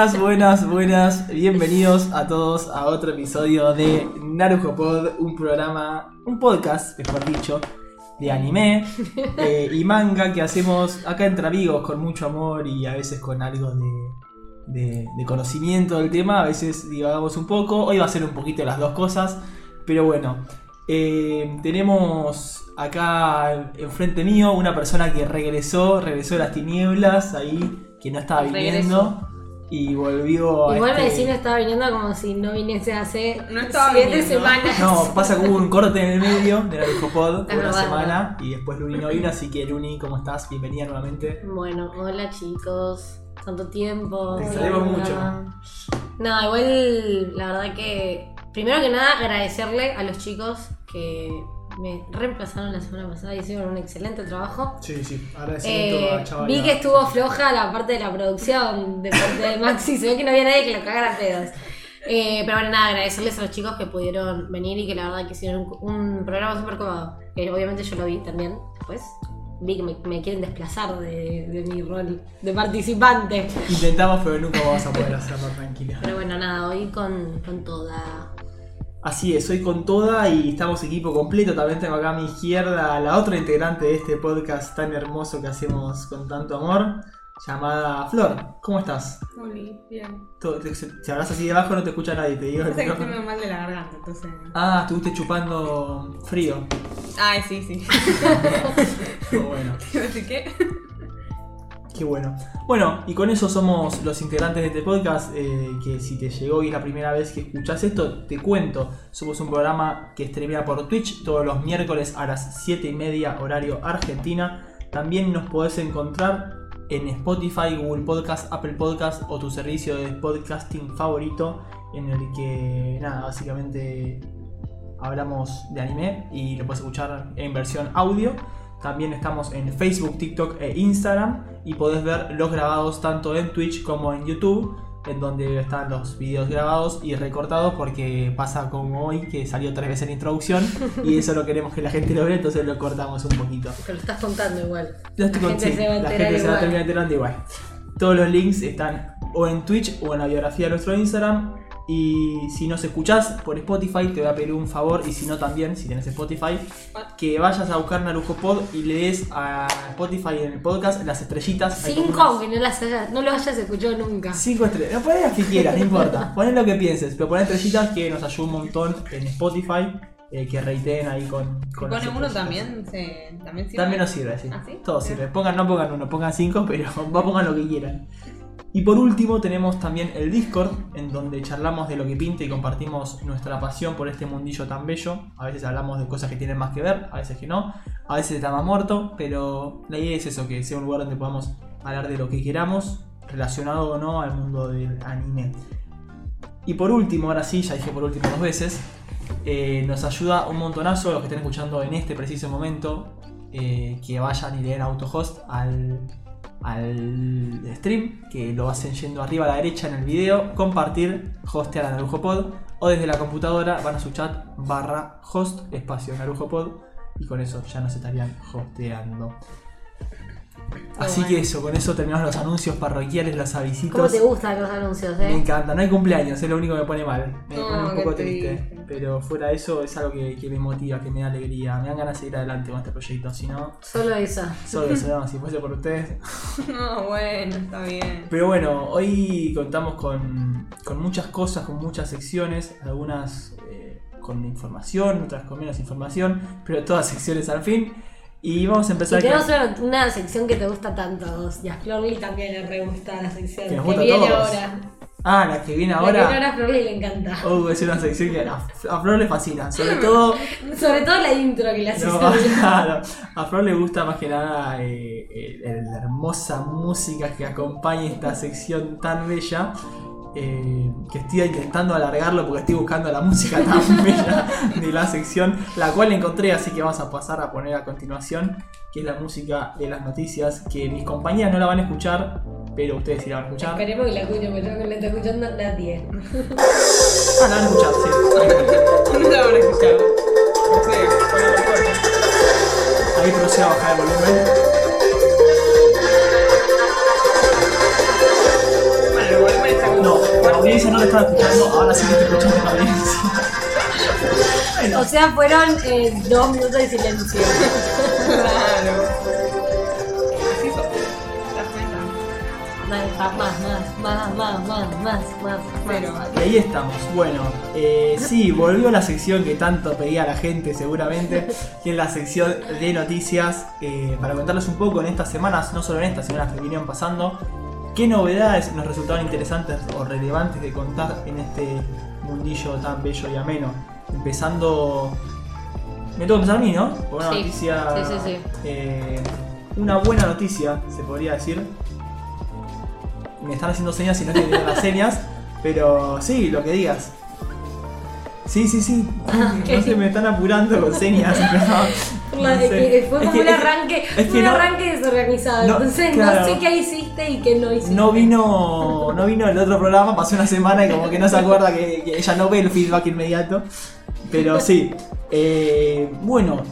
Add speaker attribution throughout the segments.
Speaker 1: Buenas, buenas, buenas. Bienvenidos a todos a otro episodio de Narujo Pod, un programa, un podcast, mejor dicho, de anime eh, y manga que hacemos acá entre amigos con mucho amor y a veces con algo de, de- de conocimiento del tema. A veces divagamos un poco. Hoy va a ser un poquito las dos cosas, pero bueno. eh, tenemos acá enfrente mío una persona que regresó, regresó de las tinieblas ahí, que no estaba viniendo y volvió a.
Speaker 2: Igual
Speaker 1: este-
Speaker 2: me decís no estaba viniendo como si no viniese hace
Speaker 3: No estaba
Speaker 2: siete
Speaker 3: viniendo.
Speaker 2: semanas.
Speaker 1: No, pasa que hubo un corte en el medio de la Pod una
Speaker 2: verdad,
Speaker 1: semana y después Luni no vino, así que Luni, ¿cómo estás? Bienvenida nuevamente.
Speaker 2: Bueno, hola chicos. Tanto tiempo.
Speaker 1: Te extrañamos
Speaker 2: nada. No, igual la verdad que. Primero que nada, agradecerle a los chicos que me reemplazaron la semana pasada y hicieron un excelente trabajo.
Speaker 1: Sí, sí,
Speaker 2: Eh,
Speaker 1: agradecimiento a chaval.
Speaker 2: vi que estuvo floja la parte de la producción de parte de Maxi. Se ve que no había nadie que lo cagara a pedos. Eh, pero bueno, nada, agradecerles a los chicos que pudieron venir y que la verdad que hicieron un, un programa súper cómodo. Que obviamente yo lo vi también después. Vi que me, me quieren desplazar de, de mi rol de participante.
Speaker 1: Intentamos, pero nunca vamos a poder hacerlo tranquila.
Speaker 2: Pero bueno, nada, hoy con, con toda.
Speaker 1: Así es, hoy con toda y estamos equipo completo. También tengo acá a mi izquierda a la otra integrante de este podcast tan hermoso que hacemos con tanto amor, llamada Flor. ¿Cómo estás?
Speaker 3: Oli, bien.
Speaker 1: Si hablas así de abajo no te escucha nadie, te digo.
Speaker 3: Pasa que estoy medio mal de la garganta, entonces.
Speaker 1: Ah, estuviste chupando frío.
Speaker 3: Ay, sí, sí.
Speaker 1: Pero bueno.
Speaker 3: Que.
Speaker 1: Qué bueno. Bueno, y con eso somos los integrantes de este podcast. eh, que si te llegó y es la primera vez que escuchas esto, te cuento. Somos un programa que streamea por Twitch todos los miércoles a las 7 y media, horario Argentina. También nos podés encontrar en Spotify, Google Podcast, Apple Podcast o tu servicio de podcasting favorito. En el que, nada, básicamente hablamos de anime y lo puedes escuchar en versión audio. También estamos en Facebook, TikTok e Instagram y podés ver los grabados tanto en Twitch como en YouTube, en donde están los videos grabados y recortados porque pasa como hoy que salió tres veces la introducción y eso no queremos que la gente lo vea, entonces lo cortamos un poquito.
Speaker 2: Que lo estás contando igual.
Speaker 1: Lo estoy
Speaker 2: La
Speaker 1: con-
Speaker 2: gente
Speaker 1: sí,
Speaker 2: se va a
Speaker 1: la gente se va a terminar enterando igual. Todos los links están o en Twitch o en la biografía de nuestro Instagram. Y si nos escuchás por Spotify, te voy a pedir un favor, y si no también, si tenés Spotify, que vayas a buscar Narujo Pod y le des a Spotify en el podcast las estrellitas.
Speaker 2: Cinco, aunque no, las hayas, no lo hayas escuchado nunca.
Speaker 1: Cinco estrellas. No, poné las que quieras, no importa. Poné lo que pienses, pero poné estrellitas que nos ayuda un montón en Spotify. eh, que reiteen ahí con.
Speaker 3: Si
Speaker 1: con
Speaker 3: pone uno también, se, también sirve.
Speaker 1: También nos sirve, sí.
Speaker 3: ¿Ah, sí?
Speaker 1: Todo sirve. Pongan, no pongan uno, pongan cinco, pero va, pongan lo que quieran. Y por último tenemos también el Discord, en donde charlamos de lo que pinta y compartimos nuestra pasión por este mundillo tan bello. A veces hablamos de cosas que tienen más que ver, a veces que no. A veces está más muerto, pero la idea es eso, que sea un lugar donde podamos hablar de lo que queramos, relacionado o no al mundo del anime. Y por último, ahora sí, ya dije por último dos veces, eh, nos ayuda un montonazo los que estén escuchando en este preciso momento eh, que vayan y le den autohost al, al stream, que lo hacen yendo arriba a la derecha en el video, compartir, hostear a Narujo Pod, o desde la computadora van a su chat barra host espacio Narujo Pod, y con eso ya nos estarían hosteando. Así que eso, con eso terminamos los anuncios parroquiales, los avisitos.
Speaker 2: ¿Cómo te gustan los anuncios,
Speaker 1: Me
Speaker 2: eh?
Speaker 1: encanta, no hay cumpleaños, es lo único que me pone mal. Me
Speaker 3: No,
Speaker 1: pone un poco triste.
Speaker 3: triste.
Speaker 1: Pero fuera de eso es algo que, que me motiva, que me da alegría. Me dan ganas de seguir adelante con este proyecto. Si no,
Speaker 2: Solo esa.
Speaker 1: solo eso, no, si fuese por ustedes.
Speaker 3: No, bueno, está bien.
Speaker 1: Pero bueno, hoy contamos con, con muchas cosas, con muchas secciones, algunas eh, con información, otras con menos información, pero todas secciones al fin. Y vamos a
Speaker 2: Y
Speaker 1: empezar
Speaker 2: tenemos
Speaker 1: con...
Speaker 2: una, una sección que te gusta tanto a vos. Y a Florly también le re gusta la sección
Speaker 1: Que nos gusta
Speaker 2: viene
Speaker 1: todos.
Speaker 2: ahora.
Speaker 1: Ah, la que viene
Speaker 2: La que viene
Speaker 1: ahora.
Speaker 2: ahora a Florly le encanta.
Speaker 1: Oh, es una sección que a, Flor le fascina. Sobre todo
Speaker 2: Sobre todo la intro que le haces.
Speaker 1: No, claro. A Flor le gusta más que nada eh, eh, la hermosa música que acompaña esta sección tan bella. Eh, que estoy intentando alargarlo porque estoy buscando la música tan bella de la sección, la cual encontré, así que vamos a pasar a poner a continuación, que es la música de las noticias, que mis compañeras no la van a escuchar, pero ustedes sí la van a escuchar.
Speaker 2: Esperemos que la escuchen, porque yo creo que la está escuchando nadie.
Speaker 1: Ah, la van a escuchar, sí.
Speaker 3: No la van a escuchar. No sé.
Speaker 1: Ahí procedo a bajar el volumen. Te estaba escuchando, ahora sí que te escuchando la audiencia. Bueno,
Speaker 2: O sea, fueron eh, dos minutos de silencio.
Speaker 3: Claro. Así sos. ¿Te das cuenta?
Speaker 2: Más, más, más, más, más, más, más, más,
Speaker 3: Pero-
Speaker 1: y ahí estamos. Bueno, eh, sí, volvió la sección que tanto pedía la gente seguramente, que es la sección de noticias, eh, para contarles un poco en estas semanas, no solo en estas, sino en las que vinieron pasando, qué novedades nos resultaron interesantes o relevantes de contar en este mundillo tan bello y ameno. Empezando... Me tengo que empezar a mí, ¿no? Por una
Speaker 2: Sí,
Speaker 1: noticia...
Speaker 2: sí, sí, sí.
Speaker 1: eh, una buena noticia, se podría decir. Me están haciendo señas y no estoy viendo las señas, pero sí, lo que digas. Sí, sí, sí.
Speaker 2: ¿qué?
Speaker 1: No se me están apurando con señas. No, sé.
Speaker 2: fue
Speaker 1: Es
Speaker 2: como
Speaker 1: que-
Speaker 2: un arranque,
Speaker 1: es que
Speaker 2: un
Speaker 1: no-
Speaker 2: arranque desorganizado.
Speaker 1: no,
Speaker 2: Entonces
Speaker 1: claro.
Speaker 2: no sé qué hiciste y qué no hiciste.
Speaker 1: No vino, no vino el otro programa, pasó una semana y como que no se acuerda que, que ella no ve el feedback inmediato. Pero sí. eh, bueno.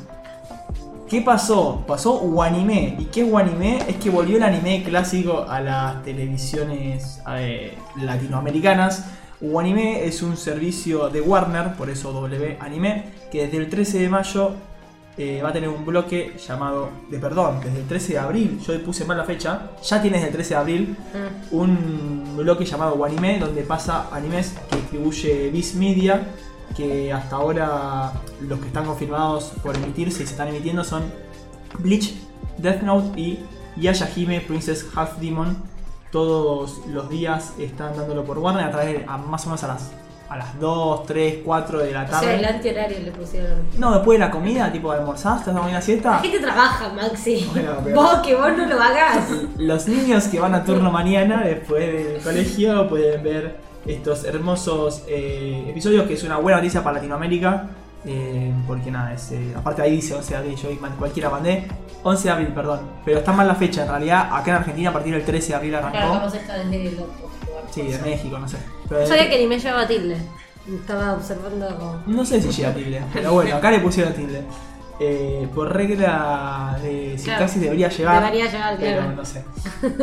Speaker 1: ¿Qué pasó? Pasó Wanime. ¿Y qué es Wanime? Es que volvió el anime clásico a las televisiones eh, latinoamericanas. Wanime es un servicio de Warner, por eso W Anime, que desde el 13 de mayo eh, va a tener un bloque llamado, de perdón, desde el 13 de abril, yo le puse mal la fecha, ya tiene desde el 13 de abril
Speaker 2: Mm.
Speaker 1: un bloque llamado Wanime, donde pasa animes que distribuye Viz Media, que hasta ahora los que están confirmados por emitirse y se están emitiendo son Bleach, Death Note y Yashahime Princess Half Demon. Todos los días están dándolo por Warner a través de, a más o menos a las, a las 2, 3, 4 de la
Speaker 2: O sea, el
Speaker 1: tarde.
Speaker 2: antihorario le pusieron.
Speaker 1: No, después de la comida, tipo almorzaste, estás una siesta.
Speaker 2: La gente trabaja, Maxi.
Speaker 1: Bueno, pero-
Speaker 2: Vos que vos no lo hagas.
Speaker 1: Los niños que van a turno mañana después del colegio pueden ver estos hermosos eh, episodios que es una buena noticia para Latinoamérica. Eh, porque nada, es, eh, aparte ahí dice 11 de abril, yo man- cualquiera mandé. 11 de abril, perdón. Pero está mal la fecha, en realidad acá en Argentina a partir del 13 de abril
Speaker 2: Claro,
Speaker 1: arrancó.
Speaker 2: vamos esto desde el otro lugar.
Speaker 1: Sí, de México, no sé. Pero
Speaker 2: No sabía que ni me llevaba tilde. Estaba observando.
Speaker 1: No sé si llega tilde, pero bueno, acá le pusieron tilde. Eh, por regla de sintaxis
Speaker 2: Claro.
Speaker 1: debería llevar.
Speaker 2: Debería llevar,
Speaker 1: pero
Speaker 2: claro.
Speaker 1: no sé.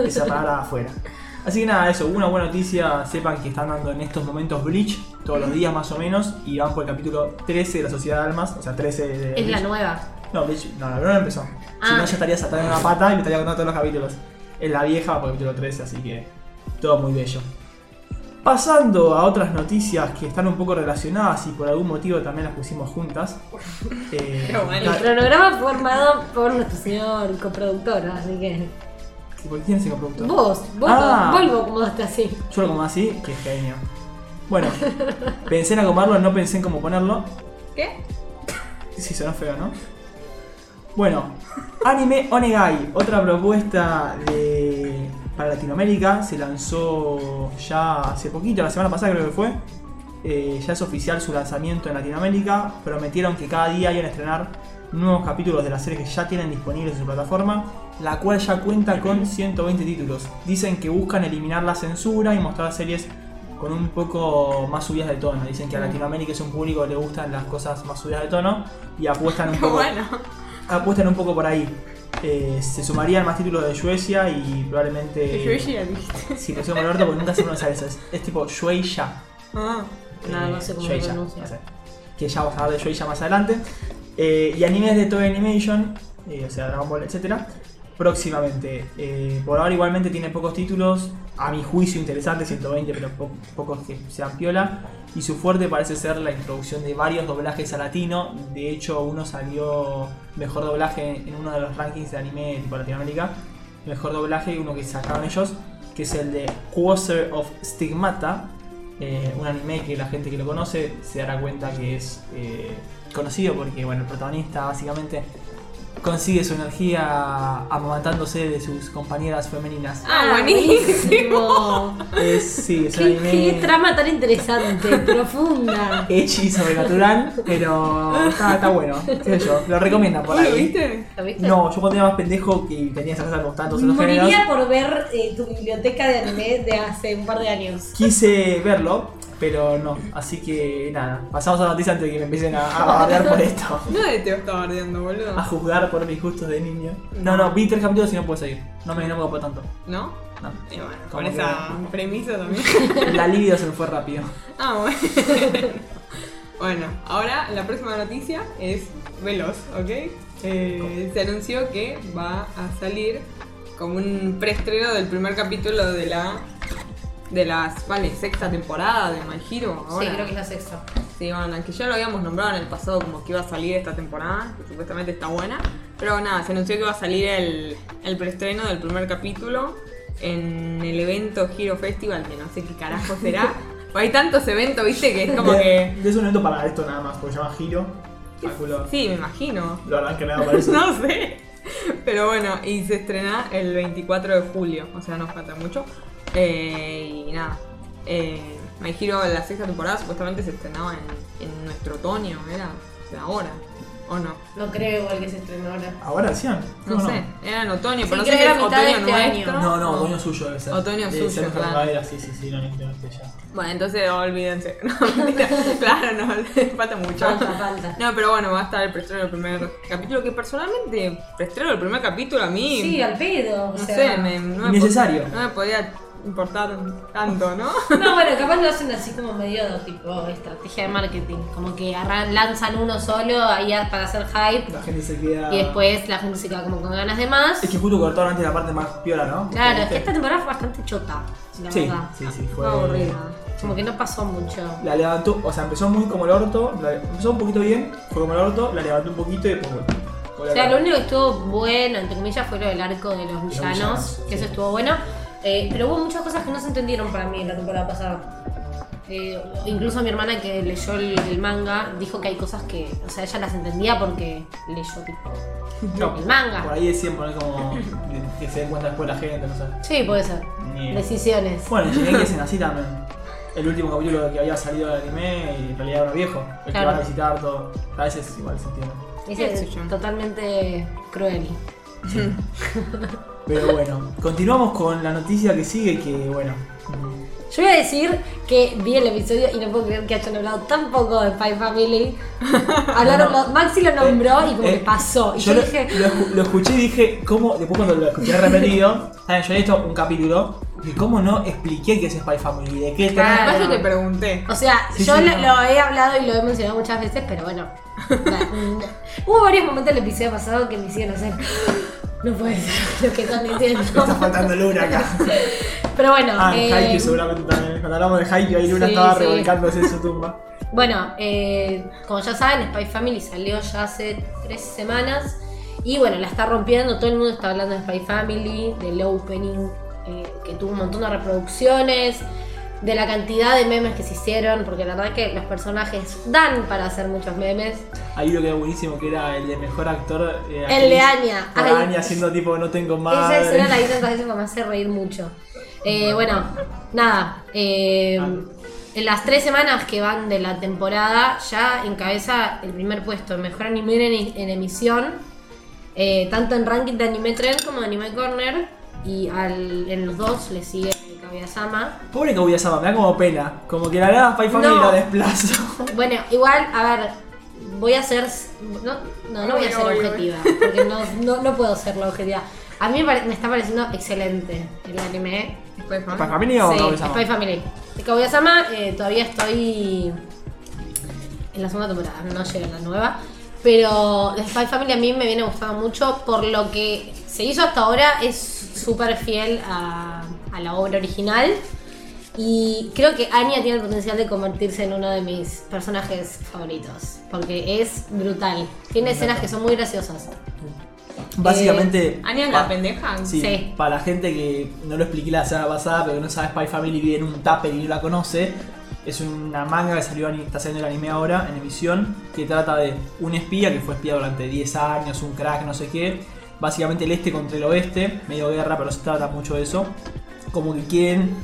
Speaker 1: Esa palabra afuera. Así que nada, eso, una buena noticia. Sepan que están dando en estos momentos Bleach, todos los días más o menos, y van por el capítulo 13 de la Sociedad de Almas, o sea, 13 de.
Speaker 2: Es la nueva.
Speaker 1: No, Bleach, no, la nueva empezó. Si
Speaker 2: Ah.
Speaker 1: no, ya estaría saltando una pata y me estaría contando todos los capítulos. Es la vieja, va por el capítulo 13, así que todo muy bello. Pasando a otras noticias que están un poco relacionadas y por algún motivo también las pusimos juntas. Eh,
Speaker 3: Qué bueno.
Speaker 2: El cronograma formado por nuestro señor coproductor, así que.
Speaker 1: ¿Por quién es el coproductor?
Speaker 2: Vos, vos,
Speaker 1: Ah.
Speaker 2: vos lo acomodaste así.
Speaker 1: Yo lo como así, qué genio. Bueno, pensé en acomodarlo, no pensé en cómo ponerlo.
Speaker 3: ¿Qué?
Speaker 1: Sí, sonó feo, ¿no? Bueno, Anime Onegai, otra propuesta de, para Latinoamérica, se lanzó ya hace poquito, la semana pasada creo que fue. Eh, ya es oficial su lanzamiento en Latinoamérica. Prometieron que cada día iban a estrenar nuevos capítulos de la serie que ya tienen disponibles en su plataforma, la cual ya cuenta con 120 títulos. Dicen que buscan eliminar la censura y mostrar series con un poco más subidas de tono. Dicen que a Latinoamérica es un público que le gustan las cosas más subidas de tono y apuestan un poco,
Speaker 3: bueno.
Speaker 1: apuestan un poco por ahí. Eh, se sumarían más títulos de Suecia y probablemente.
Speaker 3: Ya viste.
Speaker 1: Sí, lo con Alberto porque nunca sé pronunciar eso. Es, es tipo Shueisha.
Speaker 3: Ah.
Speaker 2: No, no sé cómo
Speaker 1: Shueisha,
Speaker 2: pronuncia.
Speaker 1: no sé. Que ya vamos a hablar de Shueisha más adelante. Eh, y animes de Toei Animation, eh, o sea, Dragon Ball, etc. Próximamente. Eh, por ahora igualmente tiene pocos títulos, a mi juicio interesantes, 120, pero po- pocos que sean piola. Y su fuerte parece ser la introducción de varios doblajes a latino. De hecho, uno salió mejor doblaje en uno de los rankings de anime tipo Latinoamérica. Mejor doblaje, uno que sacaron ellos, que es el de Quarter of Stigmata, eh, un anime que la gente que lo conoce se dará cuenta que es eh, conocido porque bueno, el protagonista básicamente consigue su energía amamantándose de sus compañeras femeninas.
Speaker 3: Ah, buenísimo.
Speaker 2: buenísimo.
Speaker 1: Es, sí, es
Speaker 2: ¿Qué,
Speaker 1: anime
Speaker 2: qué trama tan interesante, profunda.
Speaker 1: edgy, sobrenatural, pero está, está bueno, sé yo, lo recomiendan por
Speaker 3: ¿Vos lo
Speaker 1: ahí.
Speaker 3: viste?
Speaker 2: ¿Lo viste?
Speaker 1: No, yo cuando era más pendejo que tenía esas cosas con tantos otros géneros,
Speaker 2: Moriría por ver eh, tu biblioteca de anime de hace un par de años.
Speaker 1: quise verlo, pero no, así que nada, pasamos a la noticia antes de que me empiecen a, a bardear por esto.
Speaker 3: Nadie te está bardeando, boludo.
Speaker 1: a juzgar por mis gustos de niño. No, no, vi tres capítulos y no puedo seguir. No me, me copó tanto.
Speaker 3: ¿No?
Speaker 1: No.
Speaker 3: Y bueno,
Speaker 1: Como
Speaker 3: con
Speaker 1: que-
Speaker 3: esa premisa también.
Speaker 1: La libido se me fue rápido.
Speaker 3: Ah, bueno. bueno, ahora la próxima noticia es veloz, ¿ok? Eh, se anunció que va a salir como un preestreno del primer capítulo de la de la vale, sexta temporada de My Hero.
Speaker 2: Sí,
Speaker 3: Ahora.
Speaker 2: creo que es la sexta.
Speaker 3: Sí, bueno, que ya lo habíamos nombrado en el pasado como que iba a salir esta temporada, que supuestamente está buena. Pero nada, se anunció que va a salir el, el preestreno del primer capítulo en el evento Hero Festival, que no sé qué carajo será. Pues hay tantos eventos, viste, que es como
Speaker 1: De-
Speaker 3: que...
Speaker 1: Es un evento para esto nada más, porque se llama Giro.
Speaker 3: Sí, me imagino.
Speaker 1: Lo harán que nada para eso.
Speaker 3: no sé. Pero bueno, y se estrena el 24 de julio, o sea, no falta mucho. Eh, y nada. Eh, My Hero, la sexta temporada, supuestamente se estrenaba en, en nuestro otoño, ¿era? O sea, ahora. ¿O no?
Speaker 2: No creo igual que se estrenó ahora.
Speaker 1: ¿Ahora decían?
Speaker 3: No, sé, era en otoño,
Speaker 2: Sí,
Speaker 3: pero no
Speaker 2: creo
Speaker 3: sé
Speaker 2: que
Speaker 3: si
Speaker 2: era
Speaker 3: es
Speaker 2: mitad de
Speaker 3: otoño
Speaker 2: este
Speaker 3: nuestro.
Speaker 2: año.
Speaker 1: No, no, otoño suyo debe ser.
Speaker 3: Otoño
Speaker 1: Eh,
Speaker 3: suyo,
Speaker 1: ser
Speaker 3: claro.
Speaker 1: primavera, sí, sí, sí, no, ya.
Speaker 3: Bueno, entonces olvídense. No, mentira. claro, no, falta mucho.
Speaker 2: Falta, falta.
Speaker 3: No, pero bueno, va a estar el preestreno del primer capítulo, que personalmente, preestreno del primer capítulo a mí...
Speaker 2: Sí, al pedo. O
Speaker 3: No
Speaker 2: sea.
Speaker 3: sé, me, no me No me podía importar tanto, ¿no?
Speaker 2: No, bueno, capaz lo hacen así como medio tipo estrategia de marketing. Como que arran- lanzan uno solo ahí para hacer hype.
Speaker 1: La gente se queda.
Speaker 2: Y después la gente se queda como con ganas de más.
Speaker 1: Es que justo cortaron antes la parte más piola, ¿no?
Speaker 2: Claro, es que esta temporada fue bastante chota, la
Speaker 1: Sí,
Speaker 2: verdad.
Speaker 1: sí, sí, fue.
Speaker 3: Aburrida.
Speaker 2: Como que no pasó mucho.
Speaker 1: La levantó, o sea, empezó muy como el orto, la- empezó un poquito bien, fue como el orto, la levantó un poquito y después bueno.
Speaker 2: O sea, lo único que estuvo bueno, entre comillas, fue lo del arco de los villanos,
Speaker 1: villanos,
Speaker 2: que eso estuvo bueno. Eh, pero hubo muchas cosas que no se entendieron para mí en la temporada pasada. Eh, incluso mi hermana que leyó el, el manga dijo que hay cosas que, o sea, ella las entendía porque leyó tipo
Speaker 1: No,
Speaker 2: el manga.
Speaker 1: Por ahí decían poner como que se den cuenta después la gente, no sé.
Speaker 2: Sí, puede ser.
Speaker 1: Ni-
Speaker 2: Decisiones.
Speaker 1: Bueno, en Shingeki hacen así también. El último capítulo que había salido del anime y en realidad era viejo. El
Speaker 2: Claro.
Speaker 1: que van a visitar todo. A veces igual se entiende.
Speaker 2: Es totalmente cruel.
Speaker 1: Pero bueno, continuamos con la noticia que sigue que bueno.
Speaker 2: Yo voy a decir que vi el episodio y no puedo creer que hayan hablado tan poco de Spy Family. Hablaron,
Speaker 1: No, no.
Speaker 2: Maxi lo nombró y como
Speaker 1: Eh,
Speaker 2: que pasó. Y
Speaker 1: yo
Speaker 2: yo,
Speaker 1: lo,
Speaker 2: dije,
Speaker 1: lo escu- lo escuché y dije, ¿cómo? Después cuando lo escuché repetido, ¿saben? yo había visto un capítulo y ¿cómo no expliqué que es Spy Family? ¿De qué
Speaker 2: Claro.
Speaker 3: Además yo te pregunté.
Speaker 2: o sea,
Speaker 1: Sí,
Speaker 2: yo
Speaker 1: sí,
Speaker 2: lo,
Speaker 1: no.
Speaker 2: lo he hablado y lo he mencionado muchas veces, pero bueno. Hubo varios momentos del episodio pasado que me hicieron hacer. No puede ser lo que están diciendo.
Speaker 1: Está faltando Luna acá.
Speaker 2: Pero bueno,
Speaker 1: Ah, en
Speaker 2: eh,
Speaker 1: Haikyuu seguramente también. Cuando hablamos de Haikyuu ahí Luna
Speaker 2: Sí,
Speaker 1: estaba
Speaker 2: sí.
Speaker 1: revolcándose en su tumba.
Speaker 2: Bueno, eh, como ya saben, Spy Family salió ya hace tres semanas. Y bueno, la está rompiendo. Todo el mundo está hablando de Spy Family, del opening, eh, que tuvo un montón de reproducciones, de la cantidad de memes que se hicieron. Porque la verdad que los personajes dan para hacer muchos memes.
Speaker 1: Ahí lo quedó buenísimo que era el de mejor actor. eh,
Speaker 2: El de. Anya.
Speaker 1: Anya haciendo tipo no tengo
Speaker 2: Esa
Speaker 1: madre.
Speaker 2: escena la tantas veces que me hace reír mucho. Eh, bueno, nada. eh, en las tres semanas que van de la temporada, ya encabeza el primer puesto, mejor anime en, en emisión, tanto en ranking de Anime Trend como de Anime Corner. Y al- en los dos le sigue Kaguya-sama.
Speaker 1: Pobre Kaguya-sama, me da como pena. Como que la verdad Spy Family
Speaker 2: No.
Speaker 1: lo desplazo.
Speaker 2: Bueno, igual, a ver, voy a ser. No, no, no voy a ser
Speaker 3: obvio.
Speaker 2: objetiva, porque no, no, no puedo ser la objetiva. A mí me, pare- me está pareciendo excelente el anime.
Speaker 3: Después, ¿no?
Speaker 1: ¿Spy Family o
Speaker 2: Sí,
Speaker 1: Kaguya-sama?
Speaker 2: Spy Family. Kaguya-sama eh, todavía estoy en la segunda temporada, no llega la nueva. Pero de Spy Family a mí me viene gustando mucho por lo que se hizo hasta ahora, es súper fiel a, a la obra original. Y creo que Anya tiene el potencial de convertirse en uno de mis personajes favoritos. Porque es brutal. Tiene escenas que son muy graciosas.
Speaker 1: Básicamente.
Speaker 3: Anya es
Speaker 1: pa-
Speaker 3: la pendeja.
Speaker 1: Sí,
Speaker 2: Sí.
Speaker 1: para la gente que no lo expliqué la semana pasada, pero que no sabe Spy Family, vive en un tupper y no la conoce. Es una manga que salió, está saliendo el anime ahora en emisión, que trata de un espía que fue espía durante 10 años, un crack, no sé qué. Básicamente el este contra el oeste, medio guerra, pero se trata mucho de eso. Como que quieren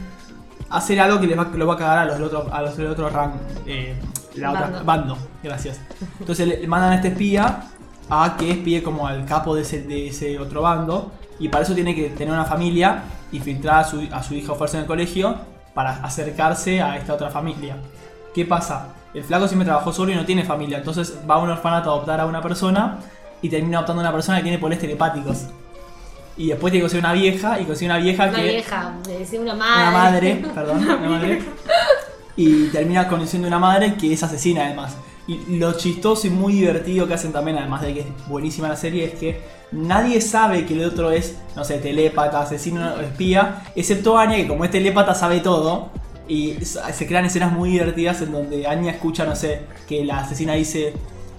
Speaker 1: hacer algo que les va, lo va a cagar a los del otro, a los del otro rank, eh, la otra-
Speaker 2: Bando.
Speaker 1: bando. Gracias. Entonces le mandan a este espía a que espíe como al capo de ese, de ese otro bando. Y para eso tiene que tener una familia y filtrar a su, a su hija o fuerza en el colegio para acercarse a esta otra familia. ¿Qué pasa? El flaco siempre trabajó solo y no tiene familia. Entonces va a un orfanato a adoptar a una persona y termina adoptando a una persona que tiene poderes telepáticos. Y después tiene que conseguir una vieja y consigue una vieja
Speaker 2: Una
Speaker 1: que.
Speaker 2: vieja, me decía una madre.
Speaker 1: Una madre, perdón, una madre. Y termina conociendo una madre que es asesina además. Y lo chistoso y muy divertido que hacen también, además de que es buenísima la serie, es que nadie sabe que el otro es, no sé, telépata, asesino, espía, excepto Anya, que como es telépata sabe todo. Y se crean escenas muy divertidas en donde Anya escucha, no sé, que la asesina dice,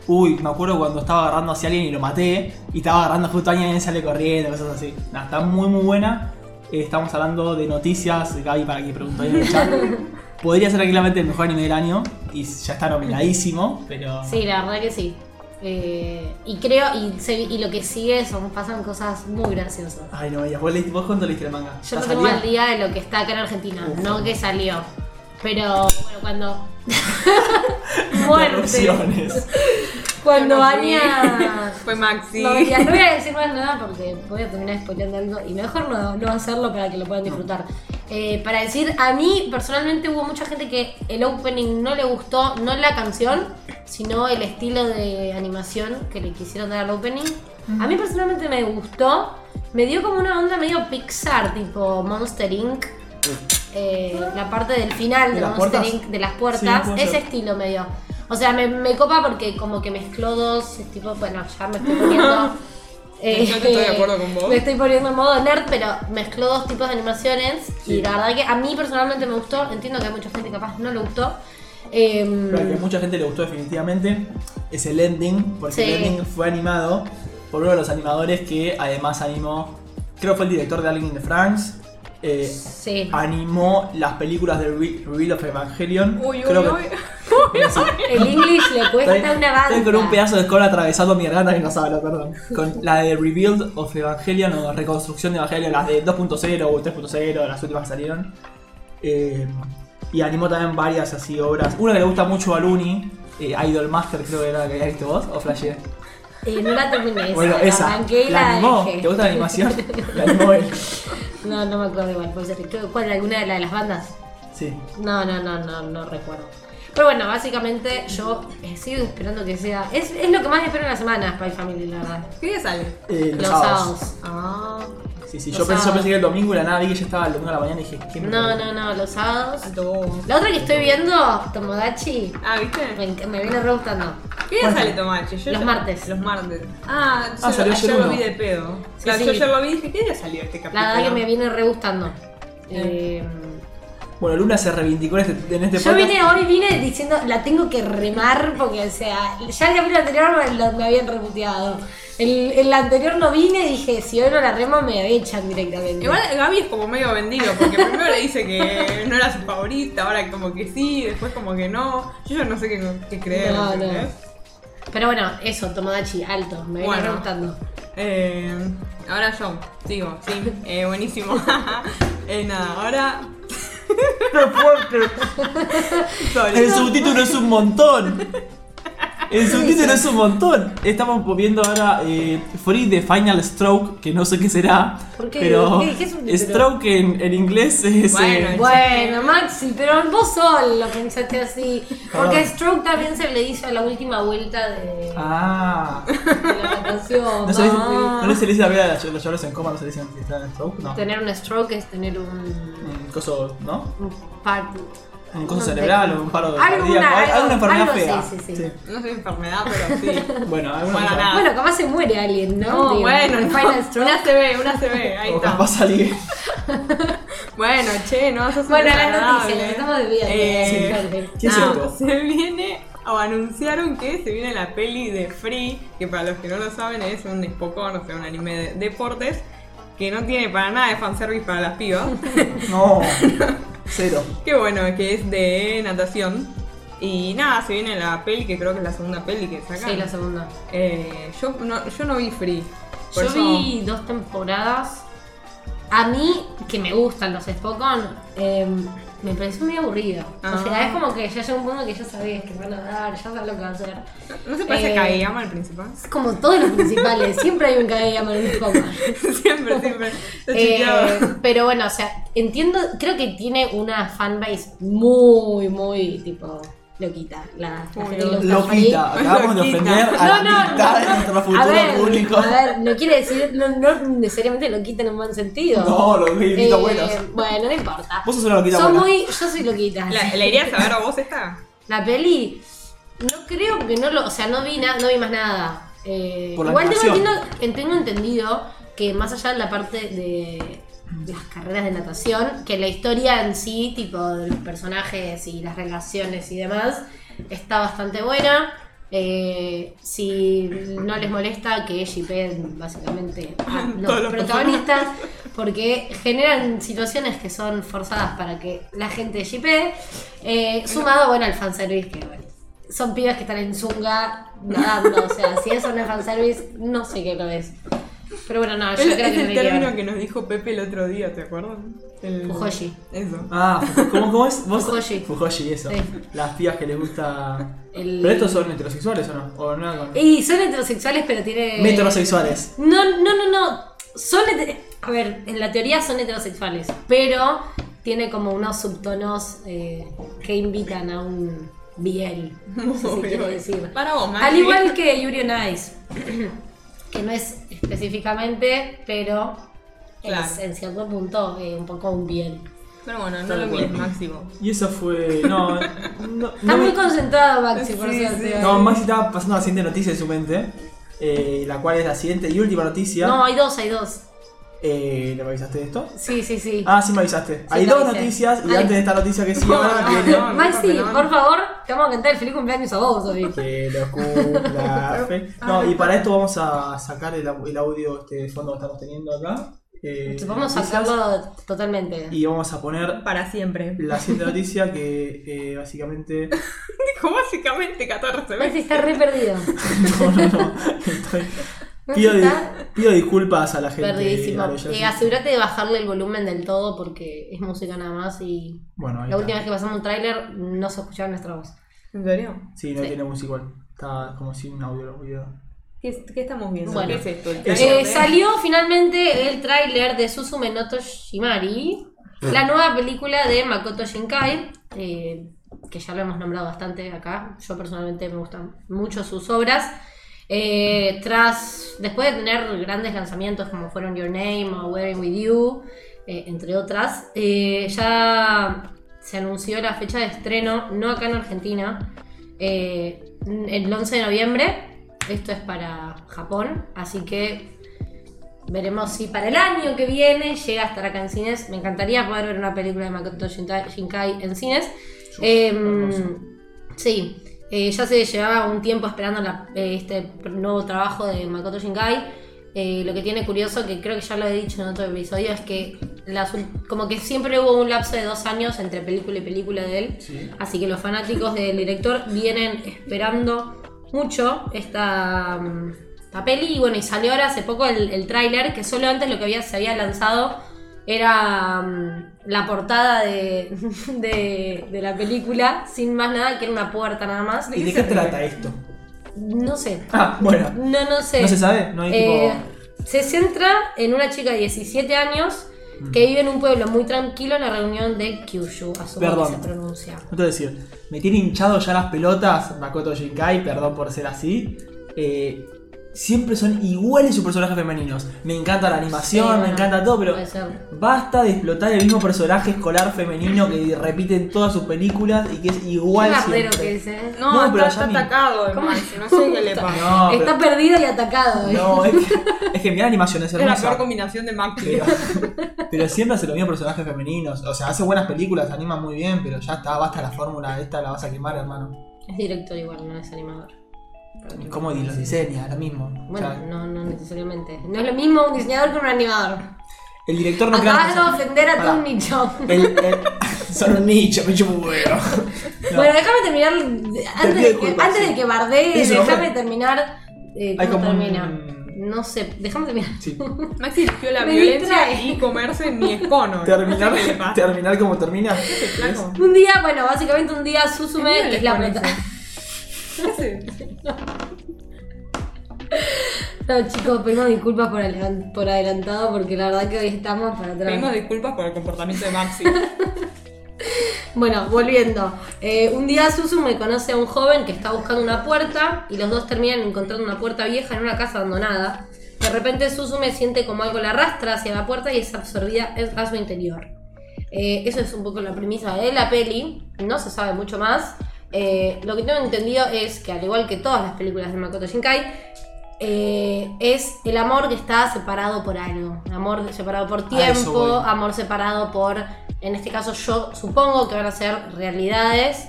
Speaker 1: uy, me acuerdo cuando estaba agarrando hacia alguien y lo maté, y estaba agarrando justo a Anya y sale corriendo, cosas así. Nada, está muy muy buena. Eh, estamos hablando de noticias, Gaby para que preguntó en el chat. Podría ser tranquilamente el mejor anime del año y ya está nominadísimo, pero...
Speaker 2: Sí, la verdad que sí. Eh, y creo, y, se- y lo que sigue son, pasan cosas muy graciosas.
Speaker 1: Ay, no, veías. ¿Vos, vos cuándo leíste el manga?
Speaker 2: Yo
Speaker 1: ¿Ya
Speaker 2: no tengo al día de lo que está acá en Argentina,
Speaker 1: Uf.
Speaker 2: no que salió. Pero bueno, cuando. Muerte. Cuando
Speaker 3: no.
Speaker 2: Anya.
Speaker 3: Fue Maxi.
Speaker 2: No, mentira, no voy a decir más nada porque voy a terminar spoileando algo y mejor no, no hacerlo para que lo puedan disfrutar. Eh, para decir, a mí personalmente hubo mucha gente que el opening no le gustó, no la canción, sino el estilo de animación que le quisieron dar al opening. A mí personalmente me gustó, me dio como una onda medio Pixar, tipo Monster Inc. Eh, la parte del final
Speaker 1: ¿De
Speaker 2: de, Monster
Speaker 1: puertas?
Speaker 2: Inc. de las
Speaker 1: Sí,
Speaker 2: puertas,
Speaker 1: puede
Speaker 2: ese estilo medio. O sea, me, me copa porque como que mezcló dos, tipo, bueno, ya me estoy poniendo... eh,
Speaker 3: Yo te estoy de acuerdo con vos.
Speaker 2: Me estoy poniendo en modo nerd, pero mezcló dos tipos de animaciones
Speaker 1: Sí.
Speaker 2: y la verdad que a mí personalmente me gustó, entiendo que a mucha gente capaz no le gustó. Em,
Speaker 1: Pero al que a mucha gente le gustó definitivamente es el ending, porque
Speaker 2: Sí.
Speaker 1: el ending fue animado por uno de los animadores que además animó, creo que fue el director de Alien in the France, eh,
Speaker 2: sí.
Speaker 1: animó las películas de Re- Reveal of Evangelion.
Speaker 3: Uy, uy,
Speaker 1: creo
Speaker 3: uy.
Speaker 2: El English le cuesta
Speaker 1: Estoy,
Speaker 2: una banda.
Speaker 1: estoy con un pedazo de escola atravesando mi garganta que no sabe, perdón. Con la de Rebuild of Evangelion o Reconstrucción de Evangelion, las de 2.0 o 3.0, las últimas que salieron. Eh, y animó también varias así obras. Una que le gusta mucho a Luni, eh, Idol Master creo que era la que había visto vos, o Flashé.
Speaker 2: Eh, no la terminé
Speaker 1: Bueno,
Speaker 2: la
Speaker 1: esa.
Speaker 2: y
Speaker 1: La
Speaker 2: la
Speaker 1: animó.
Speaker 2: dejé.
Speaker 1: ¿Te gusta la animación? La animó él.
Speaker 2: No, no me acuerdo igual, ¿Cuál? ¿Alguna de, la de las bandas?
Speaker 1: Sí.
Speaker 2: No, no, no, no, no recuerdo. Pero bueno, básicamente yo eh, sigo esperando que sea. Es, es lo que más espero en la semana, Spy Family, la verdad.
Speaker 3: ¿Qué día sale?
Speaker 1: Eh, los,
Speaker 2: Los
Speaker 1: sábados.
Speaker 2: sábados. Ah.
Speaker 1: Sí, sí. Yo pensé, yo pensé que el domingo y la nada vi que ya estaba el domingo a la mañana y dije, ¿qué me
Speaker 2: No, no, no, los sábados.
Speaker 3: Alto.
Speaker 2: La otra que estoy viendo, Tomodachi,
Speaker 3: Ah, ¿viste?
Speaker 2: me, me viene re gustando.
Speaker 3: ¿Qué día sale? Yo
Speaker 2: Los
Speaker 3: ya-
Speaker 2: martes.
Speaker 3: Los martes. Ah, yo,
Speaker 1: Ah, salió
Speaker 3: ayer
Speaker 1: ayer
Speaker 3: lo vi de pedo.
Speaker 2: Sí,
Speaker 3: Claro,
Speaker 2: sí.
Speaker 3: Yo ayer lo vi y dije, ¿qué día salió este capítulo?
Speaker 2: La verdad que me viene re gustando. Eh,
Speaker 1: Bueno, Luna se reivindicó en este, en este
Speaker 2: yo
Speaker 1: podcast.
Speaker 2: vine hoy, vine diciendo, la tengo que remar porque, o sea, ya el capítulo anterior me, lo- me habían reputeado. El, el anterior no vine y dije, si hoy no la remo me echan directamente.
Speaker 3: Igual Gaby es como medio vendido, porque primero le dice que no era su favorita, ahora como que sí, después como que no. Yo ya no sé qué, qué creer.
Speaker 2: No, no. Pero bueno, eso, Tomodachi, alto, me viene
Speaker 3: Bueno.
Speaker 2: re gustando.
Speaker 3: Eh, ahora yo, sigo, sí, eh, buenísimo. eh, nada, ahora. Sorry.
Speaker 1: El subtítulo es un montón. El subtítulo es un montón. Estamos viendo ahora eh, Free the Final Stroke, que no sé qué será.
Speaker 2: ¿Por qué?
Speaker 1: Pero
Speaker 2: ¿Qué- qué subtítulo?
Speaker 1: Stroke en, en inglés es.
Speaker 3: Bueno,
Speaker 1: eh,
Speaker 2: Bueno, Maxi, pero vos solo lo pensaste así. Porque
Speaker 1: Perdón.
Speaker 2: Stroke también se le hizo a la última vuelta de,
Speaker 1: Ah.
Speaker 2: de la natación.
Speaker 1: No, se dice-
Speaker 2: Ah.
Speaker 1: no se le dice a ver a los lloros en coma, no se le dicen que están en stroke, no.
Speaker 2: Tener un stroke es tener un,
Speaker 1: Un coso, ¿no?
Speaker 2: un par-
Speaker 1: Un coso
Speaker 2: no
Speaker 1: cerebral
Speaker 2: sé.
Speaker 1: o un paro de
Speaker 2: Alguna-
Speaker 1: cardíaco.
Speaker 2: algo-
Speaker 1: alguna enfermedad
Speaker 2: algo,
Speaker 1: fea.
Speaker 2: sí, sí, sí.
Speaker 3: No sé enfermedad, pero sí.
Speaker 1: Bueno, alguna
Speaker 3: Para
Speaker 1: enfermedad.
Speaker 3: nada.
Speaker 2: Bueno, capaz se muere alguien, ¿no?
Speaker 3: No,
Speaker 2: Digo,
Speaker 3: bueno, no.
Speaker 2: Final Stroke.
Speaker 3: una CB, una CB, ahí
Speaker 1: O
Speaker 3: está.
Speaker 1: capaz alguien.
Speaker 3: Bueno, che, no, sos
Speaker 2: Bueno,
Speaker 3: un
Speaker 2: las noticias, estamos desviando.
Speaker 3: Eh,
Speaker 1: ¿Qué es
Speaker 3: no,
Speaker 1: esto?
Speaker 3: Se viene, o anunciaron que se viene la peli de Free, que para los que no lo saben es un Spokon, o sea, un anime de deportes, que no tiene para nada de fanservice para las pibas.
Speaker 1: No. Cero.
Speaker 3: Qué bueno, que es de natación. Y nada, se viene la peli, que creo que es la segunda peli que sacan.
Speaker 2: Sí, la segunda.
Speaker 3: Eh, yo, no, yo no vi Free.
Speaker 2: Yo
Speaker 3: eso-
Speaker 2: vi dos temporadas. A mí, que me gustan los Spokon, eh, me pareció muy aburrido.
Speaker 3: Ah.
Speaker 2: O sea, es como que ya llega un punto que ya sabías que van a dar, ya sabes lo que va a hacer.
Speaker 3: ¿No se parece
Speaker 2: Eh,
Speaker 3: a Kageyama el principal?
Speaker 2: Es como todos los principales, siempre hay un Kageyama en un Spokon.
Speaker 3: siempre, siempre.
Speaker 2: Eh, pero bueno, o sea, entiendo, creo que tiene una fanbase muy, muy, tipo, loquita. La, la gente que
Speaker 1: Loquita, acabamos de
Speaker 3: Loquita.
Speaker 1: ofender a
Speaker 2: No,
Speaker 1: la mitad de
Speaker 2: A ver,
Speaker 1: público.
Speaker 2: a ver, no quiere decir, no, no necesariamente loquita en un buen sentido.
Speaker 1: No, los loquitos
Speaker 2: Eh,
Speaker 1: buenos.
Speaker 2: Bueno, no importa.
Speaker 1: Vos sos una loquita
Speaker 2: Son
Speaker 1: buena.
Speaker 2: muy, yo soy loquita.
Speaker 3: ¿La, ¿La irías a ver a vos esta?
Speaker 2: La peli, no creo que no lo, o sea, no vi nada, no vi más nada. Eh,
Speaker 1: Por la
Speaker 2: igual tengo, entiendo- tengo entendido que más allá de la parte de las carreras de natación, que la historia en sí, tipo de los personajes y las relaciones y demás, está bastante buena. Eh, si no les molesta que shipen básicamente a
Speaker 3: Todos
Speaker 2: los
Speaker 3: los
Speaker 2: protagonistas, porque generan situaciones que son forzadas para que la gente shipee, eh, sumado bueno al fanservice que bueno, son pibas que están en zunga nadando, o sea, si eso no es fanservice, no sé qué lo es. Pero bueno, no, yo
Speaker 3: Es,
Speaker 2: creo
Speaker 3: es
Speaker 2: que
Speaker 3: el
Speaker 2: me
Speaker 3: término que nos dijo Pepe el otro día, ¿te acuerdas? El...
Speaker 2: Fujoshi.
Speaker 3: Eso.
Speaker 1: Ah, ¿cómo, cómo es? ¿Vos?
Speaker 2: Fujoshi.
Speaker 1: Fujoshi, eso.
Speaker 2: Sí.
Speaker 1: Las pibas que les gusta.
Speaker 2: El-
Speaker 1: ¿Pero estos son heterosexuales o no? ¿O no? con-
Speaker 2: Y son heterosexuales, pero tiene.
Speaker 1: Metrosexuales.
Speaker 2: No, no, no, no. Son heter- A ver, en la teoría son heterosexuales, pero tiene como unos subtonos eh, que invitan a un biel. No sé si quiero decir.
Speaker 3: Para vos.
Speaker 2: Al igual que Yuri on Ice, que no es específicamente, pero
Speaker 3: Claro.
Speaker 2: es en cierto punto eh, un poco un biel.
Speaker 3: Pero bueno, no lo mires, Maxi, vos.
Speaker 1: Y eso fue. No, no,
Speaker 2: Está
Speaker 1: no,
Speaker 2: muy
Speaker 1: me-
Speaker 2: concentrado Maxi, por
Speaker 3: Sí,
Speaker 2: suerte.
Speaker 3: sí.
Speaker 1: no, Maxi estaba pasando la siguiente noticia en su mente. eh, la cual es la siguiente y última noticia.
Speaker 2: No, hay dos, hay dos.
Speaker 1: Eh, ¿Le avisaste de esto?
Speaker 2: Sí, sí, sí.
Speaker 1: Ah, sí me avisaste. Hay dos
Speaker 2: avisé.
Speaker 1: noticias y
Speaker 2: Ay.
Speaker 1: antes de esta noticia que sí
Speaker 3: No,
Speaker 1: ahora
Speaker 3: no,
Speaker 1: viene.
Speaker 3: no.
Speaker 2: Maxi,
Speaker 3: no.
Speaker 2: por favor, te vamos a cantar el feliz cumpleaños a vos, David.
Speaker 1: Que lo cumpla. Fe. No, y para esto vamos a sacar el, au- el audio, este de fondo que estamos teniendo acá. eh,
Speaker 2: Vamos a sacarlo totalmente.
Speaker 1: Y vamos a poner
Speaker 3: Para siempre.
Speaker 1: la siguiente noticia que eh, básicamente.
Speaker 3: Dijo básicamente 14
Speaker 2: Maxi
Speaker 3: veces.
Speaker 2: está re perdido.
Speaker 1: No, no, no. Estoy-
Speaker 2: Maxi
Speaker 1: Pido, pido disculpas a la gente.
Speaker 2: perdidísimo. Eh, asegúrate de bajarle el volumen del todo porque es música nada más y
Speaker 1: Bueno,
Speaker 2: la
Speaker 1: está.
Speaker 2: última vez que pasamos un tráiler no se escuchaba nuestra voz.
Speaker 3: ¿En serio?
Speaker 1: Sí, no
Speaker 2: Sí.
Speaker 1: tiene música igual. Está como sin audio los videos.
Speaker 3: ¿Qué, qué estamos viendo?
Speaker 2: Bueno.
Speaker 3: ¿Qué es esto? ¿El
Speaker 1: Eso.
Speaker 3: trailer
Speaker 2: Eh, salió finalmente el tráiler de Susume no Toshimari, la nueva película de Makoto Shinkai, eh, que ya lo hemos nombrado bastante acá. Yo personalmente me gustan mucho sus obras. Eh, tras, después de tener grandes lanzamientos como fueron Your Name o Wearing With You, eh, entre otras, eh, ya se anunció la fecha de estreno, no acá en Argentina, el 11 de noviembre. Esto es para Japón, así que veremos si para el año que viene llega a estar acá en cines. Me encantaría poder ver una película de Makoto Shinkai en cines. Em, sí, eh, ya se llevaba un tiempo esperando la- eh, este nuevo trabajo de Makoto Shinkai. Eh, lo que tiene curioso, que creo que ya lo he dicho en otro episodio, es que las como que siempre hubo un lapso de dos años entre película y película de él.
Speaker 1: Sí.
Speaker 2: Así que los fanáticos del director vienen esperando mucho esta, mm, esta peli. Y bueno, y salió ahora hace poco el, el tráiler, que solo antes lo que había, se había lanzado era mm, la portada de, de, de la película, sin más nada, que era una puerta nada más.
Speaker 1: ¿Y de qué trata esto?
Speaker 2: No sé.
Speaker 1: Ah, bueno.
Speaker 2: No, no sé.
Speaker 1: No se sabe, no hay
Speaker 2: Eh,
Speaker 1: tipo.
Speaker 2: se centra en una chica de 17 años
Speaker 1: Mm.
Speaker 2: que vive en un pueblo muy tranquilo en la reunión de Kyushu, asumo
Speaker 1: Perdón.
Speaker 2: que se pronuncia.
Speaker 1: No te a decir, me tiene hinchado ya las pelotas Makoto Shinkai, perdón por ser así. Eh, siempre son iguales sus personajes femeninos. Me encanta la animación,
Speaker 2: Sí,
Speaker 1: me
Speaker 2: bueno,
Speaker 1: encanta todo, pero basta de explotar el mismo personaje escolar femenino que repite en todas sus películas y que es igual siempre.
Speaker 2: que es, ¿eh?
Speaker 3: No,
Speaker 1: No, pero
Speaker 3: está,
Speaker 1: ya
Speaker 3: está
Speaker 1: ni-
Speaker 3: atacado. Maxi, no sé qué le pasa.
Speaker 1: No,
Speaker 2: Está
Speaker 1: pero-
Speaker 2: perdido y atacado. ¿eh?
Speaker 1: no, es que, es que mira la animación, es
Speaker 3: Es la
Speaker 1: hermosa.
Speaker 3: peor combinación de Maxi.
Speaker 1: Pero, pero siempre hace los mismos personajes femeninos. O sea, hace buenas películas, anima muy bien, pero ya está, basta la fórmula esta, la vas a quemar, hermano.
Speaker 2: Es director igual, no es animador.
Speaker 1: ¿Cómo di- los diseña? Lo mismo. O
Speaker 2: Bueno,
Speaker 1: sea,
Speaker 2: no, no necesariamente. No es lo mismo un diseñador que un animador.
Speaker 1: el director no crea.
Speaker 2: Acabas de ofender a todo un nicho.
Speaker 1: El, el- son un nicho, me chupo un huevo. No.
Speaker 2: Bueno, déjame terminar. Antes, de que, antes
Speaker 1: sí.
Speaker 2: de que bardees,
Speaker 1: Eso,
Speaker 2: déjame
Speaker 1: no,
Speaker 2: terminar. Eh, ¿Cómo
Speaker 1: un-
Speaker 2: termina? No sé, déjame terminar.
Speaker 1: Sí.
Speaker 3: Maxi eligió la
Speaker 2: Me
Speaker 3: violencia
Speaker 2: distrae.
Speaker 3: y comerse mi escono.
Speaker 1: Terminar,
Speaker 3: No sé
Speaker 1: terminar como termina.
Speaker 2: Un día, bueno, básicamente un día Susume,
Speaker 3: Es
Speaker 2: que es la
Speaker 3: No
Speaker 2: chicos, pedimos disculpas por, adelan- por adelantado porque la verdad que hoy estamos para atrás.
Speaker 3: Pedimos disculpas por el comportamiento de Maxi.
Speaker 2: Bueno, volviendo. Eh, un día Susume conoce a un joven que está buscando una puerta y los dos terminan encontrando una puerta vieja en una casa abandonada. De repente Susume siente como algo la arrastra hacia la puerta y es absorbida a su interior. Eh, eso es un poco la premisa de la peli. No se sabe mucho más. Eh, lo que tengo entendido es que al igual que todas las películas de Makoto Shinkai, eh, es el amor que está separado por algo. Amor separado por tiempo, amor separado por, en este caso yo supongo que van a ser realidades.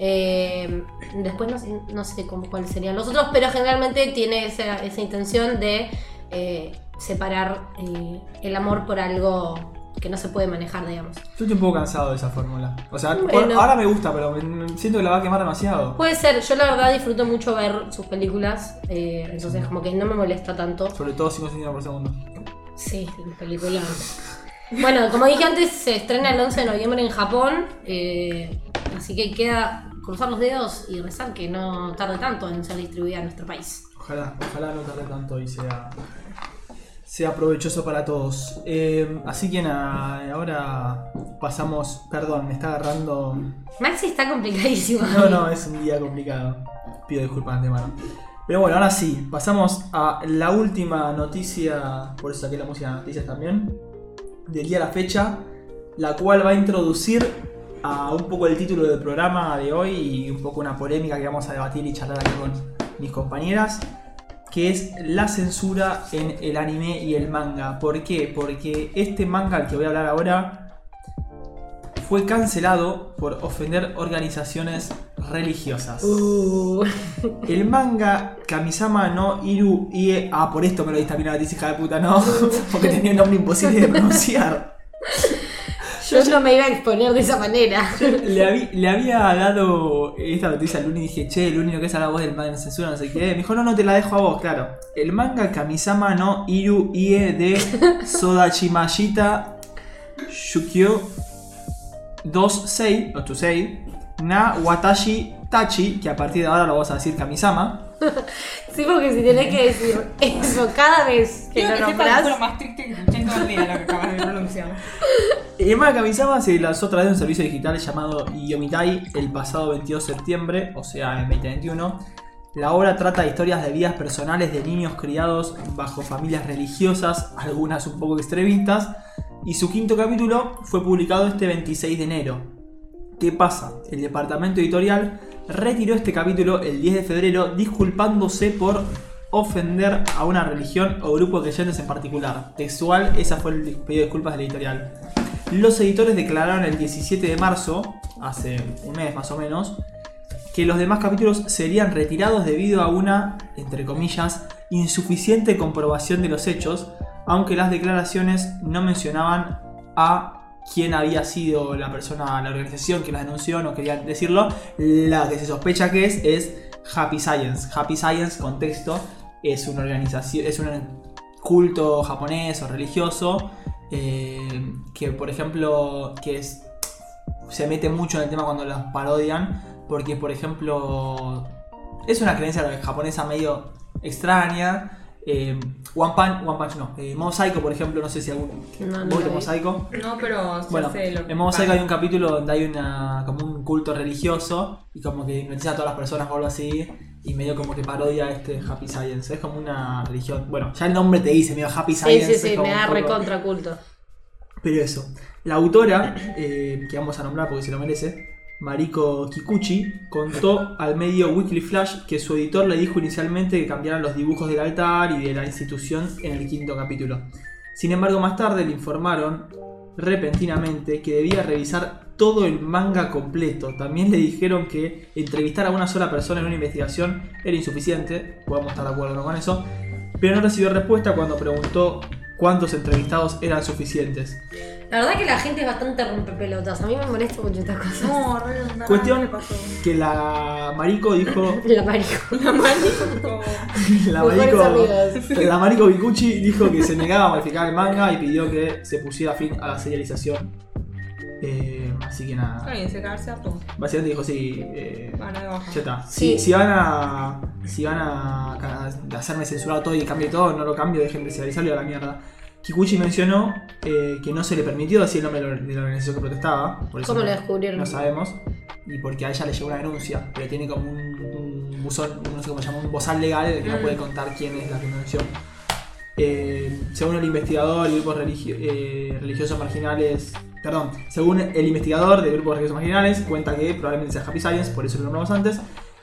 Speaker 2: Eh, después no, sé- no sé cómo, cuáles serían los otros, pero generalmente tiene esa, esa intención de eh, separar el amor por algo que no se puede manejar, digamos.
Speaker 1: Yo estoy un poco cansado de esa fórmula. O sea,
Speaker 2: Bueno.
Speaker 1: ahora me gusta, pero siento que la va a quemar demasiado.
Speaker 2: Puede ser, yo la verdad disfruto mucho ver sus películas, eh, entonces como que no me molesta tanto.
Speaker 1: Sobre todo 5 centímetros por segundo.
Speaker 2: Sí, la película. Bueno, como dije antes, se estrena el 11 de noviembre en Japón, eh, así que queda cruzar los dedos y rezar que no tarde tanto en ser distribuida en nuestro país.
Speaker 1: Ojalá, ojalá no tarde tanto y sea, sea provechoso para todos. Eh, así que nada, ahora pasamos. Perdón, me está agarrando.
Speaker 2: Maxi está complicadísimo.
Speaker 1: No, no, es un día complicado. Pido disculpas de antemano. Pero bueno, ahora sí, pasamos a la última noticia, por eso saqué la música de noticias también, del día a la fecha, la cual va a introducir a un poco el título del programa de hoy y un poco una polémica que vamos a debatir y charlar aquí con mis compañeras, que es la censura en el anime y el manga. ¿Por qué? Porque este manga al que voy a hablar ahora fue cancelado por ofender organizaciones religiosas.
Speaker 2: Uh,
Speaker 1: El manga Kamisama no Iru Ie. Ah, por esto me lo diste a la noticia, hija de puta, no. Porque tenía un nombre imposible de pronunciar.
Speaker 2: yo no me iba a exponer de esa manera.
Speaker 1: Le, habí- le había dado esta noticia al Luni y dije, che, el único que es a la voz del manga de censura, no sé qué. Me dijo, no, no, te la dejo a vos, claro. El manga Kamisama no Iru Ie de Sodachimashita Shukyo 26, o Tusei, na Watashi Tachi, que a partir de ahora lo vamos a decir Kamisama.
Speaker 2: Sí, porque si tenés que decir eso cada vez que
Speaker 3: Quiero
Speaker 2: lo
Speaker 3: que fue lo
Speaker 2: nombras.
Speaker 3: más triste que escuché en todo el día lo que acabas de pronunciar.
Speaker 1: El manga Kamisama se lanzó a través de un servicio digital llamado Yomitai el pasado 22 de septiembre, o sea, en 2021. La obra trata de historias de vidas personales de niños criados bajo familias religiosas, algunas un poco extremistas, y su quinto capítulo fue publicado este 26 de enero. ¿Qué pasa? El departamento editorial retiró este capítulo el 10 de febrero disculpándose por ofender a una religión o grupo de creyentes en particular. Textual, esa fue el pedido de disculpas de la editorial. Los editores declararon el 17 de marzo, hace un mes más o menos, que los demás capítulos serían retirados debido a una, entre comillas, insuficiente comprobación de los hechos, aunque las declaraciones no mencionaban a quién había sido la persona, la organización que las denunció, no querían decirlo. La que se sospecha que es es Happy Science. Happy Science, contexto, es una organización, es un culto japonés o religioso eh, que, por ejemplo, que es, se mete mucho en el tema cuando las parodian, porque, por ejemplo, es una creencia japonesa medio extraña. Eh, One Punch, One Punch no, eh, Mob Psycho, por ejemplo, no sé si algún.
Speaker 2: No, no
Speaker 1: ¿Vos viste
Speaker 2: la
Speaker 1: Mob. Psycho?
Speaker 3: No, pero sí
Speaker 1: Bueno,
Speaker 3: sé lo que
Speaker 1: en Mob Psycho hay un capítulo donde hay una como un culto religioso y como que hipnotiza a todas las personas o algo así y medio como que parodia este Happy Science. Es como una religión. Bueno, ya el nombre te dice, medio Happy
Speaker 2: Sí,
Speaker 1: Science.
Speaker 2: sí, sí,
Speaker 1: como
Speaker 2: me da recontra culto.
Speaker 1: Pero eso, la autora, eh, que vamos a nombrar porque se lo merece, Mariko Kikuchi, contó al medio Weekly Flash que su editor le dijo inicialmente que cambiaran los dibujos del altar y de la institución en el quinto capítulo. Sin embargo, más tarde le informaron repentinamente que debía revisar todo el manga completo. También le dijeron que entrevistar a una sola persona en una investigación era insuficiente, podemos estar de acuerdo con eso, pero no recibió respuesta cuando preguntó cuántos entrevistados eran suficientes.
Speaker 2: La verdad que la gente es bastante rompepelotas. A mí me molesta mucho estas cosas.
Speaker 3: No, re, nada
Speaker 1: Cuestión-
Speaker 3: pasó.
Speaker 1: Que la Marico dijo.
Speaker 2: La marico.
Speaker 3: La mano como...
Speaker 1: La Marico, la Marico Bikuchi dijo que se negaba a modificar el manga y pidió que se pusiera fin a la serialización. Eh, así que
Speaker 3: Está
Speaker 1: nada.
Speaker 3: bien, se cagarse a todo.
Speaker 1: Básicamente dijo: Sí, eh,
Speaker 3: Van
Speaker 1: ya está.
Speaker 2: Sí.
Speaker 1: Si, si van a. Si van a, a hacerme censurar todo y cambie todo, no lo cambio, dejen de serializarlo y a la mierda. Kikuchi mencionó eh, que no se le permitió decir el nombre de la organización que protestaba. Por eso
Speaker 2: ¿Cómo lo descubrieron?
Speaker 1: No sabemos. Y porque a ella le llegó una denuncia, pero tiene como un, un buzón, no sé cómo se llama, un bozal legal en el que no
Speaker 2: Mm.
Speaker 1: puede contar quién es la que denunció. Eh, según el investigador grupos religio- eh, religiosos marginales, perdón, según el investigador de grupos religiosos marginales, cuenta que probablemente sea Happy Science, por eso lo nombramos antes,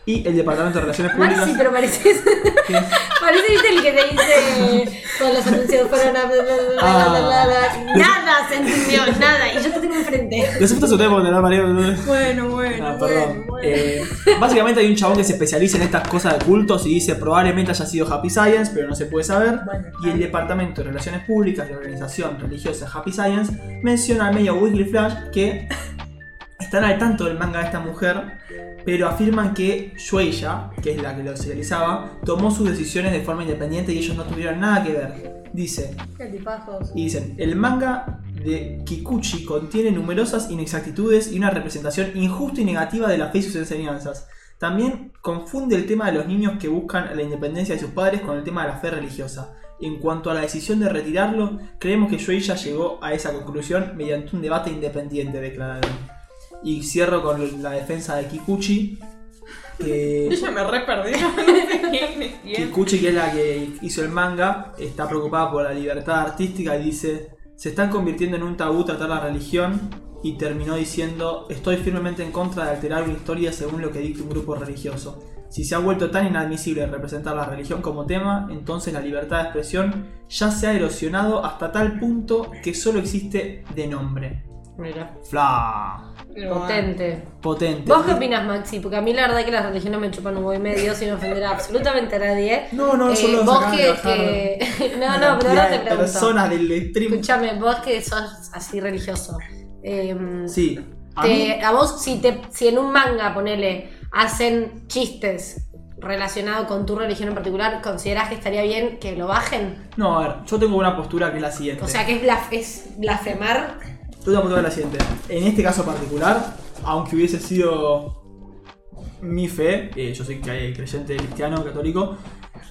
Speaker 1: y el Departamento de Relaciones Públicas.
Speaker 2: Maxi, pero pareces. Parece, viste, el que te dice. Todos los anuncios fueron a. bla, bla, bla, bla, bla, bla. Nada se entendió, nada. Y yo te tengo enfrente.
Speaker 1: Los efectos se da mareo.
Speaker 3: Bueno, bueno.
Speaker 1: Ah, perdón. Eh, básicamente hay un chabón que se especializa en estas cosas de cultos y dice probablemente haya sido Happy Science, pero no se puede saber.
Speaker 2: Bueno,
Speaker 1: Y el Departamento de Relaciones Públicas de la organización religiosa Happy Science menciona al medio Weekly Flash que están al tanto del manga de esta mujer, pero afirman que Shueisha, que es la que lo serializaba, tomó sus decisiones de forma independiente y ellos no tuvieron nada que ver. Dice, y dicen, el manga de Kikuchi contiene numerosas inexactitudes y una representación injusta y negativa de la fe y sus enseñanzas. También confunde el tema de los niños que buscan la independencia de sus padres con el tema de la fe religiosa. En cuanto a la decisión de retirarlo, creemos que Shueisha llegó a esa conclusión mediante un debate independiente, declararon. Y cierro con la defensa de Kikuchi. que-
Speaker 3: ya me re quién.
Speaker 1: Kikuchi, que es la que hizo el manga, está preocupada por la libertad artística y dice, se están convirtiendo en un tabú tratar la religión y terminó diciendo, estoy firmemente en contra de alterar una historia según lo que dicta un grupo religioso. Si se ha vuelto tan inadmisible representar la religión como tema, entonces la libertad de expresión ya se ha erosionado hasta tal punto que solo existe de nombre.
Speaker 2: Mira.
Speaker 1: Fla.
Speaker 3: Pero,
Speaker 2: Potente.
Speaker 1: Potente.
Speaker 2: ¿Vos qué opinas, Maxi? Porque a mí la verdad que las religiones me chupan un huevo y medio sin ofender a absolutamente a nadie.
Speaker 1: No, no,
Speaker 2: Eh,
Speaker 1: solo
Speaker 2: vos que, No,
Speaker 1: una
Speaker 2: no, pero ahora te
Speaker 1: de
Speaker 2: pregunto.
Speaker 1: personas del stream.
Speaker 2: Escúchame, vos que sos así religioso. em,
Speaker 1: Sí. A
Speaker 2: te-
Speaker 1: mí-
Speaker 2: a vos, si, te, si en un manga, ponele, hacen chistes relacionados con tu religión en particular, ¿considerás que estaría bien que lo bajen?
Speaker 1: No, a ver, yo tengo una postura que es la siguiente.
Speaker 2: O sea, que es, blas- es blasfemar.
Speaker 1: Yo te voy a contar la siguiente. En este caso particular, aunque hubiese sido mi fe, eh, yo soy cre- creyente cristiano, católico,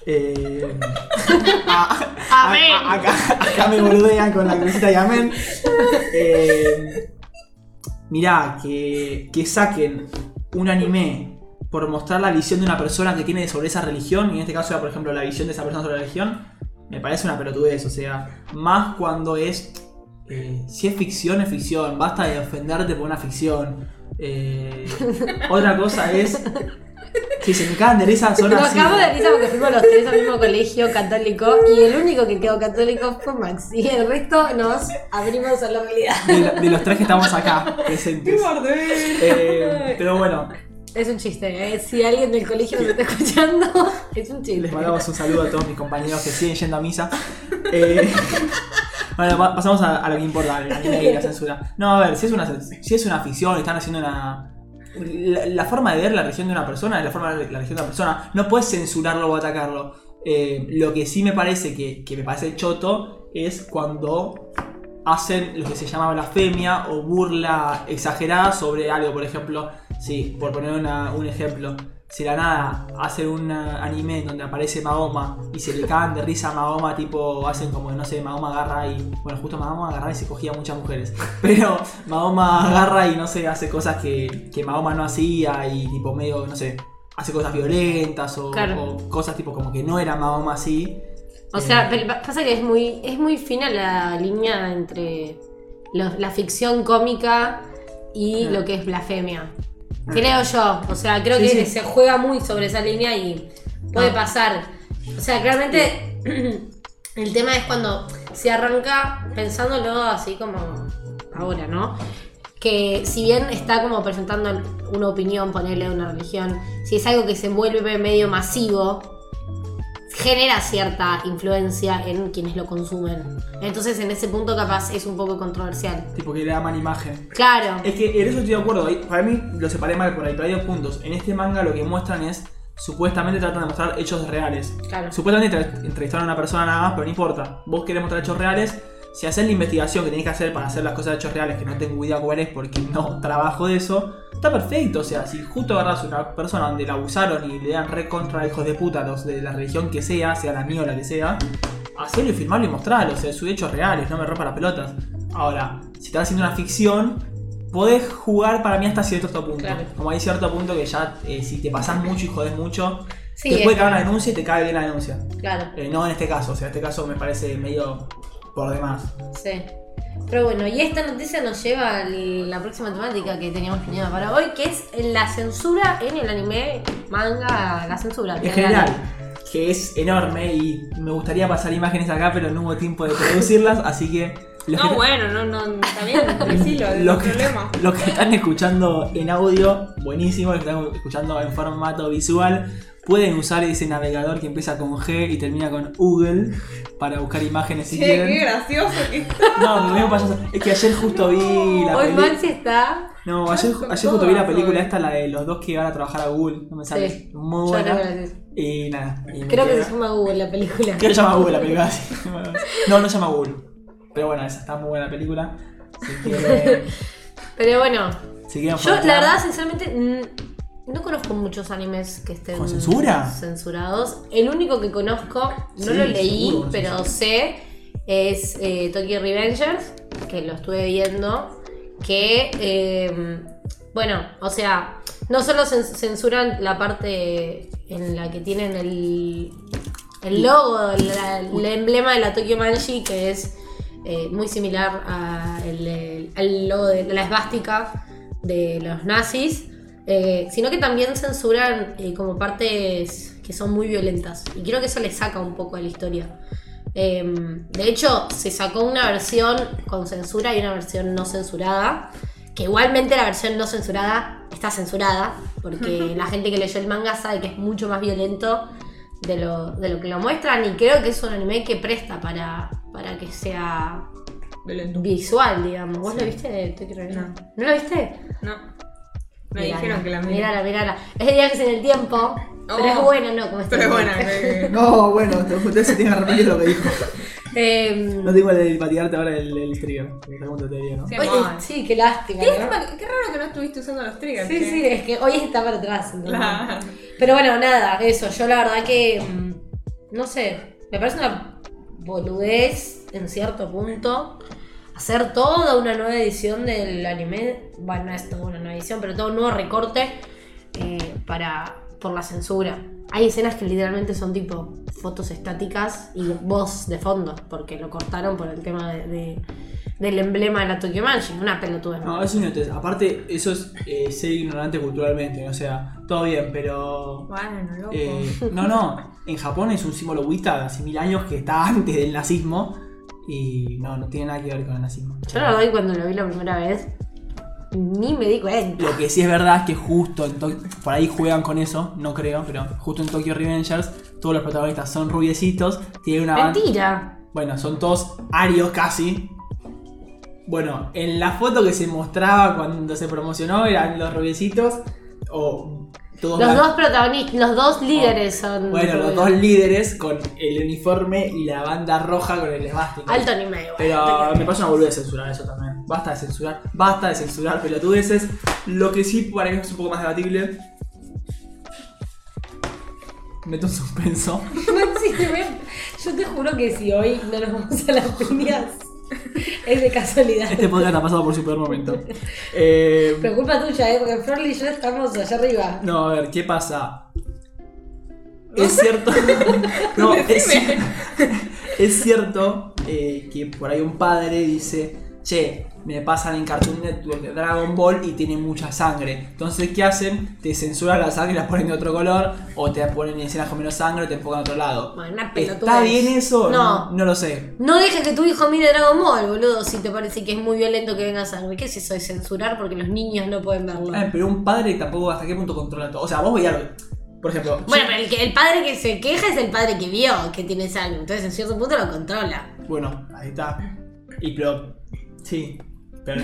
Speaker 1: eh, a- a-
Speaker 2: Amén.
Speaker 1: a- acá, acá me boludean con la crucita y amén. Eh, mirá, que, que saquen un anime por mostrar la visión de una persona que tiene sobre esa religión, y en este caso era, por ejemplo, la visión de esa persona sobre la religión, me parece una pelotudez, o sea, más cuando es eh, si es ficción, es ficción. Basta de ofenderte por una ficción. Eh, otra cosa es. Si se me cagan de risa, son
Speaker 2: Nos
Speaker 1: así.
Speaker 2: acabamos de risa porque fuimos los tres al mismo colegio católico y el único que quedó católico fue Maxi. Y el resto nos abrimos a la realidad.
Speaker 1: De, lo- de los tres que estamos acá presentes. Eh, pero bueno,
Speaker 2: Es un chiste, ¿eh? si alguien del colegio nos está escuchando, es un chiste.
Speaker 1: les mandamos un saludo a todos mis compañeros que siguen yendo a misa. Eh, bueno, pa- pasamos a, a lo que importa, al anime y la censura. No, a ver, si es una, si es una ficción, están haciendo una. La, la forma de ver la religión de una persona es la forma de ver la religión de una persona. No puedes censurarlo o atacarlo. Eh, lo que sí me parece que, que me parece choto es cuando hacen lo que se llama blasfemia o burla exagerada sobre algo. Por ejemplo, sí, por poner una- un ejemplo, si la nada hacen un anime donde aparece Mahoma y se le cagan de risa a Mahoma, tipo hacen como, no sé, Mahoma agarra y. Bueno, justo Mahoma agarra y se cogía a muchas mujeres. Pero Mahoma agarra y no sé, hace cosas que, que Mahoma no hacía y tipo medio, no sé. Hace cosas violentas o,
Speaker 2: Claro.
Speaker 1: o cosas tipo como que no era Mahoma así.
Speaker 2: O sea, pero pasa que es muy, es muy fina la línea entre lo- la ficción cómica y lo que es blasfemia. Creo yo. O sea, creo
Speaker 1: Sí,
Speaker 2: que
Speaker 1: sí.
Speaker 2: se juega muy sobre esa línea y puede
Speaker 1: Ah.
Speaker 2: pasar. O sea, claramente el tema es cuando se arranca pensándolo así como ahora, ¿no? Que si bien está como presentando una opinión, ponerle una religión, si es algo que se vuelve medio masivo, genera cierta influencia en quienes lo consumen. Entonces en ese punto capaz es un poco controversial.
Speaker 1: Tipo que le da mala imagen.
Speaker 2: Claro.
Speaker 1: Es que en eso estoy de acuerdo. Para mí lo separé mal por ahí, pero hay dos puntos. En este manga lo que muestran es. Supuestamente tratan de mostrar hechos reales.
Speaker 2: Claro.
Speaker 1: Supuestamente entre- entrevistaron a una persona nada más, pero no importa. Vos querés mostrar hechos reales. Si haces la investigación que tenés que hacer para hacer las cosas de hechos reales, que no tengo idea cuál es porque no trabajo de eso, está perfecto. O sea, si justo agarras una persona donde la abusaron y le dan re contra hijos de puta los de la religión que sea, sea la mía o la que sea, hacelo y filmarlo y mostrarlo, o sea, sus hechos reales, no me rompa las pelotas. Ahora, si estás haciendo una ficción, podés jugar para mí hasta cierto punto.
Speaker 2: Claro.
Speaker 1: Como hay cierto punto que ya, eh, si te pasás mucho y jodés mucho,
Speaker 2: Sí,
Speaker 1: te puede caer una denuncia y te cae bien la denuncia.
Speaker 2: Claro,
Speaker 1: Eh, no en este caso, o sea, este caso me parece medio por demás.
Speaker 2: sí. Pero bueno, y esta noticia nos lleva a la próxima temática que teníamos planeada para hoy, que es la censura en el anime, manga, la censura.
Speaker 1: En general, que es enorme y me gustaría pasar imágenes acá, pero no hubo tiempo de producirlas, así que... los
Speaker 3: No,
Speaker 1: que-
Speaker 3: bueno, no, no, decilo, no
Speaker 1: los
Speaker 3: problema.
Speaker 1: los que están escuchando en audio, buenísimo, los que están escuchando en formato visual, pueden usar ese navegador que empieza con G y termina con Google para buscar imágenes si
Speaker 3: Che, qué
Speaker 1: quieren.
Speaker 3: gracioso que está.
Speaker 1: No, me veo payaso. Es que ayer justo vi la
Speaker 2: Hoy
Speaker 1: película.
Speaker 2: Maxi está.
Speaker 1: No, ayer,
Speaker 3: Con
Speaker 1: ayer justo vi la película
Speaker 3: hoy.
Speaker 1: esta, la de los dos que van a trabajar a Google. No me sale.
Speaker 2: Sí.
Speaker 1: Muy buena. Y nada. y me
Speaker 2: Creo que
Speaker 1: quedé-
Speaker 2: se llama Google la película.
Speaker 1: Creo que se llama Google la película. sí. No, no se llama Google. Pero bueno, esa está muy buena la película. Si quieren,
Speaker 2: Pero bueno,
Speaker 1: si quieren
Speaker 2: yo la verdad, sinceramente, mm, no conozco muchos animes que estén
Speaker 1: ¿Con censura?
Speaker 2: censurados. El único que conozco, no
Speaker 1: Sí,
Speaker 2: lo leí,
Speaker 1: seguro,
Speaker 2: pero
Speaker 1: sí,
Speaker 2: sé, es eh, Tokyo Revengers, que lo estuve viendo, que, eh, bueno, o sea, no solo cen- censuran la parte en la que tienen el, el logo, la- el emblema de la Tokyo Manji, que es eh, muy similar al logo de la esvástica de los nazis, eh, sino que también censuran eh, como partes que son muy violentas. Y creo que eso le saca un poco a la historia. Eh, de hecho, se sacó una versión con censura y una versión no censurada. Que igualmente la versión no censurada está censurada. Porque la gente que leyó el manga sabe que es mucho más violento de lo, de lo que lo muestran. Y creo que es un anime que presta para, para que sea
Speaker 3: Violento.
Speaker 2: visual, digamos. ¿Vos
Speaker 3: Sí.
Speaker 2: lo viste?
Speaker 3: No.
Speaker 2: ¿No lo viste?
Speaker 3: No. Me
Speaker 2: Mirala,
Speaker 3: dijeron que la mire.
Speaker 2: Mirala, mirala. Es de viajes en el tiempo. Pero
Speaker 3: Oh.
Speaker 2: es buena, ¿no? Como
Speaker 3: Pero es buena. que-
Speaker 1: No, bueno, ustedes se tienen que repetir lo que dijo.
Speaker 2: Eh,
Speaker 1: No tengo el para tirarte ahora el, el trigger. teoría, ¿no?
Speaker 3: Sí.
Speaker 2: oye,
Speaker 3: mal.
Speaker 2: sí, qué lástima.
Speaker 3: Qué,
Speaker 2: ¿no?
Speaker 3: raro que no estuviste usando los triggers.
Speaker 2: Sí,
Speaker 3: che.
Speaker 2: sí, es que hoy está para atrás.
Speaker 3: Claro.
Speaker 2: Pero bueno, nada, eso. Yo la verdad que. mm, No sé. Me parece una boludez en cierto punto. Hacer toda una nueva edición del anime. Bueno, no es toda una nueva edición, pero todo un nuevo recorte eh, para por la censura. Hay escenas que literalmente son tipo fotos estáticas y voz de fondo, porque lo cortaron por el tema de, de- del emblema de la Tokyo Manji. Una pelotuda.
Speaker 1: No, eso no es. Aparte, eso es eh, ser ignorante culturalmente. O sea, todo bien, pero.
Speaker 3: Bueno, loco.
Speaker 1: eh, no, no. En Japón es un símbolo de hace mil años que está antes del nazismo. Y no, no tiene nada que ver con el nazismo.
Speaker 2: Yo la verdad que cuando lo vi la primera vez, ni me di cuenta.
Speaker 1: Lo que sí es verdad es que justo en Tok- por ahí juegan con eso, no creo, pero justo en Tokyo Revengers todos los protagonistas son rubiecitos, tienen una banda.
Speaker 2: Mentira.
Speaker 1: Bueno, son todos arios casi. Bueno, en la foto que se mostraba cuando se promocionó eran los rubiecitos o todos
Speaker 2: Los dos protagonistas, los dos líderes son.
Speaker 1: Bueno, los dos líderes con el uniforme y la banda roja con el esvástica.
Speaker 2: Alto anime, igual.
Speaker 1: Pero me pasa una boludez censurar eso también. Basta de censurar, basta de censurar pelotudeces. Lo que sí para mí es un poco más debatible. Meto un suspenso.
Speaker 2: Ven- Yo te juro que si hoy no nos vamos a las piñas, es de casualidad.
Speaker 1: Este podcast ha pasado por su peor momento. Eh,
Speaker 2: Pero culpa tuya, ¿eh? Porque Florly y yo estamos allá arriba.
Speaker 1: no, a ver, ¿qué pasa? Es cierto. no, es, cier- es cierto eh, que por ahí un padre dice, che, me pasan en Cartoon Network Dragon Ball y tiene mucha sangre. Entonces, ¿qué hacen? Te censuran la sangre y la ponen de otro color, o te ponen escenas con menos sangre o te enfocan a otro lado.
Speaker 2: Bueno, una.
Speaker 1: ¿Está bien eso?
Speaker 2: No.
Speaker 1: No lo sé.
Speaker 2: No dejes que tu hijo mire Dragon Ball, boludo, si te parece que es muy violento que venga sangre. ¿Qué es eso de censurar porque los niños no pueden verlo?
Speaker 1: Pero un padre tampoco hasta qué punto controla todo. O sea, vos veías. Por ejemplo,
Speaker 2: Bueno, pero el, que, el padre que se queja es el padre que vio que tiene sangre. Entonces, en cierto punto lo controla.
Speaker 1: Bueno, ahí está. Y pero. Sí. Pero.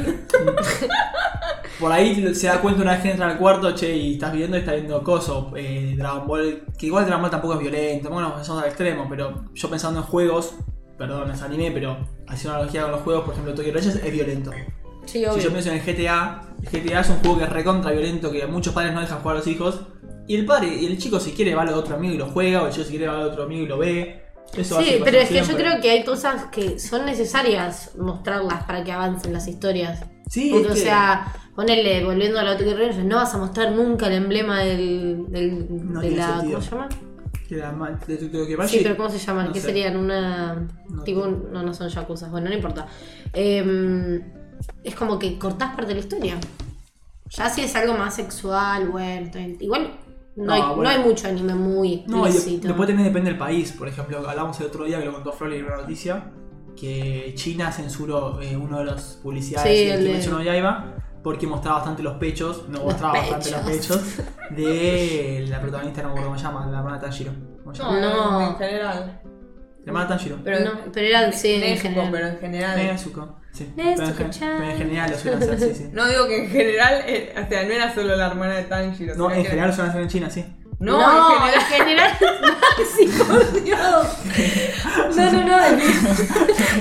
Speaker 1: por ahí se da cuenta una vez que entra al cuarto, che, y estás viendo y estás viendo Coso, eh, Dragon Ball. Que igual Dragon Ball tampoco es violento, bueno, somos al extremo, pero yo pensando en juegos, perdón, es anime, pero haciendo analogía con los juegos, por ejemplo, Tokyo Reyes es violento.
Speaker 2: Sí,
Speaker 1: Si yo pienso en el GTA, el GTA es un juego que es recontra violento, que muchos padres no dejan jugar a los hijos. Y el padre, y el chico si quiere va a lo de otro amigo y lo juega, o el chico si quiere va a lo de otro amigo y lo ve. Eso
Speaker 2: Sí, pero es que yo creo que hay cosas que son necesarias mostrarlas para que avancen las historias.
Speaker 1: Sí,
Speaker 2: Porque,
Speaker 1: es
Speaker 2: o
Speaker 1: que-
Speaker 2: sea, ponele, volviendo a la Otto Rangers, no vas a mostrar nunca el emblema del, del-
Speaker 1: No
Speaker 2: de la.
Speaker 1: sentido.
Speaker 2: ¿Cómo se llama?
Speaker 1: que la de de-
Speaker 2: Sí, pero ¿cómo se llaman?
Speaker 1: no
Speaker 2: ¿Qué
Speaker 1: sé.
Speaker 2: serían? Una.
Speaker 1: No
Speaker 2: tipo, un- no, no son yacuzas. Bueno, no importa. Em, es como que cortás parte de la historia. Ya si es algo más sexual, bueno. Igual no,
Speaker 1: No,
Speaker 2: hay,
Speaker 1: bueno.
Speaker 2: no hay mucho anime muy
Speaker 1: No, y de-
Speaker 2: explícito.
Speaker 1: después también depende del país. Por ejemplo, hablamos el otro día que lo contó Flor en una noticia que China censuró eh, uno de las publicidades
Speaker 2: Sí,
Speaker 1: de
Speaker 2: el de-
Speaker 1: Kimetsu no Yaiba porque mostraba bastante los pechos, no
Speaker 2: Los
Speaker 1: mostraba bastante los
Speaker 2: pechos.
Speaker 1: de la protagonista, no me acuerdo cómo se llama, la hermana Tanjiro. ¿Cómo se llama?
Speaker 2: No.
Speaker 3: en general.
Speaker 1: La hermana Tanjiro.
Speaker 3: Pero,
Speaker 2: No, pero era, sí, en
Speaker 3: Nezuko,
Speaker 2: general.
Speaker 3: pero en general.
Speaker 1: Sí. Pero en, gen-
Speaker 2: Nezuko-chan.
Speaker 1: pero en general lo suelen hacer, sí, sí.
Speaker 3: No digo que en general, eh, o sea, no era solo la hermana de Tanjiro.
Speaker 1: No, en general lo suelen hacer en China, sí.
Speaker 3: No, en general.
Speaker 2: Maxi, por Dios. No, no, no.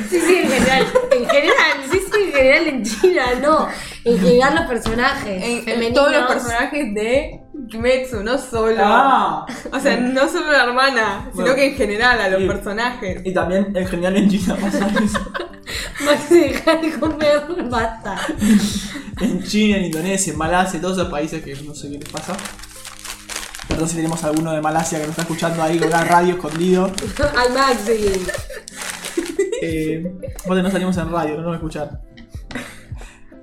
Speaker 2: Sí, sí, en general. En general, sí, sí, en general en China, no. En general los personajes.
Speaker 3: En, en todos los personajes de Kimetsu, no solo.
Speaker 1: Ah,
Speaker 3: O sea, no solo la hermana, sino
Speaker 1: Bueno.
Speaker 3: que en general a los personajes.
Speaker 1: y también en general en China pasa eso.
Speaker 2: Maxi, deja de comer, basta.
Speaker 1: En China, en Indonesia, en Malasia, todos esos países que no sé qué les pasa. Perdón si tenemos alguno de Malasia que nos está escuchando ahí con una radio escondido.
Speaker 2: Ay, Maxi.
Speaker 1: Eh, no salimos en radio, no nos va a escuchar.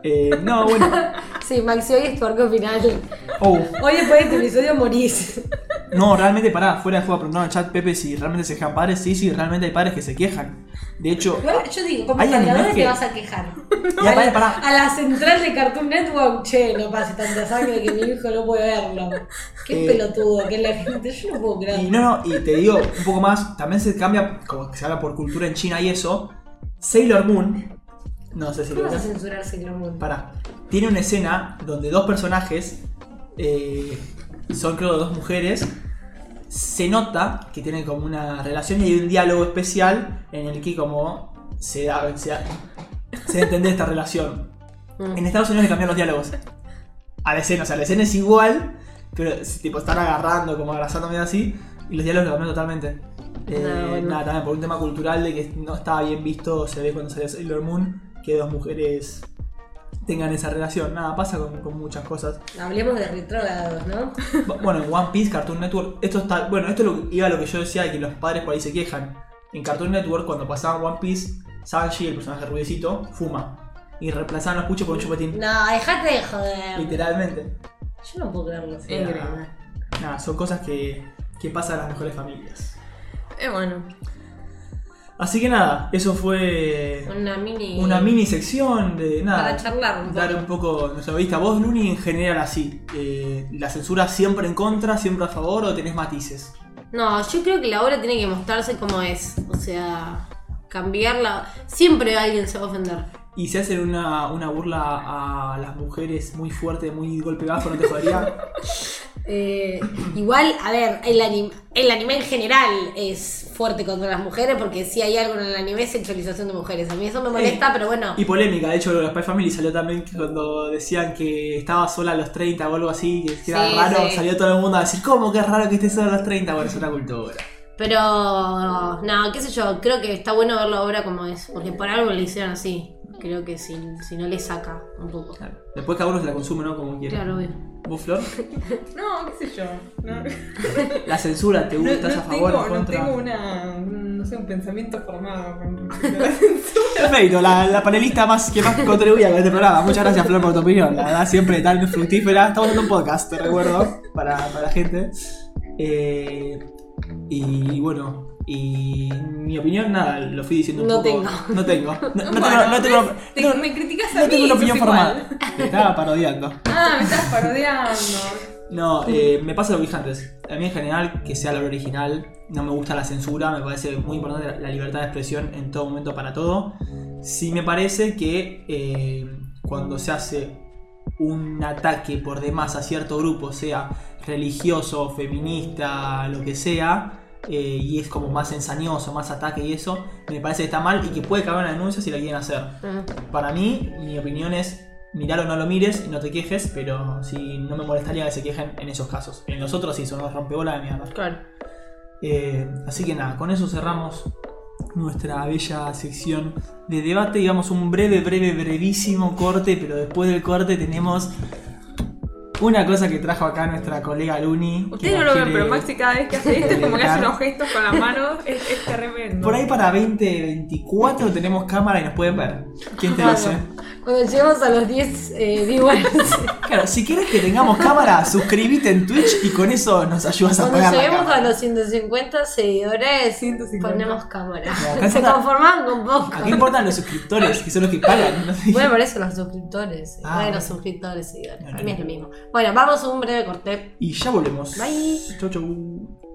Speaker 1: Eh, no, bueno.
Speaker 2: Sí, Maxi, hoy es tu arco final.
Speaker 1: Oh,
Speaker 2: Hoy después de este episodio morís.
Speaker 1: no, realmente pará, fuera de juego, preguntaron en el chat Pepe si realmente se quejan padres. Sí, sí, realmente hay padres que se quejan. De hecho,
Speaker 2: Igual, yo digo, como
Speaker 1: Hay que-
Speaker 2: te vas a quejar.
Speaker 1: pará,
Speaker 2: A la central de Cartoon Network, che, no pase tanta sangre que mi hijo no puede verlo. Qué
Speaker 1: Eh,
Speaker 2: pelotudo que es la gente, yo no puedo creer.
Speaker 1: Y no, no, y te digo un poco más, también se cambia, como que se habla por cultura en China y eso. Sailor Moon, no sé si lo
Speaker 2: ¿Cómo vas a
Speaker 1: ves.
Speaker 2: censurar Sailor Moon?
Speaker 1: Pará, tiene una escena donde dos personajes, eh, son creo dos mujeres, se nota que tienen como una relación y hay un diálogo especial en el que como se da, se da, entender esta relación.
Speaker 2: Mm.
Speaker 1: En Estados Unidos le cambian los diálogos a la escena, o sea, la escena es igual, pero tipo están agarrando, como abrazándome así, y los diálogos lo cambian totalmente. Eh,
Speaker 2: Ah, bueno.
Speaker 1: Nada, también por un tema cultural de que no estaba bien visto, se ve cuando sale Sailor Moon, que dos mujeres tengan esa relación. Nada, pasa con, con muchas cosas.
Speaker 2: Hablemos de retrógrados, ¿no?
Speaker 1: Bu- Bueno, en One Piece, Cartoon Network, esto está. Bueno, esto es lo, iba a lo que yo decía de que los padres por ahí se quejan. En Cartoon Network, cuando pasaban One Piece, Sanji, el personaje rubiecito, fuma. Y reemplazaban los puchos por un chupetín.
Speaker 2: No, dejate de joder.
Speaker 1: Literalmente.
Speaker 2: Yo no puedo creerlo.
Speaker 3: Ingrid.
Speaker 1: Nada, son cosas que, que pasan en las mejores familias.
Speaker 3: Eh, bueno.
Speaker 1: Así que nada, eso fue
Speaker 2: Una mini.
Speaker 1: una mini sección de nada.
Speaker 2: Para charlar un
Speaker 1: Dar
Speaker 2: poco.
Speaker 1: un poco nuestra vista. Vos, Luni, en general así. eh, ¿La censura siempre en contra, siempre a favor o tenés matices?
Speaker 2: No, yo creo que la obra tiene que mostrarse como es. O sea, cambiarla. Siempre alguien se va a ofender.
Speaker 1: Y si hacen una, una burla a las mujeres muy fuerte, muy golpe bajo, ¿no te jodería?
Speaker 2: Eh, igual, a ver, el anime, el anime en general es fuerte contra las mujeres porque si hay algo en el anime es sexualización de mujeres. A mí eso me molesta,
Speaker 1: Eh,
Speaker 2: pero bueno.
Speaker 1: Y polémica, de hecho, lo de Spy Family salió también cuando decían que estaba sola a los 30 o algo así, que era
Speaker 2: Sí,
Speaker 1: raro,
Speaker 2: sí.
Speaker 1: salió todo el mundo a decir, ¿cómo que es raro que estés sola a los 30? Bueno, es una cultura.
Speaker 2: Pero, no, qué sé yo, creo que está bueno ver la obra como es, porque por algo le hicieron así. Creo que si, si no le saca un poco.
Speaker 1: Claro. Después cada uno se la consume, ¿no? Como quiere.
Speaker 2: Claro, obvio.
Speaker 1: ¿Vos, Flor?
Speaker 3: No, qué sé yo. No,
Speaker 1: La censura, ¿te gusta?
Speaker 3: no
Speaker 1: ¿Estás a favor
Speaker 3: tengo,
Speaker 1: en
Speaker 3: no
Speaker 1: contra?
Speaker 3: tengo una, un, no sé, un pensamiento formado con la censura.
Speaker 1: Perfecto, la, la panelista más que más contribuía con este programa. Muchas gracias, Flor, por tu opinión. La verdad, siempre tan fructífera. Estamos haciendo un podcast, te recuerdo, para, para la gente. Eh, y bueno, y mi opinión, nada, lo fui diciendo un
Speaker 2: No
Speaker 1: poco.
Speaker 2: tengo.
Speaker 1: No tengo. No, no tengo, no tengo,
Speaker 3: Te-
Speaker 1: no-
Speaker 3: me criticas a
Speaker 1: no
Speaker 3: mí,
Speaker 1: tengo una opinión formada. Te estaba parodiando.
Speaker 3: Ah, me estás parodiando.
Speaker 1: No, eh, me pasa lo que dije antes. A mí en general, que sea lo original, no me gusta la censura, me parece muy importante la- la libertad de expresión en todo momento para todo. Sí me parece que eh, cuando se hace un ataque por demás a cierto grupo, sea religioso, feminista, lo que sea, eh, y es como más ensañoso, más ataque y eso, me parece que está mal y que puede caber una denuncia si la quieren hacer.
Speaker 2: Mm.
Speaker 1: Para mí, mi opinión es mirar o no lo mires y no te quejes, pero sí no me molestaría que se quejen en esos casos. En los otros sí son unos rompebolas de mierda.
Speaker 2: Claro.
Speaker 1: Eh, así que nada, con eso cerramos nuestra bella sección de debate a un breve, breve, brevísimo corte, pero después del corte tenemos una cosa que trajo acá nuestra colega Luni.
Speaker 3: Ustedes no lo ven, pero Maxi cada vez que hace esto es como que hace unos gestos con las manos. Es, es tremendo.
Speaker 1: Por ahí para 2024 tenemos cámara y nos pueden ver. ¿Quién te dice?
Speaker 2: Cuando lleguemos a los 10 eh, viewers,
Speaker 1: Claro, si quieres que tengamos cámara, suscríbete en Twitch y con eso nos ayudas a
Speaker 2: cuando
Speaker 1: pagar la
Speaker 2: lleguemos a los 150 seguidores,
Speaker 3: 150.
Speaker 2: ponemos cámara. Se conforman con poco.
Speaker 1: ¿A qué importan los suscriptores? Que son los que pagan. No sé.
Speaker 2: Bueno, por eso los suscriptores.
Speaker 1: Ah,
Speaker 2: bueno,
Speaker 1: bueno.
Speaker 2: suscriptores, seguidores. Para mí es lo mismo. Bueno, vamos a un breve corte.
Speaker 1: Y ya volvemos.
Speaker 2: Bye.
Speaker 1: Chau, chau.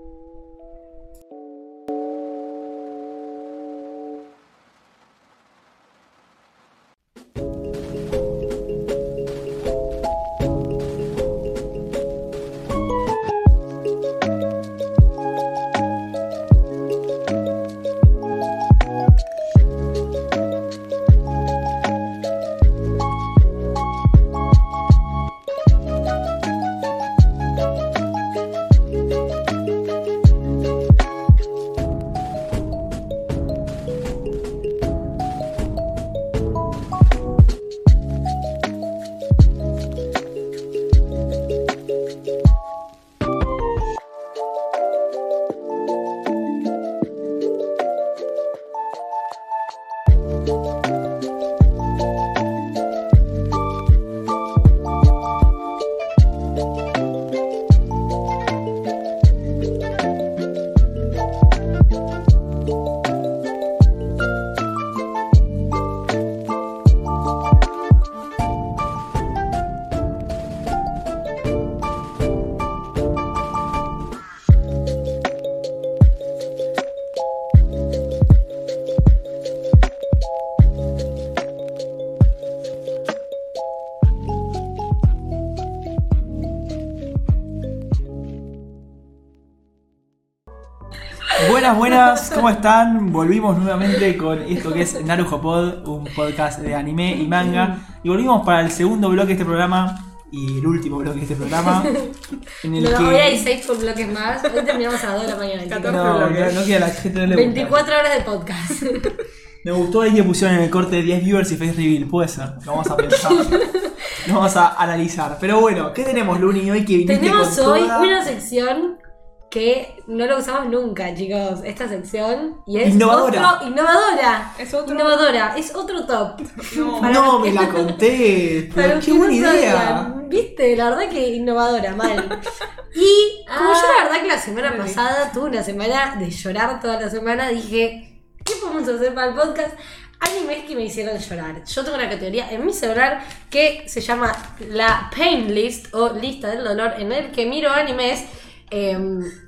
Speaker 1: ¿Cómo están? Volvimos nuevamente con esto que es Narujo Pod, un podcast de anime y manga. Y volvimos para el segundo bloque de este programa y el último bloque de este programa. En el
Speaker 2: No,
Speaker 1: que.
Speaker 2: hoy hay 6 bloques más. Hoy terminamos a las 2 de la mañana. chicos.
Speaker 3: 14
Speaker 1: No,
Speaker 3: bloques.
Speaker 1: no, no queda la gente no le gusta.
Speaker 2: 24 horas de podcast.
Speaker 1: Me gustó ahí que pusieron en el corte de 10 viewers y face reveal, puede ser. Lo vamos a pensar. Lo vamos a analizar. Pero bueno, ¿qué tenemos, Luni, hoy que viniste
Speaker 2: Tenemos
Speaker 1: con
Speaker 2: hoy
Speaker 1: toda-
Speaker 2: una sección que no lo usamos nunca, chicos. Esta sección. Y es
Speaker 1: Innovadora.
Speaker 2: otro- innovadora.
Speaker 3: Es otro.
Speaker 2: Innovadora. Es otro top.
Speaker 3: No.
Speaker 1: Me la conté. Pero qué buena idea.
Speaker 2: sabían, Viste, la verdad que innovadora, mal. Y como
Speaker 3: Ah.
Speaker 2: yo la verdad que la semana
Speaker 3: Sí.
Speaker 2: pasada tuve una semana de llorar toda la semana, dije, ¿qué podemos hacer para el podcast? Animes que me hicieron llorar. Yo tengo una categoría en mi celular que se llama la Pain List o lista del dolor, en el que miro animes eh,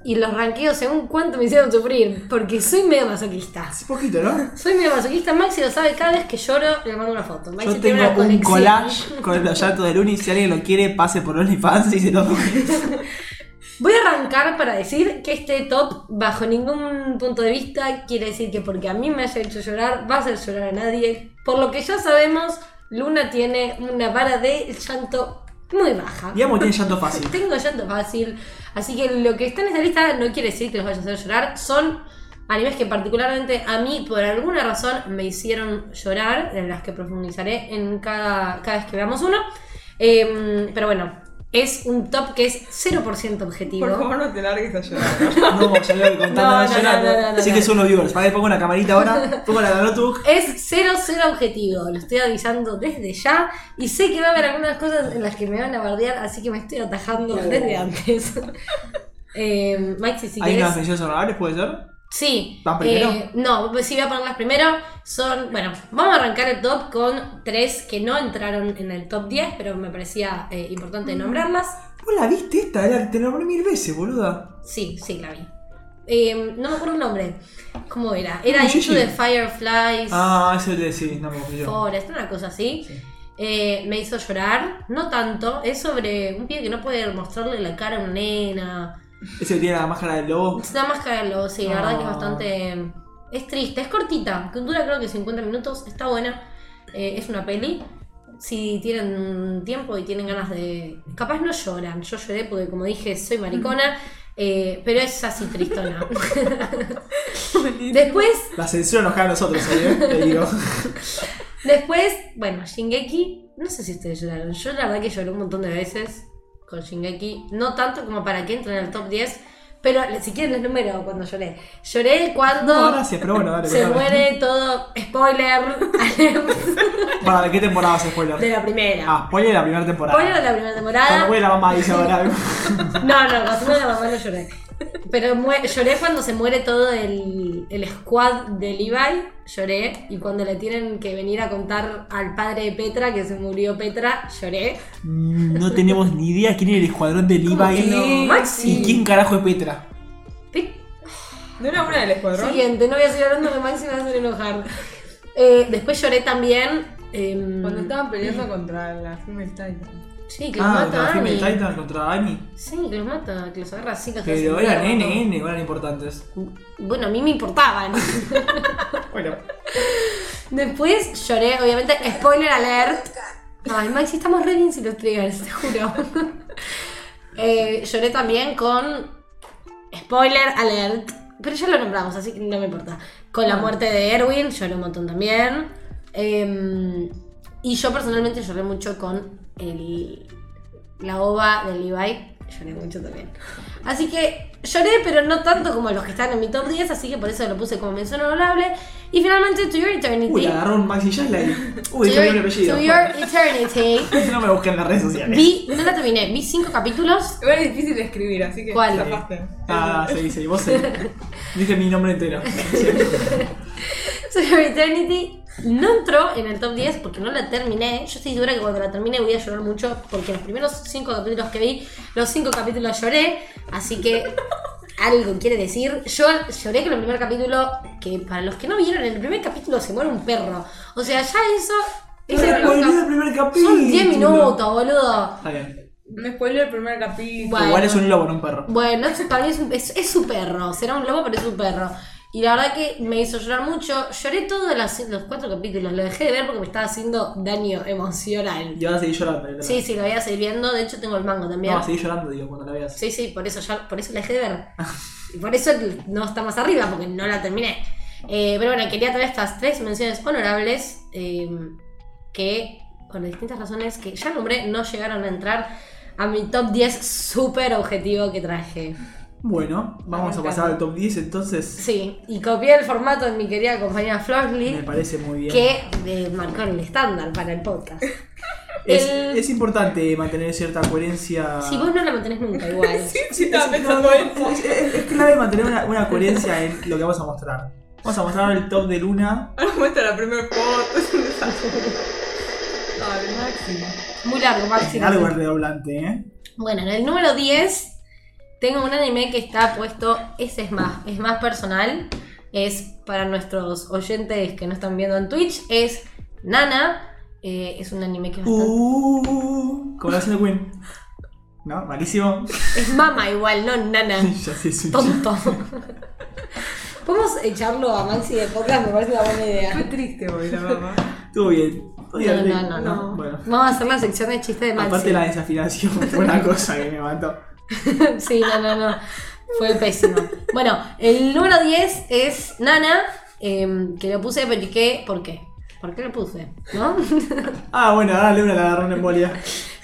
Speaker 2: y los ranqueo según cuánto me hicieron sufrir, porque soy medio masoquista.
Speaker 1: Hace poquito, ¿no?
Speaker 2: Soy medio masoquista, Maxi lo sabe, cada vez que lloro le mando una foto. Maxi
Speaker 1: Yo
Speaker 2: tiene
Speaker 1: tengo
Speaker 2: una
Speaker 1: un collage con los llantos de Luni. Si alguien lo quiere, pase por OnlyFans y se lo
Speaker 2: Voy a arrancar para decir que este top, bajo ningún punto de vista, quiere decir que porque a mí me haya hecho llorar, va a hacer llorar a nadie. Por lo que ya sabemos, Luna tiene una vara de llanto muy baja.
Speaker 1: Digamos, tiene llanto fácil.
Speaker 2: Tengo llanto fácil. Así que lo que está en esta lista no quiere decir que los vaya a hacer llorar. Son animes que particularmente a mí, por alguna razón, me hicieron llorar, en las que profundizaré en cada, cada vez que veamos uno. Em, pero bueno, es un top que es 0% objetivo.
Speaker 3: Por favor, no te largues a llorar.
Speaker 1: No, ya lo contando,
Speaker 2: No,
Speaker 1: no,
Speaker 2: no,
Speaker 1: llorando. que son los viewers. Para que pongo una camarita ahora, pongo la notebook.
Speaker 2: Es 0 0 objetivo, lo estoy avisando desde ya y sé que va a haber algunas cosas en las que me van a bardear, así que me estoy atajando desde antes. eh, Maxi, si
Speaker 1: ¿Hay
Speaker 2: querés...
Speaker 1: unas menciones honorables, puede ser?
Speaker 2: Sí.
Speaker 1: ¿Vas primero?
Speaker 2: eh, no, pues sí voy a ponerlas primero. Son, bueno, vamos a arrancar el top con tres que no entraron en el top 10, pero me parecía eh, importante nombrarlas.
Speaker 1: ¿Vos la viste esta? La- Te la nombré mil veces, boluda.
Speaker 2: Sí, sí, la vi. Eh, no me acuerdo el nombre. ¿Cómo era? Era
Speaker 1: No,
Speaker 2: Into the Fireflies
Speaker 1: Ah, ese de sí, no me acuerdo.
Speaker 2: Forest, una cosa así.
Speaker 1: Sí.
Speaker 2: Eh, me hizo llorar, no tanto. Es sobre un pibe que no puede mostrarle la cara a una nena.
Speaker 1: Ese que tiene la máscara del lobo.
Speaker 2: Es una máscara de lobo, sí, la verdad que es
Speaker 1: Ah.
Speaker 2: bastante. Es triste, es cortita, dura creo que 50 minutos, está buena. Eh, es una peli. Si tienen tiempo y tienen ganas de. Capaz no lloran. Yo lloré porque, como dije, soy maricona. Eh, pero es así tristona. Después,
Speaker 1: La censura nos cae a nosotros, ¿eh? Te digo.
Speaker 2: después, bueno, Shingeki. No sé si ustedes lloraron. Yo la verdad que lloré un montón de veces con Shingeki. No tanto como para que entre en el top 10. Pero si quieren les número cuando lloré. Lloré cuando
Speaker 1: No, gracias, pero bueno, dale.
Speaker 2: se muere todo. Spoiler.
Speaker 1: Para, ¿de qué temporada se spoiler?
Speaker 2: de la primera.
Speaker 1: Ah, spoiler de la primera temporada.
Speaker 2: Spoiler de la primera
Speaker 1: Cuando
Speaker 2: temporada.
Speaker 1: muere la mamá dice ahora.
Speaker 2: No, no, cuando muere la mamá no lloré. Pero lloré cuando se muere todo el, el squad de Levi. Lloré. Y cuando le tienen que venir a contar al padre de Petra que se murió Petra, lloré.
Speaker 1: Mm, No tenemos ni idea quién es el escuadrón de
Speaker 2: ¿Cómo que
Speaker 1: Levi.
Speaker 2: no? Maxi.
Speaker 1: ¿Y quién carajo es Petra?
Speaker 2: Pe-
Speaker 3: ¿No era una del escuadrón?
Speaker 2: Siguiente, no voy a seguir hablando de Maxi, me va a hacer enojar. Eh, después lloré también. em,
Speaker 3: Cuando estaban peleando contra la Female Titan.
Speaker 2: Sí, que los
Speaker 1: Ah,
Speaker 2: mata a Annie.
Speaker 1: Titan contra Annie.
Speaker 2: Sí, que los mata, que los agarra así. que
Speaker 1: Pero eran. N, N, eran importantes.
Speaker 2: Bueno, a mí me importaban.
Speaker 1: Bueno.
Speaker 2: Después lloré, obviamente, spoiler alert. Ay, Maxi, estamos re bien sin los triggers, te juro. Eh, lloré también con spoiler alert. Pero ya lo nombramos, así que no me importa. Con la muerte de Erwin, lloré un montón también. Eh, y yo personalmente lloré mucho con el, la ova de Levi. Lloré mucho también. Así que lloré, pero no tanto como los que están en mi top 10, así que por eso lo puse como mención honorable. Y finalmente, To Your Eternity.
Speaker 1: Uy, agarró un Maxi Jasley. Uy,
Speaker 2: to, your,
Speaker 1: el apellido.
Speaker 2: to Your Eternity.
Speaker 1: No me busquen en las redes sociales.
Speaker 2: Vi, no la terminé, vi cinco capítulos.
Speaker 3: Igual es difícil de escribir, así que
Speaker 2: ¿Cuál?
Speaker 1: Ah, sí, sí, vos sí. Dije mi nombre entero.
Speaker 2: To Your Eternity no entró en el top 10 porque no la terminé. Yo estoy segura que cuando la termine voy a llorar mucho porque los primeros cinco capítulos que vi, los cinco capítulos lloré. Así que algo quiere decir. Yo lloré con el primer capítulo, que para los que no vieron, en el primer capítulo se muere un perro. O sea, ya eso... Es
Speaker 1: Me
Speaker 2: el primer
Speaker 1: primer
Speaker 2: cap-
Speaker 1: capítulo.
Speaker 2: Son 10 minutos, boludo.
Speaker 1: Está bien.
Speaker 3: Me spoilé el primer capítulo.
Speaker 2: Bueno.
Speaker 1: Igual es un lobo, no un perro.
Speaker 2: Bueno, para mí es, un- es- es su perro. Será un lobo, pero es un perro. Y la verdad que me hizo llorar mucho. Lloré todos los, cuatro capítulos. Lo dejé de ver porque me estaba haciendo daño emocional.
Speaker 1: Y vas a seguir llorando. ¿verdad?
Speaker 2: Sí, sí, lo voy a seguir viendo. De hecho, tengo el mango también.
Speaker 1: No, seguir llorando, digo, cuando la veas.
Speaker 2: Sí, sí, por eso ya, por eso la dejé de ver. Y por eso no está más arriba, porque no la terminé. Eh, pero bueno, quería traer estas tres menciones honorables eh, que, por distintas razones que ya nombré, no llegaron a entrar a mi top 10 súper objetivo que traje.
Speaker 1: Bueno, vamos a
Speaker 3: Me
Speaker 1: pasar al top 10 entonces.
Speaker 2: Sí, y copié el formato de mi querida compañera
Speaker 1: Me
Speaker 2: Florley,
Speaker 1: parece muy bien.
Speaker 2: que eh, marcó el estándar para el podcast.
Speaker 1: Es,
Speaker 2: el-
Speaker 1: es importante mantener cierta coherencia.
Speaker 2: Si vos no la mantenés nunca igual.
Speaker 3: Sí, sí, estaba
Speaker 1: Es-
Speaker 3: pensando eso.
Speaker 1: es, es- es clave mantener una, una coherencia en lo que vamos a mostrar. Vamos a mostrar el top de Luna.
Speaker 3: Ahora muestra la primera foto. Es un desastre. Ay, Maxi.
Speaker 2: Muy largo, Maxi.
Speaker 1: Algo es redoblante, ¿eh?
Speaker 2: Bueno, en el número 10 tengo un anime que está puesto, ese es más, es más personal, es para nuestros oyentes que no están viendo en Twitch, es Nana, eh, es un anime que es bastante...
Speaker 1: Uh, como la de Queen. ¿No? Malísimo.
Speaker 2: Es mama igual, no Nana,
Speaker 1: ya sé, un
Speaker 2: tonto. Podemos echarlo a Maxi de podcast, me parece una buena
Speaker 3: Fue
Speaker 2: idea.
Speaker 3: triste hoy la mamá.
Speaker 1: Estuvo bien.
Speaker 2: No, no, no, no.
Speaker 1: Bueno.
Speaker 2: Vamos a hacer la sección de chistes de Maxi.
Speaker 1: Aparte la desafinación fue una cosa que me mató.
Speaker 2: sí, no, no, no. Fue pésimo. Bueno, el número 10 es Nana, em, que lo puse porque... ¿Por qué? ¿Por qué lo puse? ¿No?
Speaker 1: Ah, bueno, ahora Luna le agarró una embolia.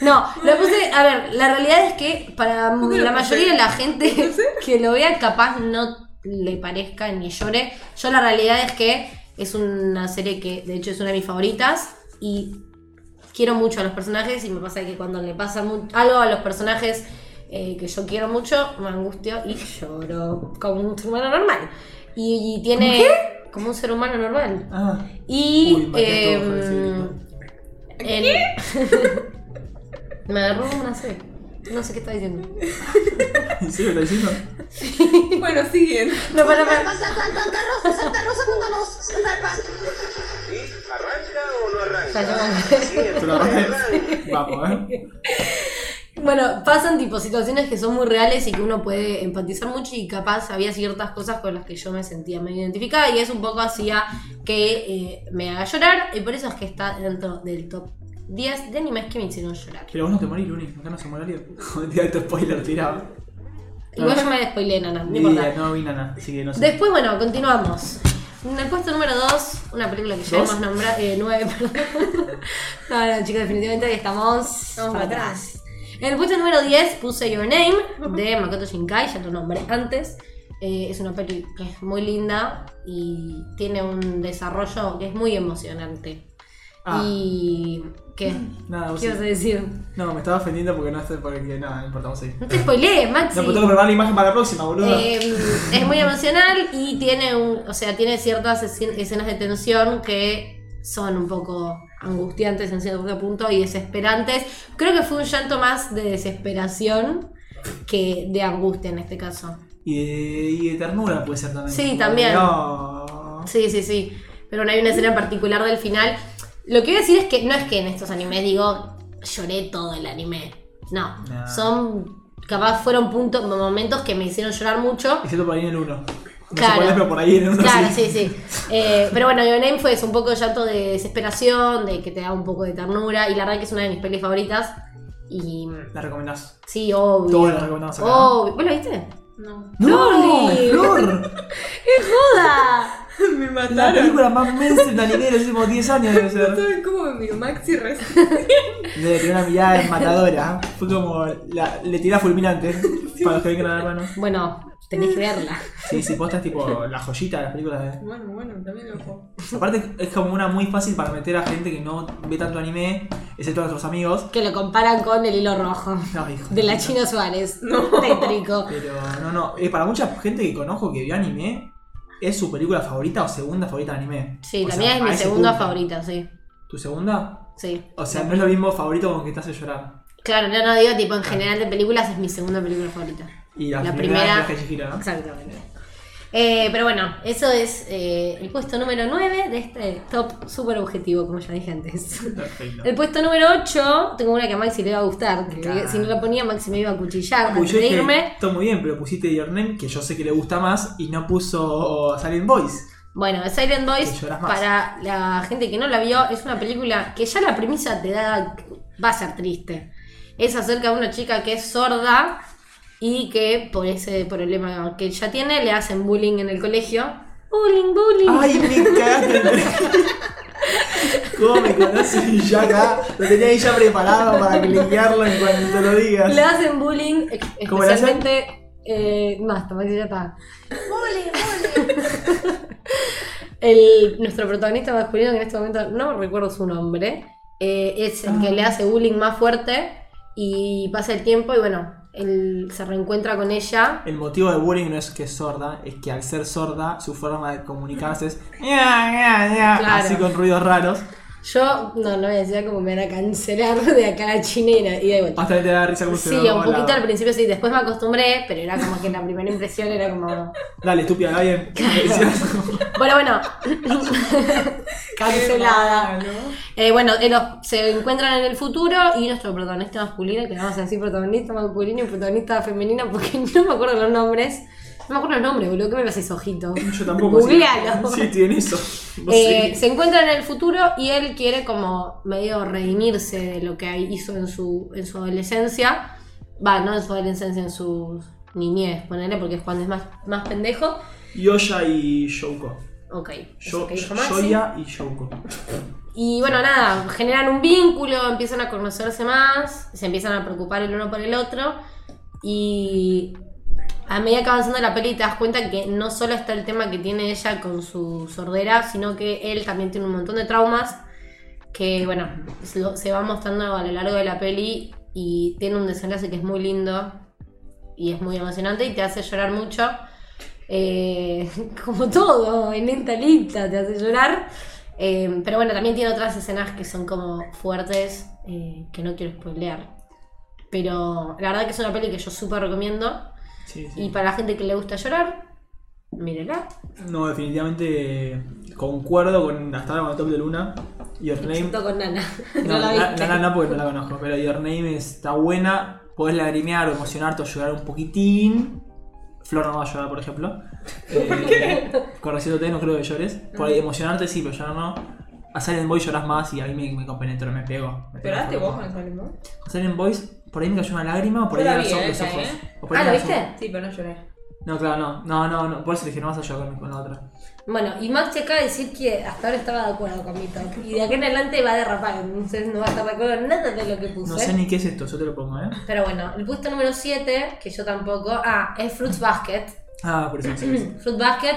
Speaker 2: No, lo puse... A ver, la realidad es que para
Speaker 3: ¿Por qué
Speaker 2: la mayoría de la gente que lo vea capaz no le parezca ni llore. Yo la realidad es que es una serie que de hecho es una de mis favoritas y quiero mucho a los personajes y me pasa que cuando le pasa algo a los personajes eh, que yo quiero mucho, me angustio y lloro como un ser humano normal. Y, y tiene... Como un ser humano normal.
Speaker 1: Ah.
Speaker 2: Y...
Speaker 1: Uy, ese
Speaker 2: em, el- me agarró una C. No sé qué está diciendo.
Speaker 1: ¿En serio lo está diciendo?
Speaker 3: Bueno, siguen.
Speaker 2: No, para, para.
Speaker 4: Santa, Santa Rosa, Santa Rosa, cuéntanos, Santa Rosa.
Speaker 5: ¿Arranca o no arranca?
Speaker 1: Vamos, ¿eh?
Speaker 2: Bueno, pasan tipo situaciones que son muy reales y que uno puede empatizar mucho y capaz había ciertas cosas con las que yo me sentía medio identificada y eso un poco hacía que eh, me haga llorar y por eso es que está dentro del top 10 de animes que me hicieron llorar.
Speaker 1: Pero vos no te morís, Luni. Acá no se muere alguien. Joder, tira tu spoiler tirado.
Speaker 2: Igual
Speaker 1: No.
Speaker 2: yo me spoileé, nana, no importa.
Speaker 1: vi nada, así que no sé.
Speaker 2: Después, bueno, continuamos. En el puesto número 2, una película que ya
Speaker 1: ¿Dos?
Speaker 2: hemos nombrado. Eh, 9, perdón. no, no, chicos, definitivamente ahí estamos.
Speaker 3: Vamos
Speaker 2: para
Speaker 3: para
Speaker 2: atrás. En el puesto número 10 puse Your Name de Makoto Shinkai, ya lo nombré antes. Eh, es una peli que es muy linda y tiene un desarrollo que es muy emocionante.
Speaker 1: Ah.
Speaker 2: Y. ¿Qué?
Speaker 1: Nada, vos
Speaker 2: ¿Qué
Speaker 1: sí.
Speaker 2: ibas a decir?
Speaker 1: No, me estaba ofendiendo porque no sé, porque nada, no importa, vamos a ir.
Speaker 2: No te spoilees, Maxi.
Speaker 1: No, pero tengo que preparar la imagen para la próxima, boludo.
Speaker 2: Eh, es muy emocional y tiene un, o sea, tiene ciertas escen- escenas de tensión que son un poco angustiantes en cierto punto y desesperantes. Creo que fue un llanto más de desesperación que de angustia en este caso.
Speaker 1: Y, de, y de ternura puede ser también.
Speaker 2: Sí, también.
Speaker 1: de, "Oh".
Speaker 2: Sí, sí, sí. Pero no hay una escena en particular del final. Lo que voy a decir es que no es que en estos animes digo lloré todo el anime. No. Son. Capaz fueron puntos, momentos que me hicieron llorar mucho.
Speaker 1: Excepto por ahí en el 1. No
Speaker 2: Claro.
Speaker 1: sé cuál es, pero por ahí en el 1
Speaker 2: Claro, sí, sí. Eh, pero bueno, Your Name fue eso, un poco de llanto de desesperación, de que te da un poco de ternura. Y la verdad que es una de mis pelis favoritas. Y
Speaker 1: La recomendás.
Speaker 2: sí, obvio.
Speaker 1: Todos la recomendamos acá.
Speaker 2: Obvio. ¿Vos la viste?
Speaker 3: No.
Speaker 1: ¡No! ¡Flor!
Speaker 2: ¡Qué joda!
Speaker 3: me
Speaker 1: La
Speaker 3: mataron.
Speaker 1: película más mainstream de anime de los últimos 10 años debe ser.
Speaker 3: ¿Saben cómo me miró Maxi recién?
Speaker 1: Debe tener una mirada matadora. Fue como la, le tirá fulminante. Para los que vengan a ver, hermano.
Speaker 2: Bueno, tenés que verla.
Speaker 1: Sí, sí, posta es tipo la joyita de las películas de.
Speaker 3: Bueno, bueno, también lo juego.
Speaker 1: Aparte es como una muy fácil para meter a gente que no ve tanto anime, excepto a nuestros amigos.
Speaker 2: Que lo comparan con el hilo rojo.
Speaker 1: No, hijo
Speaker 2: De la. China Suárez.
Speaker 3: No.
Speaker 2: Tétrico.
Speaker 1: Pero no, no. eh, para mucha gente que conozco que vio anime, es su película favorita o segunda favorita de anime.
Speaker 2: Sí,
Speaker 1: O
Speaker 2: la
Speaker 1: sea,
Speaker 2: mía es mi segunda
Speaker 1: punto.
Speaker 2: favorita, sí.
Speaker 1: ¿Tu segunda?
Speaker 2: Sí.
Speaker 1: O sea, no es lo mismo favorito con que te hace llorar.
Speaker 2: Claro, no, no digo, tipo, en general de películas es mi segunda película favorita.
Speaker 1: Y la,
Speaker 2: La
Speaker 1: primera, de Chihiro, ¿no?
Speaker 2: Exactamente. Eh, pero bueno, eso es eh, el puesto número 9 de este top super objetivo, como ya dije antes.
Speaker 1: Perfecto.
Speaker 2: El puesto número 8, tengo una que a Maxi le va a gustar. que
Speaker 1: Claro.
Speaker 2: Si no la ponía, Maxi me iba a cuchillar antes de irme.
Speaker 1: todo muy bien, pero pusiste Your Name, que yo sé que le gusta más, y no puso Silent Boys.
Speaker 2: Bueno, Silent Boys, para la gente que no la vio, es una película que ya la premisa te da. va a ser triste. Es acerca de una chica que es sorda y que por ese problema que ella tiene le hacen bullying en el colegio. Bullying, bullying.
Speaker 1: Ay, me cagaste. ¿Cómo me conoces? Y yo acá lo tenía ahí ya preparado para cliquearlo en cuanto te lo digas.
Speaker 2: Le hacen bullying, ex-
Speaker 1: ¿Cómo le hacen?
Speaker 2: especialmente. Eh, basta, Maxi, ya está. El, nuestro protagonista masculino, que en este momento no recuerdo su nombre, eh, es el que le hace bullying más fuerte y pasa el tiempo y bueno, él se reencuentra con ella.
Speaker 1: El motivo de bullying no es que es sorda, es que al ser sorda, su forma de comunicarse es así con ruidos raros.
Speaker 2: Yo, no, no voy a decir como me van a cancelar de acá a la chinera y de vuelta.
Speaker 1: Hasta te da risa como
Speaker 2: Sí, un
Speaker 1: la-
Speaker 2: poquito al principio sí, después me acostumbré, pero era como que la primera impresión era como...
Speaker 1: Dale, estúpida, bien.
Speaker 2: Bueno, bueno. Cancelada. Eh, bueno, eh, se encuentran en el futuro y nuestro protagonista masculino, que vamos a decir protagonista masculino y protagonista femenina porque no me acuerdo los nombres. No me acuerdo los nombres, boludo. ¿Qué me haces ojito?
Speaker 1: Yo tampoco.
Speaker 2: Googlealo.
Speaker 1: Sí, tiene eso.
Speaker 2: Eh, se encuentran en el futuro y él quiere como medio redimirse de lo que hizo en su, en su adolescencia. Va, no en su adolescencia, en su niñez, ponele, porque es cuando es más, más pendejo.
Speaker 1: Yoya y Shouko.
Speaker 2: Ok,
Speaker 1: Yo,
Speaker 2: eso que dijo Maxi.
Speaker 1: Yoya y Shouko.
Speaker 2: Y bueno, nada, generan un vínculo, empiezan a conocerse más, se empiezan a preocupar el uno por el otro. Y a medida que va avanzando la peli te das cuenta que no solo está el tema que tiene ella con su sordera, sino que él también tiene un montón de traumas que, bueno, se va mostrando a lo largo de la peli y tiene un desenlace que es muy lindo y es muy emocionante y te hace llorar mucho. Eh, como todo, en esta te hace llorar. Eh, pero bueno, también tiene otras escenas que son como fuertes, eh, que no quiero spoilear. Pero la verdad que es una peli que yo súper recomiendo.
Speaker 1: Sí, sí.
Speaker 2: Y para la gente que le gusta llorar, mírela.
Speaker 1: No, definitivamente concuerdo con hasta ahora con el top de Luna. Your Name.
Speaker 2: Excepto con Nana.
Speaker 1: No,
Speaker 2: No, la
Speaker 1: na-
Speaker 2: viste.
Speaker 1: Nana no porque no la conozco, pero Your Name está buena. Podés lagrimear o emocionarte o llorar un poquitín. Flor no va a llorar, por ejemplo. Eh, Conociéndote, no creo que llores. Por ahí emocionarte sí, pero llorar no. A Silent Boy llorás más y a mí me, me compenetró, me pegó. Me
Speaker 3: ¿Lloraste vos con Silent Boy?
Speaker 1: Silent Boys, por ahí me cayó una lágrima o por
Speaker 3: Yo
Speaker 1: ahí
Speaker 3: la
Speaker 1: me
Speaker 3: vi,
Speaker 1: los
Speaker 3: eh,
Speaker 1: los ojos.
Speaker 3: eh.
Speaker 1: O por ahí
Speaker 2: Ah, ¿la
Speaker 1: me los
Speaker 2: viste?
Speaker 1: ojos.
Speaker 3: Sí, pero no lloré.
Speaker 1: No, claro, no. No, no, no. Por eso dije, no vas a llorar con, la otra.
Speaker 2: Bueno, y Maxi acaba de decir que hasta ahora estaba de acuerdo con mi top. Y de aquí en adelante va a derrapar, entonces no va a estar de acuerdo en nada de lo que puse.
Speaker 1: No sé ni qué es esto, yo te lo pongo, ¿eh?
Speaker 2: Pero bueno, el puesto número 7, que yo tampoco. Ah, es Fruits Basket.
Speaker 1: Ah, por eso.
Speaker 2: Fruit Basket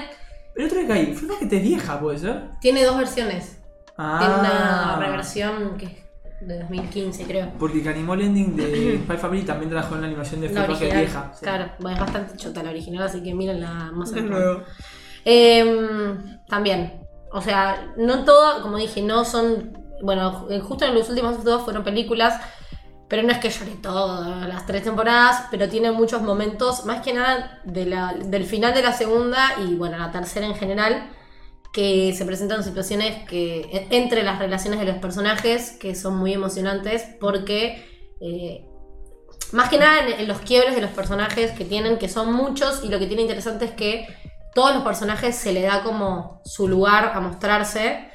Speaker 1: El otro día caí. Que te es vieja, ¿puede ser?
Speaker 2: tiene dos versiones.
Speaker 1: Ah.
Speaker 2: Tiene una reversión que es de 2015, creo.
Speaker 1: Porque el Animal Ending de Spy Family también trajo una animación de
Speaker 2: La
Speaker 1: Basket
Speaker 2: original.
Speaker 1: vieja. sí.
Speaker 2: Claro, bueno, es bastante chota la original, así que más
Speaker 3: De
Speaker 2: actual.
Speaker 3: nuevo.
Speaker 2: Em, también. O sea, no todo, como dije, no son. Bueno, ju- justo en los últimos dos fueron películas, pero no es que lloré todas las tres temporadas, pero tiene muchos momentos, más que nada de la- del final de la segunda y bueno, la tercera en general, que se presentan situaciones que e- entre las relaciones de los personajes que son muy emocionantes porque eh, más que nada en, los quiebres de los personajes que tienen, que son muchos, y lo que tiene interesante es que todos los personajes se le da como su lugar a mostrarse,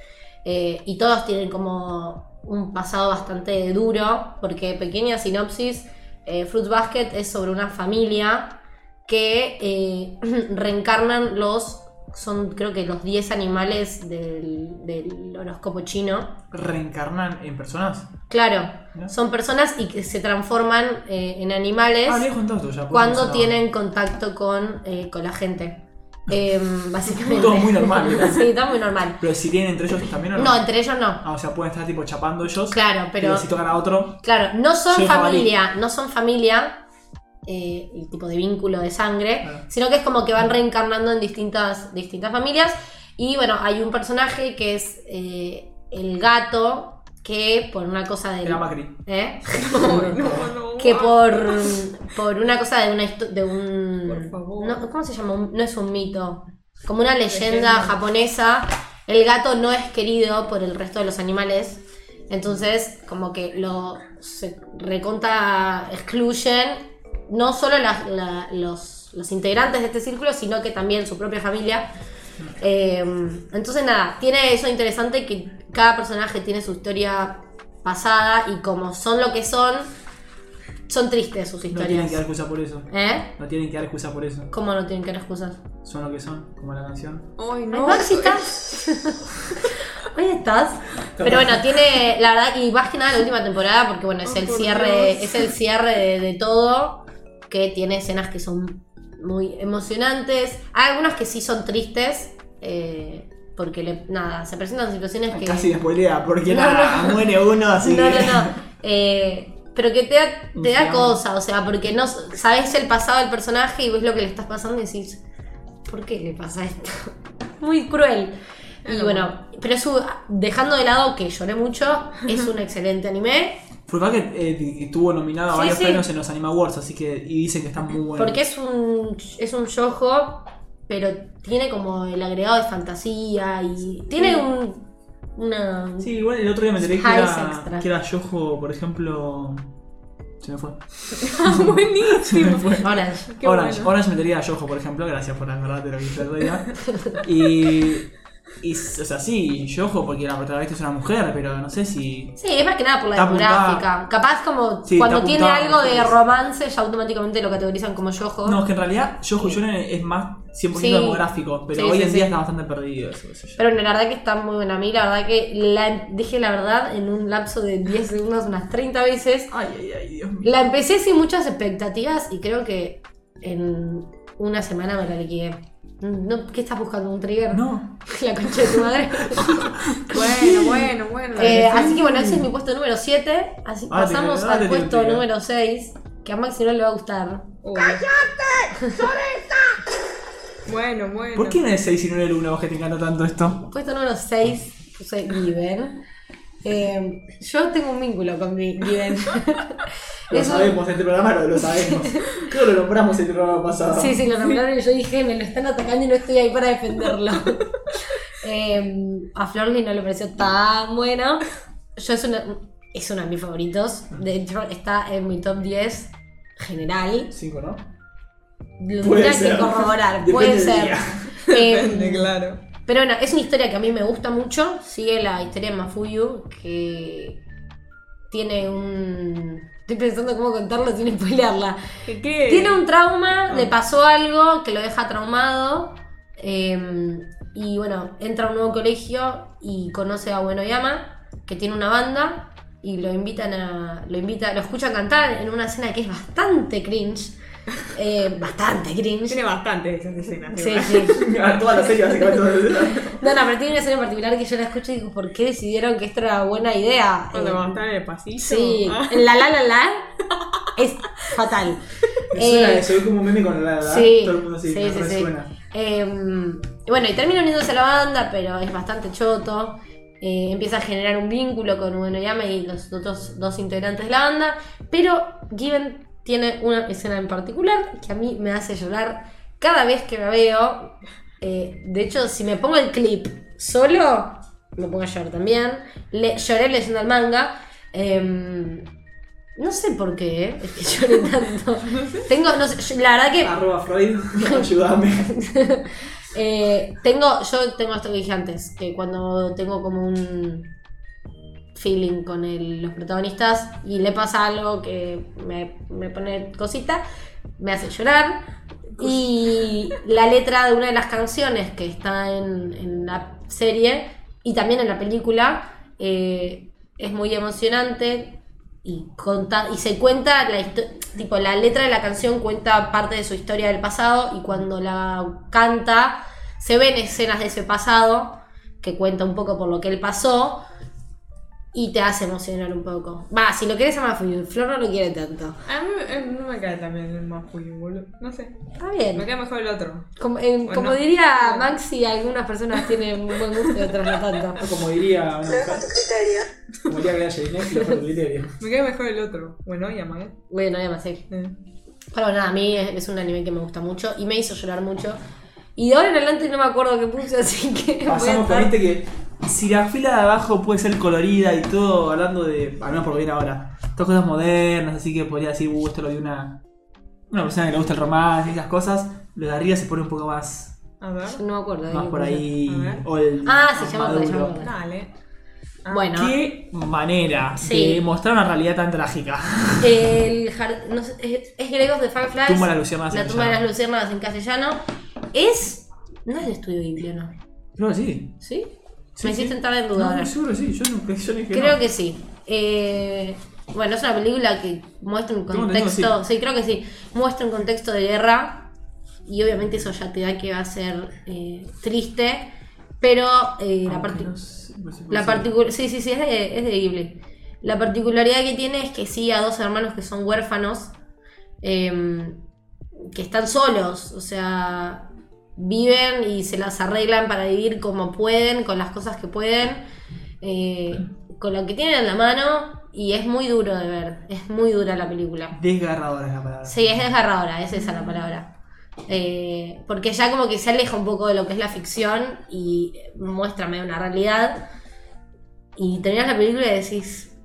Speaker 2: eh, y todos tienen como un pasado bastante duro, porque pequeña sinopsis, eh, Fruit Basket es sobre una familia que reencarnan los, son creo que los 10 animales del, del horóscopo chino.
Speaker 1: ¿Reencarnan en personas?
Speaker 2: Claro,
Speaker 1: ¿No?
Speaker 2: son personas y que se transforman eh, en animales
Speaker 1: Ah, ya. pues,
Speaker 2: cuando
Speaker 1: no.
Speaker 2: tienen contacto con, eh, con la gente. Em, básicamente.
Speaker 1: Todo muy normal, ¿verdad?
Speaker 2: sí, todo muy normal.
Speaker 1: Pero si tienen entre ellos también o no.
Speaker 2: No, entre ellos no.
Speaker 1: Ah, o sea, pueden estar tipo chapando ellos.
Speaker 2: Claro, pero.
Speaker 1: si tocan a otro.
Speaker 2: Claro, no son familia, no son familia, eh, el tipo de vínculo de sangre,
Speaker 1: Claro.
Speaker 2: sino que es como que van reencarnando en distintas, distintas familias. Y bueno, hay un personaje que es eh, el gato, que por una cosa de.
Speaker 1: Era Macri.
Speaker 2: ¿Eh?
Speaker 3: No, no.
Speaker 2: que por, por una cosa de una de un
Speaker 3: Por favor.
Speaker 2: no, ¿cómo se llama? No es un mito, como una leyenda,
Speaker 3: Leyenda.
Speaker 2: japonesa. El gato no es querido por el resto de los animales, entonces como que lo se reconta excluyen no solo las- la- los, los integrantes de este círculo, sino que también su propia familia. Eh, entonces nada, tiene eso interesante que cada personaje tiene su historia pasada y como son lo que son, son tristes sus
Speaker 1: No tienen que dar
Speaker 2: historias.
Speaker 1: excusa por eso.
Speaker 2: ¿Eh?
Speaker 1: No tienen que dar excusa por eso.
Speaker 2: ¿Cómo no tienen que dar excusas?
Speaker 1: Son lo que son, como la canción.
Speaker 3: Ay,
Speaker 2: Ay,
Speaker 3: no.
Speaker 2: Maxi, ¿estás? Hoy estás. Pero bueno, tiene, la verdad, y más que nada la última temporada, porque bueno, es
Speaker 3: Ay,
Speaker 2: el cierre,
Speaker 3: Dios.
Speaker 2: es el cierre de, de todo, que tiene escenas que son muy emocionantes. Hay algunas que sí son tristes, eh, porque le- nada, se presentan situaciones que.
Speaker 1: Casi spoilea, porque
Speaker 2: No,
Speaker 1: nada,
Speaker 2: no.
Speaker 1: muere uno así.
Speaker 2: No, no, no. Eh, pero que te da, te da
Speaker 1: Inflama.
Speaker 2: cosa, o sea, porque no sabes el pasado del personaje y ves lo que le estás pasando y decís, ¿por qué le pasa esto? Muy cruel. Y bueno, pero es un- dejando de lado que lloré mucho, es un excelente anime,
Speaker 1: Fruit Basket eh, estuvo nominado a
Speaker 2: Sí,
Speaker 1: varios
Speaker 2: sí.
Speaker 1: premios en los Anime Awards, así que. Y dicen que están muy buenos.
Speaker 2: porque es un, es un yojo, pero tiene como el agregado de fantasía y tiene un, una...
Speaker 1: Sí, igual el otro día me enteré que era, que era Yojo, por ejemplo. Se me fue.
Speaker 3: Buenísimo.
Speaker 1: Se me fue.
Speaker 2: Orange.
Speaker 3: Qué
Speaker 1: Orange,
Speaker 3: bueno.
Speaker 1: Orange metería a Yojo, por ejemplo, gracias por acordarte lo que. Y. Y, o sea, sí, Yojo, porque la protagonista es una mujer, pero no sé si.
Speaker 2: Sí, es más que nada por la
Speaker 1: Está apuntada.
Speaker 2: demográfica. Capaz como
Speaker 1: Sí,
Speaker 2: cuando tiene algo de
Speaker 1: sí.
Speaker 2: romance, ya automáticamente lo categorizan como yojo.
Speaker 1: No, es que en realidad Yojo Shonen es más 100%
Speaker 2: Sí.
Speaker 1: demográfico, pero
Speaker 2: Sí,
Speaker 1: hoy
Speaker 2: sí,
Speaker 1: en
Speaker 2: sí.
Speaker 1: día está bastante perdido eso.
Speaker 2: Pero la verdad que está muy buena. A mí la verdad que la dije la verdad en un lapso de 10 segundos unas 30 veces.
Speaker 1: Ay, ay, ay, Dios mío.
Speaker 2: La empecé sin muchas expectativas y creo que en una semana me la liquidé. No, ¿Qué estás buscando? ¿Un trigger?
Speaker 1: No.
Speaker 2: La concha de tu madre.
Speaker 3: Bueno, bueno, bueno.
Speaker 2: Eh,
Speaker 3: Sí.
Speaker 2: así que bueno, ese es mi puesto número 7. Así
Speaker 1: Ah,
Speaker 2: pasamos al puesto número 6. Que a Maxi no le va a gustar.
Speaker 3: Uy. Bueno, bueno.
Speaker 1: ¿Por qué no es 6 y no en el 1 vos que te encanta tanto esto?
Speaker 2: Puesto número 6 puse Given. Eh, yo tengo un vínculo con mi Given.
Speaker 1: Lo sabemos, este programa lo, lo sabemos. Creo que lo nombramos el programa pasado.
Speaker 2: Sí, sí, lo nombraron y yo dije, me lo están atacando y no estoy ahí para defenderlo. Eh, a Florly no le pareció tan bueno. Yo es una, es uno de mis favoritos. De hecho, está en mi top 10 general.
Speaker 1: 5, ¿no?
Speaker 2: Lo
Speaker 1: Puede
Speaker 2: tendría
Speaker 1: ser.
Speaker 2: que corroborar,
Speaker 1: Depende
Speaker 2: puede
Speaker 1: del
Speaker 2: ser.
Speaker 1: día.
Speaker 2: Eh,
Speaker 3: Depende, claro.
Speaker 2: Pero bueno, es una historia que a mí me gusta mucho. Sigue la historia de Mafuyu, que tiene un. Estoy pensando cómo contarlo sin spoilearla.
Speaker 3: ¿Qué?
Speaker 2: Tiene un trauma,
Speaker 3: Ah.
Speaker 2: le pasó algo que lo deja traumado. eh, y bueno, entra a un nuevo colegio y conoce a Buenoyama, que tiene una banda. Y lo invitan a. Lo invita, lo escuchan cantar en una escena que es bastante cringe. Eh, bastante cringe.
Speaker 3: Tiene bastante esas escenas.
Speaker 2: Sí, sí.
Speaker 1: Toda la serie, básicamente.
Speaker 2: No, no, pero tiene una escena en particular que yo la escucho y digo, ¿por qué decidieron que esto era buena idea?
Speaker 3: Cuando
Speaker 2: Eh,
Speaker 3: en el pasillo.
Speaker 2: Sí,
Speaker 3: Ah.
Speaker 2: en la la la la es fatal.
Speaker 1: Me suena
Speaker 2: Eh,
Speaker 1: eso, es como un meme con la edad.
Speaker 2: Sí,
Speaker 1: Todo el mundo sí,
Speaker 2: sí,
Speaker 1: me
Speaker 2: sí. Eh, y bueno, y termina uniéndose a la banda, pero es bastante choto. Eh, empieza a generar un vínculo con Uenoyama y los otros dos integrantes de la banda. Pero Given tiene una escena en particular que a mí me hace llorar cada vez que la veo. Eh, de hecho, si me pongo el clip solo, me pongo a llorar también. Le, lloré leyendo el manga. Em, no sé por qué, ¿eh? es que lloré tanto. Tengo, no sé, yo- la verdad que
Speaker 1: Arroba Freud, ayúdame.
Speaker 2: eh, tengo, yo tengo esto que dije antes, que cuando tengo como un feeling con el- los protagonistas y le pasa algo que me, me pone cosita, me hace llorar. Y la letra de una de las canciones que está en, en la serie y también en la película eh, es muy emocionante y, conta, y se cuenta, la, tipo, la letra de la canción cuenta parte de su historia del pasado y cuando la canta se ven escenas de ese pasado que cuenta un poco por lo que él pasó y te hace emocionar un poco. Va, si lo querés a Mafuyu, Flor no lo quiere tanto.
Speaker 3: A mí eh, no me cae también el más Fuyu, boludo. No sé.
Speaker 2: Está bien.
Speaker 3: Me cae mejor el otro.
Speaker 2: Como, eh, como diría Maxi, algunas personas tienen un buen gusto y otras no tanto.
Speaker 1: O como diría,
Speaker 4: Lo dejo a tu criterio.
Speaker 1: como diría que haya Inés, lo por criterio.
Speaker 3: Me cae mejor el otro. Bueno, llama, ¿eh?
Speaker 2: Bueno, ya más sí.
Speaker 3: Eh.
Speaker 2: Pero nada, a mí es, es un anime que me gusta mucho y me hizo llorar mucho. Y de ahora en adelante no me acuerdo qué puse, así que. voy a
Speaker 1: Pasamos por
Speaker 2: estar-
Speaker 1: viste que si la fila de abajo puede ser colorida y todo, hablando de, al menos por viene ahora, todas cosas modernas, así que podría decir, uh, esto lo de una, una persona que le gusta el romance y esas cosas, lo de arriba se pone un poco más,
Speaker 3: A ver.
Speaker 2: No me acuerdo.
Speaker 1: más por ahí, old,
Speaker 2: Ah, se llama, se llama.
Speaker 3: Dale. Ah,
Speaker 2: Bueno,
Speaker 1: Qué manera
Speaker 2: Sí.
Speaker 1: de mostrar una realidad tan trágica.
Speaker 2: el jar- no sé, es, es Gregos de Fireflies.
Speaker 1: Tumba de las luciérnagas
Speaker 2: La tumba de las luciérnagas en castellano. Es. No es de estudio Ghibli, ¿o ¿no?
Speaker 1: Que sí.
Speaker 2: ¿Sí?
Speaker 1: Sí,
Speaker 2: Me
Speaker 1: sí.
Speaker 2: hiciste entrar en duda
Speaker 1: no,
Speaker 2: ahora.
Speaker 1: seguro sí, yo no, yo dije
Speaker 2: Creo
Speaker 1: no.
Speaker 2: que sí. Eh, bueno, es una película que muestra un contexto. Sí. creo que sí. Muestra un contexto de guerra. Y obviamente eso ya te da que va a ser eh, triste. Pero eh, la, parti-
Speaker 1: sé,
Speaker 2: la
Speaker 1: no sé.
Speaker 2: particu- Sí, sí, sí, es de, es de Ghibli. La particularidad que tiene es que sí a dos hermanos que son huérfanos. eh, que están solos. O sea, viven y se las arreglan para vivir como pueden, con las cosas que pueden, eh, con lo que tienen en la mano, y es muy duro de ver, es muy dura la película.
Speaker 1: Desgarradora es la palabra.
Speaker 2: Sí, es desgarradora, es esa la palabra. Eh, porque ya como que se aleja un poco de lo que es la ficción y muéstrame una realidad. Y terminas la película y decís,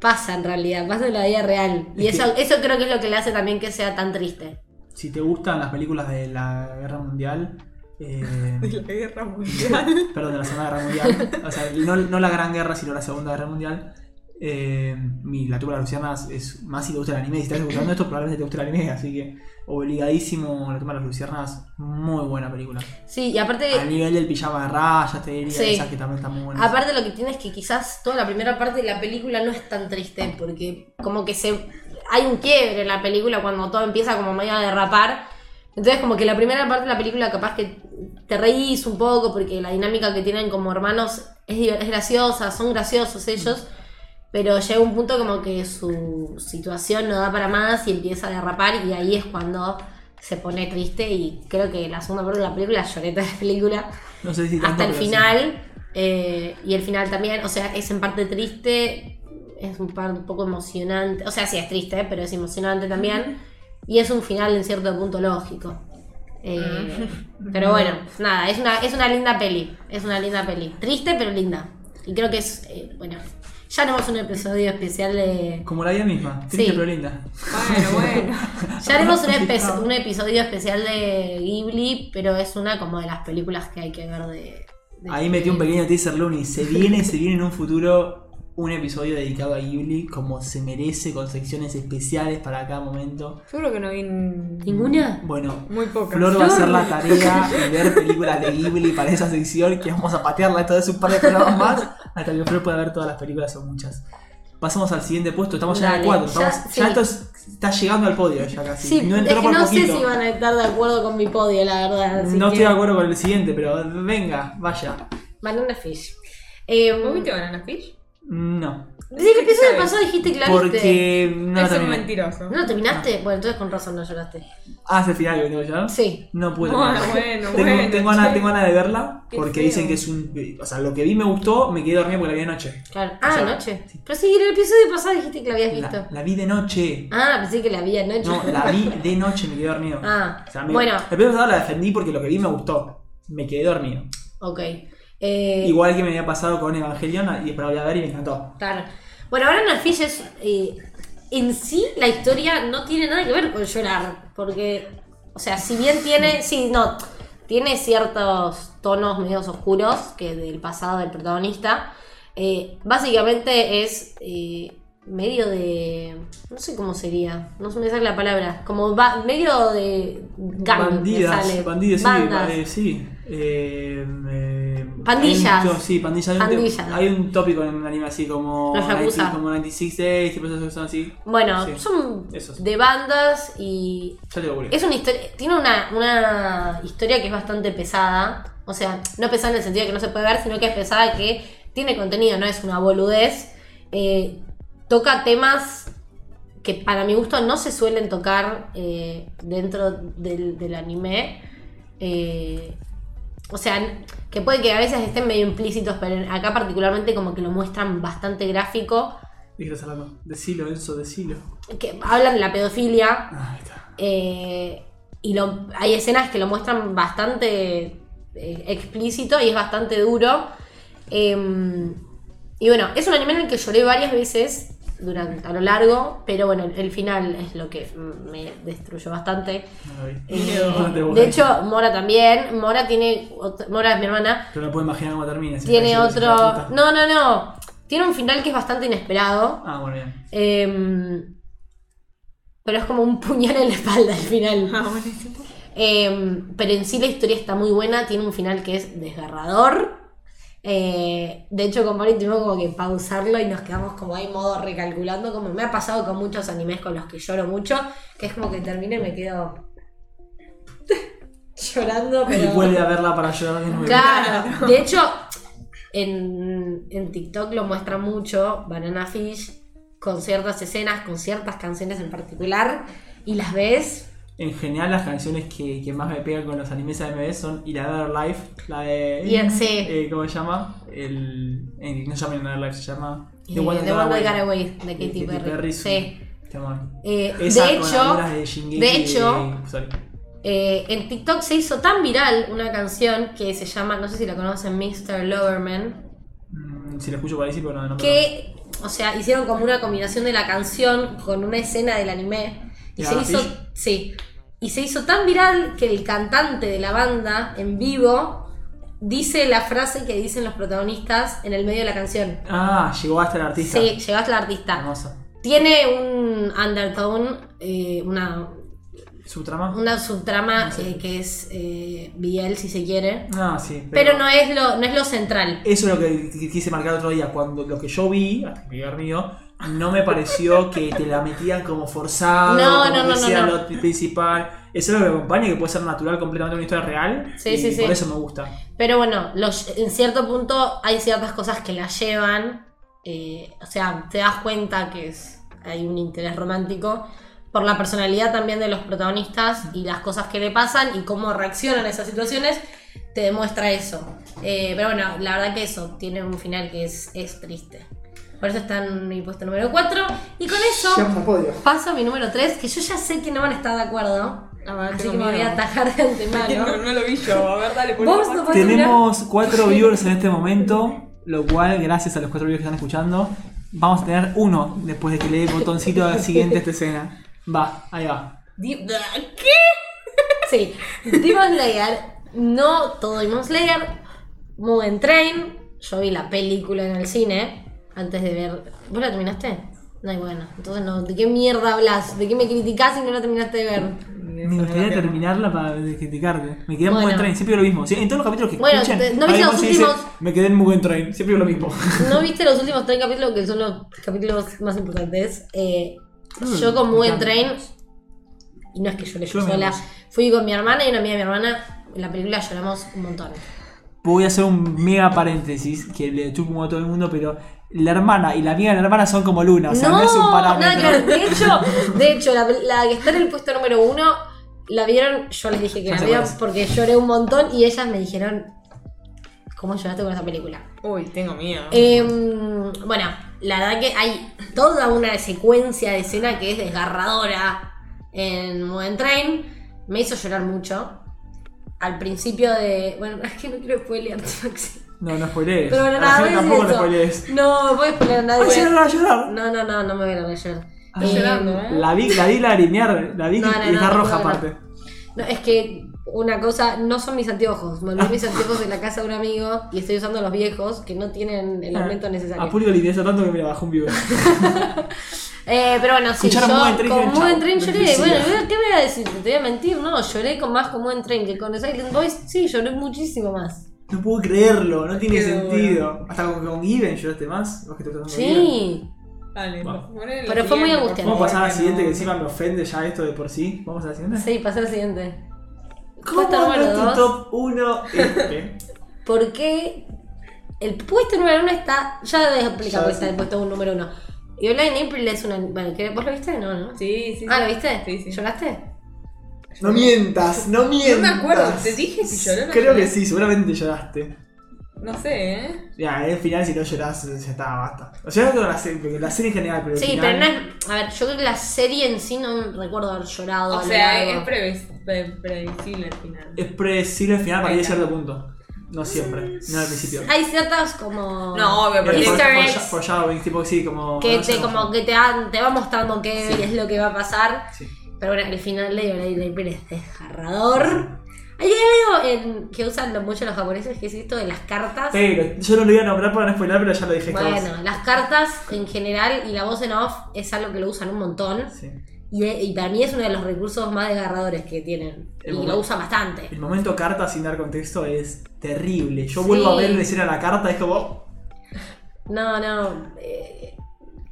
Speaker 2: pasa en realidad, pasa en la vida real. Y
Speaker 1: Es
Speaker 2: eso, eso creo que es lo que le hace también que sea tan triste.
Speaker 1: Si te gustan las películas de la Guerra Mundial, eh,
Speaker 3: De la guerra mundial.
Speaker 1: perdón, de la Segunda Guerra Mundial, o sea, no, no la Gran Guerra, sino la Segunda Guerra Mundial, eh, mi, la tumba de las luciérnagas es más si te gusta el anime, si estás escuchando esto probablemente te guste el anime, así que obligadísimo la tumba de las luciérnagas, muy buena película.
Speaker 2: Sí, y aparte...
Speaker 1: Al nivel del pijama de rayas, te diría,
Speaker 2: Sí.
Speaker 1: esas que también están muy buenas.
Speaker 2: Aparte lo que tiene es que quizás toda la primera parte de la película no es tan triste, porque como que se hay un quiebre en la película cuando todo empieza como medio a derrapar. Entonces como que la primera parte de la película capaz que te reís un poco porque la dinámica que tienen como hermanos es, es graciosa, son graciosos ellos, pero llega un punto como que su situación no da para más y empieza a derrapar y ahí es cuando se pone triste y creo que la segunda parte de la película lloré toda la película
Speaker 1: no sé si tanto,
Speaker 2: hasta el final. eh, y el final también, o sea, es en parte triste, es un, par, un poco emocionante. O sea, sí es triste, pero es emocionante también. Y es un final en cierto punto lógico. Eh, pero bueno, nada, es una, es una linda peli. Es una linda peli. Triste, pero linda. Y creo que es, eh, bueno, ya haremos un episodio especial de...
Speaker 1: Como la vida misma, triste
Speaker 2: Sí.
Speaker 1: pero linda.
Speaker 3: Bueno, bueno.
Speaker 2: Ya haremos un, espe- un episodio especial de Ghibli, pero es una como de las películas que hay que ver de, de
Speaker 1: Ahí metí un pequeño teaser Looney. Se viene, se viene en un futuro un episodio dedicado a Ghibli como se merece, con secciones especiales para cada momento.
Speaker 3: Yo creo que no vi
Speaker 2: ¿Ninguna?
Speaker 1: Bueno,
Speaker 3: muy pocas.
Speaker 1: Flor va a hacer la tarea y ver películas de Ghibli para esa sección que vamos a patearla esto de un par de programas más hasta que Flor pueda ver todas las películas o muchas. Pasamos al siguiente puesto, estamos ya en el
Speaker 2: Dale,
Speaker 1: 4.
Speaker 2: ya-
Speaker 1: Estamos,
Speaker 2: sí.
Speaker 1: ya esto es- está llegando al podio ya casi.
Speaker 2: Sí,
Speaker 1: no
Speaker 2: es
Speaker 1: entró
Speaker 2: que
Speaker 1: por
Speaker 2: no sé si van a estar de acuerdo con mi podio, la verdad. así
Speaker 1: no
Speaker 2: que-
Speaker 1: estoy de acuerdo con el siguiente, pero venga, vaya.
Speaker 2: Banana Fish. Eh,
Speaker 3: ¿Vos viste Banana Fish?
Speaker 1: No.
Speaker 2: Desde el episodio
Speaker 3: ¿Sabes?
Speaker 2: pasado dijiste que la viste.
Speaker 1: Porque no la
Speaker 3: es un
Speaker 1: terminé.
Speaker 3: mentiroso.
Speaker 2: ¿No lo terminaste? Bueno, entonces con razón no lloraste.
Speaker 1: Ah, es el final que tengo.
Speaker 2: Sí.
Speaker 1: No pude
Speaker 3: Bueno,
Speaker 1: tengo,
Speaker 3: bueno,
Speaker 1: tengo, ganas,
Speaker 3: che.
Speaker 1: tengo ganas de verla
Speaker 3: Qué
Speaker 1: porque
Speaker 3: feo.
Speaker 1: dicen que es un. O sea, lo que vi me gustó, me quedé dormido porque la vi de noche.
Speaker 2: Claro. Ah,
Speaker 1: sea,
Speaker 2: anoche. Pero sí, en el episodio pasado dijiste que la habías visto.
Speaker 1: La, la vi de noche.
Speaker 2: Ah, pensé que la vi anoche.
Speaker 1: No, la vi de noche, me quedé dormido.
Speaker 2: Ah,
Speaker 1: O sea, me-
Speaker 2: bueno.
Speaker 1: El episodio pasado la defendí porque lo que vi me gustó. Me quedé dormido.
Speaker 2: Ok. Eh,
Speaker 1: Igual que me había pasado con Evangelion y después la volví a ver y me encantó.
Speaker 2: Claro. Bueno, Banana Fish es. eh, en sí, la historia no tiene nada que ver con llorar. Porque. O sea, si bien tiene. Sí, no. Tiene ciertos tonos medios oscuros que del pasado del protagonista. eh, básicamente es. medio de. No sé cómo sería. No se me sale la palabra. Como va, medio de. Gang,
Speaker 1: Bandidas, bandidas, sí,
Speaker 2: Bandas.
Speaker 1: eh, sí.
Speaker 2: Pandillas.
Speaker 1: hay un sí, pandillas. Hay, un te-
Speaker 2: Pandillas.
Speaker 1: hay un tópico en el anime así como,
Speaker 2: Los Yakuza.
Speaker 1: 90 como 96 Days, esos que son así.
Speaker 2: Bueno,
Speaker 1: Sí.
Speaker 2: son
Speaker 1: Esos.
Speaker 2: de bandas y
Speaker 1: Ya te lo.
Speaker 2: Es una historia, tiene una, una historia que es bastante pesada. O sea, no pesada en el sentido de que no se puede ver, sino que es pesada que tiene contenido, no es una boludez. Eh, toca temas que para mi gusto no se suelen tocar eh, dentro del, del anime. Eh, o sea, que puede que a veces estén medio implícitos, pero acá particularmente como que lo muestran bastante gráfico.
Speaker 1: ¿De qué estás hablando? Decilo, Enzo, decilo.
Speaker 2: Que hablan de la pedofilia.
Speaker 1: Ah, ahí está.
Speaker 2: Eh, y lo, hay escenas que lo muestran bastante eh, explícito y es bastante duro. Eh, y bueno, es un anime en el que lloré varias veces durante, a lo largo, pero bueno, el, el final es lo que me destruyó bastante. Eh,
Speaker 1: No
Speaker 2: de hecho, Mora también. Mora tiene. Mora es mi hermana.
Speaker 1: Pero no puedo imaginar cómo termina. si
Speaker 2: Tiene otro. No, no, no. Tiene un final que es bastante inesperado.
Speaker 1: Ah, bueno, bien.
Speaker 2: Eh, pero es como un puñal en la espalda al final.
Speaker 3: Ah, buenísimo.
Speaker 2: Eh, pero en sí la historia está muy buena, tiene un final que es desgarrador. Eh, de hecho, con Mari tuvimos como que pausarlo y nos quedamos como ahí modo recalculando, como me ha pasado con muchos animes con los que lloro mucho, que es como que termino y me quedo llorando,
Speaker 1: Y
Speaker 2: pero...
Speaker 1: vuelve a verla para llorar de nuevo.
Speaker 2: Claro, de hecho, en, en TikTok lo muestra mucho, Banana Fish, con ciertas escenas, con ciertas canciones en particular, y las ves
Speaker 1: En general, las canciones que, que más me pegan con los animes AMV son In Another Life, la de.
Speaker 2: Y- sí.
Speaker 1: eh, ¿Cómo se llama? El, no se llama In Another Life, se llama.
Speaker 2: The One That Got Away, de Katy
Speaker 1: Katy
Speaker 2: Perry.
Speaker 1: sí.
Speaker 2: Eh,
Speaker 1: Esa
Speaker 2: de hecho,
Speaker 1: de, Shingeki
Speaker 2: de
Speaker 1: y
Speaker 2: hecho, eh, en TikTok se hizo tan viral una canción que se llama, no sé si la conocen, Mr. Loverman,
Speaker 1: Mm, si la escucho por ahí sí, pero no, no
Speaker 2: que, o sea, hicieron como una combinación de la canción con una escena del anime y
Speaker 1: ¿De
Speaker 2: se hizo, sí, y se hizo tan viral que el cantante de la banda en vivo dice la frase que dicen los protagonistas en el medio de la canción.
Speaker 1: Ah, llegó hasta el artista.
Speaker 2: Sí, llegaste al artista.
Speaker 1: Hermoso.
Speaker 2: Tiene un undertone, eh, una,
Speaker 1: ¿Subtrama?
Speaker 2: una subtrama
Speaker 1: No sé.
Speaker 2: eh, que es eh, BL si se quiere.
Speaker 1: Ah, sí.
Speaker 2: Pero no es lo, no es lo central.
Speaker 1: Eso es lo que qu- quise marcar otro día. Cuando lo que yo vi, hasta que llegué mío, no me pareció que te la metían como forzado,
Speaker 2: No,
Speaker 1: como
Speaker 2: no,
Speaker 1: que
Speaker 2: no,
Speaker 1: sea
Speaker 2: no.
Speaker 1: lo principal. Eso es lo que me acompaña, que puede ser natural completamente una historia real.
Speaker 2: Sí,
Speaker 1: y
Speaker 2: sí, sí.
Speaker 1: Por eso me gusta.
Speaker 2: Pero bueno, los- en cierto punto hay ciertas cosas que la llevan. eh, o sea, te das cuenta que es, hay un interés romántico por la personalidad también de los protagonistas y las cosas que le pasan y cómo reaccionan a esas situaciones. Te demuestra eso. Eh, pero bueno, la verdad que eso tiene un final que es, es triste. Por eso está en mi puesto número 4. Y con eso paso a mi número 3, que yo ya sé que no van a estar de acuerdo. Así que me voy a atajar de antemano.
Speaker 3: No, no lo vi yo. A ver, dale,
Speaker 2: mirar.
Speaker 1: Tenemos cuatro viewers en este momento, lo cual, gracias a los cuatro viewers que están escuchando, vamos a tener uno después de que le dé el botoncito siguiente a esta escena. Va, ahí va.
Speaker 2: ¿Qué? Sí, Demon Slayer, no todo Demon Slayer, Mugen Train. Yo vi la película en el cine antes de ver. ¿Vos la terminaste? No, y bueno, entonces no. ¿De qué mierda hablas? ¿De qué me criticás si no la terminaste de ver?
Speaker 1: Me gustaría terminarla para criticarte. Me quedé en
Speaker 2: Bueno.
Speaker 1: Mugen Train, siempre lo mismo. Sí, en todos los capítulos que
Speaker 2: Bueno, te- ¿no viste los
Speaker 1: dice,
Speaker 2: últimos?
Speaker 1: me quedé en Mugen Train, siempre lo mismo.
Speaker 2: ¿No viste los últimos tres capítulos que son los capítulos más importantes? Eh,
Speaker 1: Mm,
Speaker 2: yo con Mugen. Train, y no es que yo
Speaker 1: Yo me
Speaker 2: sola, fui con mi hermana y una amiga de mi hermana. En la película lloramos un montón.
Speaker 1: Voy a hacer un mega paréntesis que le chupo a todo el mundo, pero la hermana y la amiga de la hermana son como Luna, o sea, no, es un
Speaker 2: nada que ver.
Speaker 1: parámetro.
Speaker 2: De hecho, de hecho la, la que está en el puesto número uno, la vieron, yo les dije que la vieron porque lloré un montón y ellas me dijeron, ¿cómo lloraste con esa película?
Speaker 3: Uy, tengo miedo.
Speaker 2: Em, bueno, la verdad que hay toda una secuencia de escena que es desgarradora en Mugen Train. Me hizo llorar mucho. Al principio de. Bueno, es que no quiero spoilearte, Maxi.
Speaker 1: No, no spoilees.
Speaker 2: Pero bueno,
Speaker 1: A la
Speaker 2: nada,
Speaker 1: gente
Speaker 2: voy a
Speaker 1: tampoco
Speaker 2: eso.
Speaker 1: spoilees.
Speaker 2: No, no puedo spoilear a nadie.
Speaker 1: Ya no va a llorar.
Speaker 2: No, no, no, no me voy a llorar. Em,
Speaker 3: llorando, ¿eh?
Speaker 1: La vi, la vi lagrimear, la vi
Speaker 2: No, no,
Speaker 1: y está
Speaker 2: no,
Speaker 1: roja
Speaker 2: no, no.
Speaker 1: aparte.
Speaker 2: No, es que una cosa, no son mis anteojos. Me olvidé mis anteojos en la casa de un amigo y estoy usando los viejos que no tienen el aumento necesario.
Speaker 1: A Público le interesa tanto que me la bajó un video.
Speaker 2: Eh, pero bueno, sí, yo
Speaker 1: Escucharon Mugen Train y
Speaker 2: con
Speaker 1: "Chau,
Speaker 2: Train lloré.
Speaker 1: suicida".
Speaker 2: Bueno, ¿qué me voy a decir? ¿Te voy a mentir? No, lloré con más con Mugen Train que con Silent Boys. Sí, lloré muchísimo más.
Speaker 1: No puedo creerlo, no tiene
Speaker 3: Qué
Speaker 1: sentido. Hasta con, con Given lloraste más. Vos que te estás.
Speaker 2: Sí.
Speaker 3: Dale,
Speaker 1: Bueno.
Speaker 2: Pero fue muy
Speaker 3: por
Speaker 2: angustiante.
Speaker 1: Vamos a pasar a la
Speaker 3: favor,
Speaker 1: siguiente que encima me ofende ya esto de por sí. Vamos a la siguiente.
Speaker 2: Sí, pasé al siguiente.
Speaker 1: ¿Cómo
Speaker 2: Puesto número
Speaker 1: no es tu
Speaker 2: dos.
Speaker 1: top 1 este?
Speaker 2: Porque el puesto número uno está. Ya debes explicar por qué está el puesto número uno. Y Online April es una. Bueno, ¿qué- ¿vos lo viste? No, ¿no?
Speaker 3: Sí, sí.
Speaker 2: Ah,
Speaker 3: sí.
Speaker 2: ¿lo viste?
Speaker 3: Sí, sí.
Speaker 2: ¿Lloraste?
Speaker 1: No mientas, no mientas.
Speaker 3: No me acuerdo, ¿te dije si lloré o no
Speaker 1: Creo
Speaker 3: lloré?
Speaker 1: que sí, seguramente lloraste.
Speaker 3: No sé, ¿eh?
Speaker 1: Ya, en el final si no llorás, ya está, basta. O sea, no la serie, la serie en general, pero el
Speaker 2: Sí,
Speaker 1: final-
Speaker 2: pero no es. A ver, yo creo que la serie en sí no recuerdo haber llorado.
Speaker 3: O sea,
Speaker 2: largo.
Speaker 3: es previs- pre- previsible al final.
Speaker 1: Es predecible el final para
Speaker 3: Ahí
Speaker 1: ir a
Speaker 3: está.
Speaker 1: cierto punto. No siempre, no al principio.
Speaker 2: Hay ciertas como.
Speaker 3: No, obvio, pero
Speaker 2: Easter
Speaker 1: for-
Speaker 2: eggs.
Speaker 1: for- foreshadowing, tipo sí, como.
Speaker 2: que
Speaker 1: no
Speaker 2: te, como que te, va mostrando qué
Speaker 1: Sí.
Speaker 2: es lo que va a pasar.
Speaker 1: Sí.
Speaker 2: Pero bueno, el final de Online April es desgarrador. Hay algo en, que usan mucho los japoneses que es esto de las cartas.
Speaker 1: Pero yo no lo iba a nombrar para no spoiler, pero ya lo dije.
Speaker 2: Bueno, las cartas en general y la voz en off es algo que lo usan un montón.
Speaker 1: Sí.
Speaker 2: Y, y para mí es uno de los recursos más desgarradores que tienen.
Speaker 1: El
Speaker 2: Y
Speaker 1: momento-
Speaker 2: lo usan bastante.
Speaker 1: El momento carta sin dar contexto es terrible. Yo
Speaker 2: Sí.
Speaker 1: vuelvo a ver la escena de la carta, es como.
Speaker 2: No, no. eh,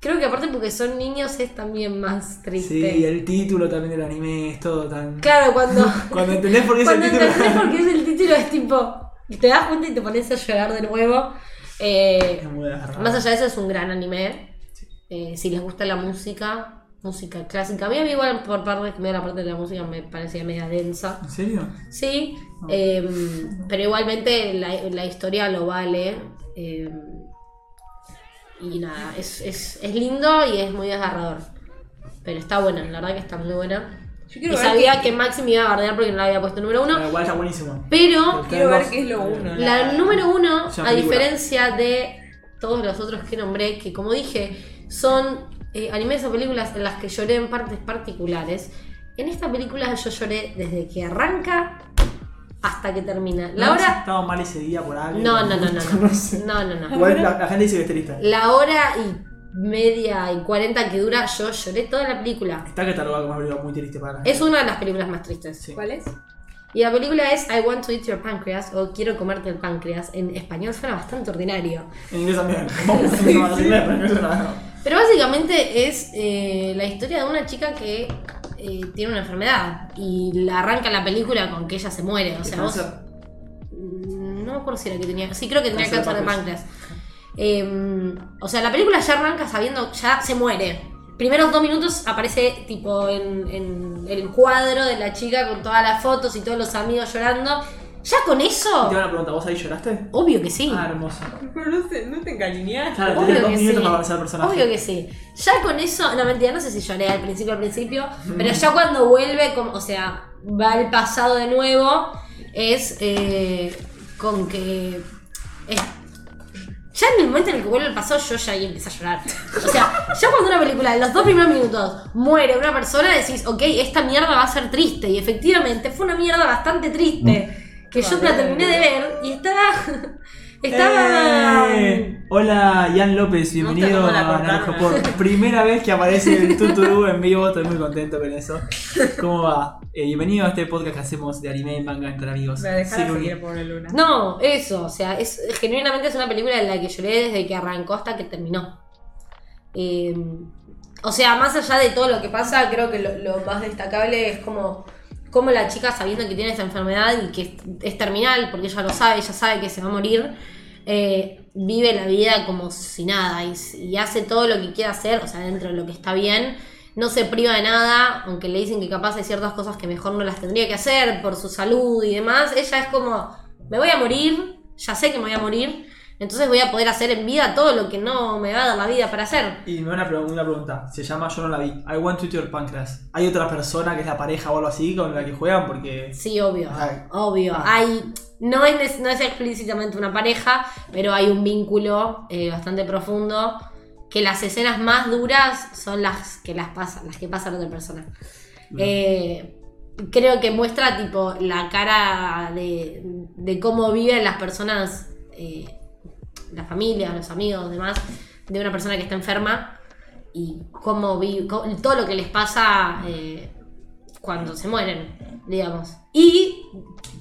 Speaker 2: creo que aparte porque son niños es también más triste.
Speaker 1: Sí, el título también del anime es todo tan.
Speaker 2: Claro, cuando.
Speaker 1: Cuando entendés por qué es el
Speaker 2: Cuando
Speaker 1: título.
Speaker 2: entendés por qué es el título es tipo. Te das cuenta y te pones a llorar de nuevo. Eh,
Speaker 1: Es muy desgarrador.
Speaker 2: más allá de eso es un gran anime.
Speaker 1: Sí.
Speaker 2: Eh, si les gusta la música, música clásica. A mí, igual por parte la parte de la música me parecía media densa.
Speaker 1: ¿En serio?
Speaker 2: Sí,
Speaker 1: Ah.
Speaker 2: eh, pero igualmente la, la historia lo vale. Y nada, es, es, es lindo y es muy desgarrador. Pero está buena, la verdad que está muy buena.
Speaker 3: Yo
Speaker 2: Y
Speaker 3: quiero ver
Speaker 2: sabía
Speaker 3: qué-
Speaker 2: que Maxi me iba a bardear porque no la había puesto número uno.
Speaker 1: Pero igual está buenísimo.
Speaker 2: Pero
Speaker 3: Quiero ver qué es lo uno.
Speaker 2: la número uno, a diferencia de todos los otros que nombré, que como dije, son eh, animes o películas en las que lloré en partes particulares, en esta película yo lloré desde que arranca hasta que termina. La
Speaker 1: ¿No
Speaker 2: hora...
Speaker 1: estaba mal ese día por algo?
Speaker 2: No, no, no, no, no.
Speaker 1: sé.
Speaker 2: No, no, no.
Speaker 1: Igual la, la gente dice lista.
Speaker 2: La hora y media y cuarenta que dura, yo lloré toda la película.
Speaker 1: Está catalogada como una película muy triste para la
Speaker 2: Es una de las películas más tristes.
Speaker 1: Sí.
Speaker 3: ¿Cuál es?
Speaker 2: Y la película es I Want to Eat Your Pancreas o Quiero comerte el páncreas. En español suena bastante ordinario.
Speaker 1: En inglés también. No.
Speaker 2: Pero básicamente es eh, la historia de una chica que eh, tiene una enfermedad y la arranca la película con que ella se muere. O sea, vos. Mm, no me acuerdo si era que tenía. Sí, creo que tenía
Speaker 1: Cáncer de
Speaker 2: de páncreas. Eh, o sea, la película ya arranca sabiendo, ya se muere. Primeros dos minutos aparece tipo en, en el cuadro de la chica con todas las fotos y todos los amigos llorando. Ya con eso,
Speaker 1: Te hago una pregunta, ¿vos ahí lloraste?
Speaker 2: obvio que sí.
Speaker 1: Ah, hermoso.
Speaker 3: Pero no, sé, no te encariñaste.
Speaker 1: Claro,
Speaker 2: Obvio
Speaker 1: tenés dos
Speaker 2: que
Speaker 1: minutos
Speaker 2: sí.
Speaker 1: para conocer al personaje.
Speaker 2: Obvio que sí. Ya con eso, no mentira, no sé si lloré al principio, al principio, pero ya cuando vuelve, como, o sea, va al pasado de nuevo, es eh, con que. es- ya en el momento en el que vuelve al pasado, yo ya ahí empecé a llorar. O sea, ya cuando una película, en los dos primeros minutos, muere una persona, decís, ok, esta mierda va a ser triste. Y efectivamente, fue una mierda bastante triste. Que yo la terminé de ver y estaba. estaba.
Speaker 1: ¡Eh! Hola, Ian López, bienvenido
Speaker 3: No
Speaker 1: a Naranjo. Por Primera vez que aparece el Tuturu en vivo, estoy muy contento con eso. ¿Cómo va? Eh, bienvenido a este podcast que hacemos de anime y manga entre amigos.
Speaker 3: Me
Speaker 1: Sí,
Speaker 3: seguir, pobre Luna.
Speaker 2: No, eso, o sea, es, genuinamente es una película en la que lloré desde que arrancó hasta que terminó. Eh, o sea, más allá de todo lo que pasa, creo que lo, lo más destacable es como, como la chica sabiendo que tiene esta enfermedad y que es, es terminal, porque ella lo sabe, ella sabe que se va a morir, eh, vive la vida como si nada y, y hace todo lo que quiere hacer, o sea, dentro de lo que está bien. No se priva de nada, aunque le dicen que capaz hay ciertas cosas que mejor no las tendría que hacer por su salud y demás. Ella es como, me voy a morir, ya sé que me voy a morir, entonces voy a poder hacer en vida todo lo que no me va a dar la vida para hacer.
Speaker 1: Y me van a preguntar una pregunta. Se llama Yo no la vi. I want to eat your pancreas. ¿Hay otra persona que es la pareja o algo así con la que juegan? Porque.
Speaker 2: Sí, obvio,
Speaker 1: Ay.
Speaker 2: obvio.
Speaker 1: Ah.
Speaker 2: Hay, no, es, no es explícitamente una pareja, pero hay un vínculo eh, bastante profundo. Que las escenas más duras son las que las pasa, las que pasa la otra persona. Eh, creo que muestra tipo la cara de, de cómo viven las personas, eh, familia, los amigos, demás, de una persona que está enferma y cómo vive, todo lo que les pasa eh, cuando se mueren, digamos. Y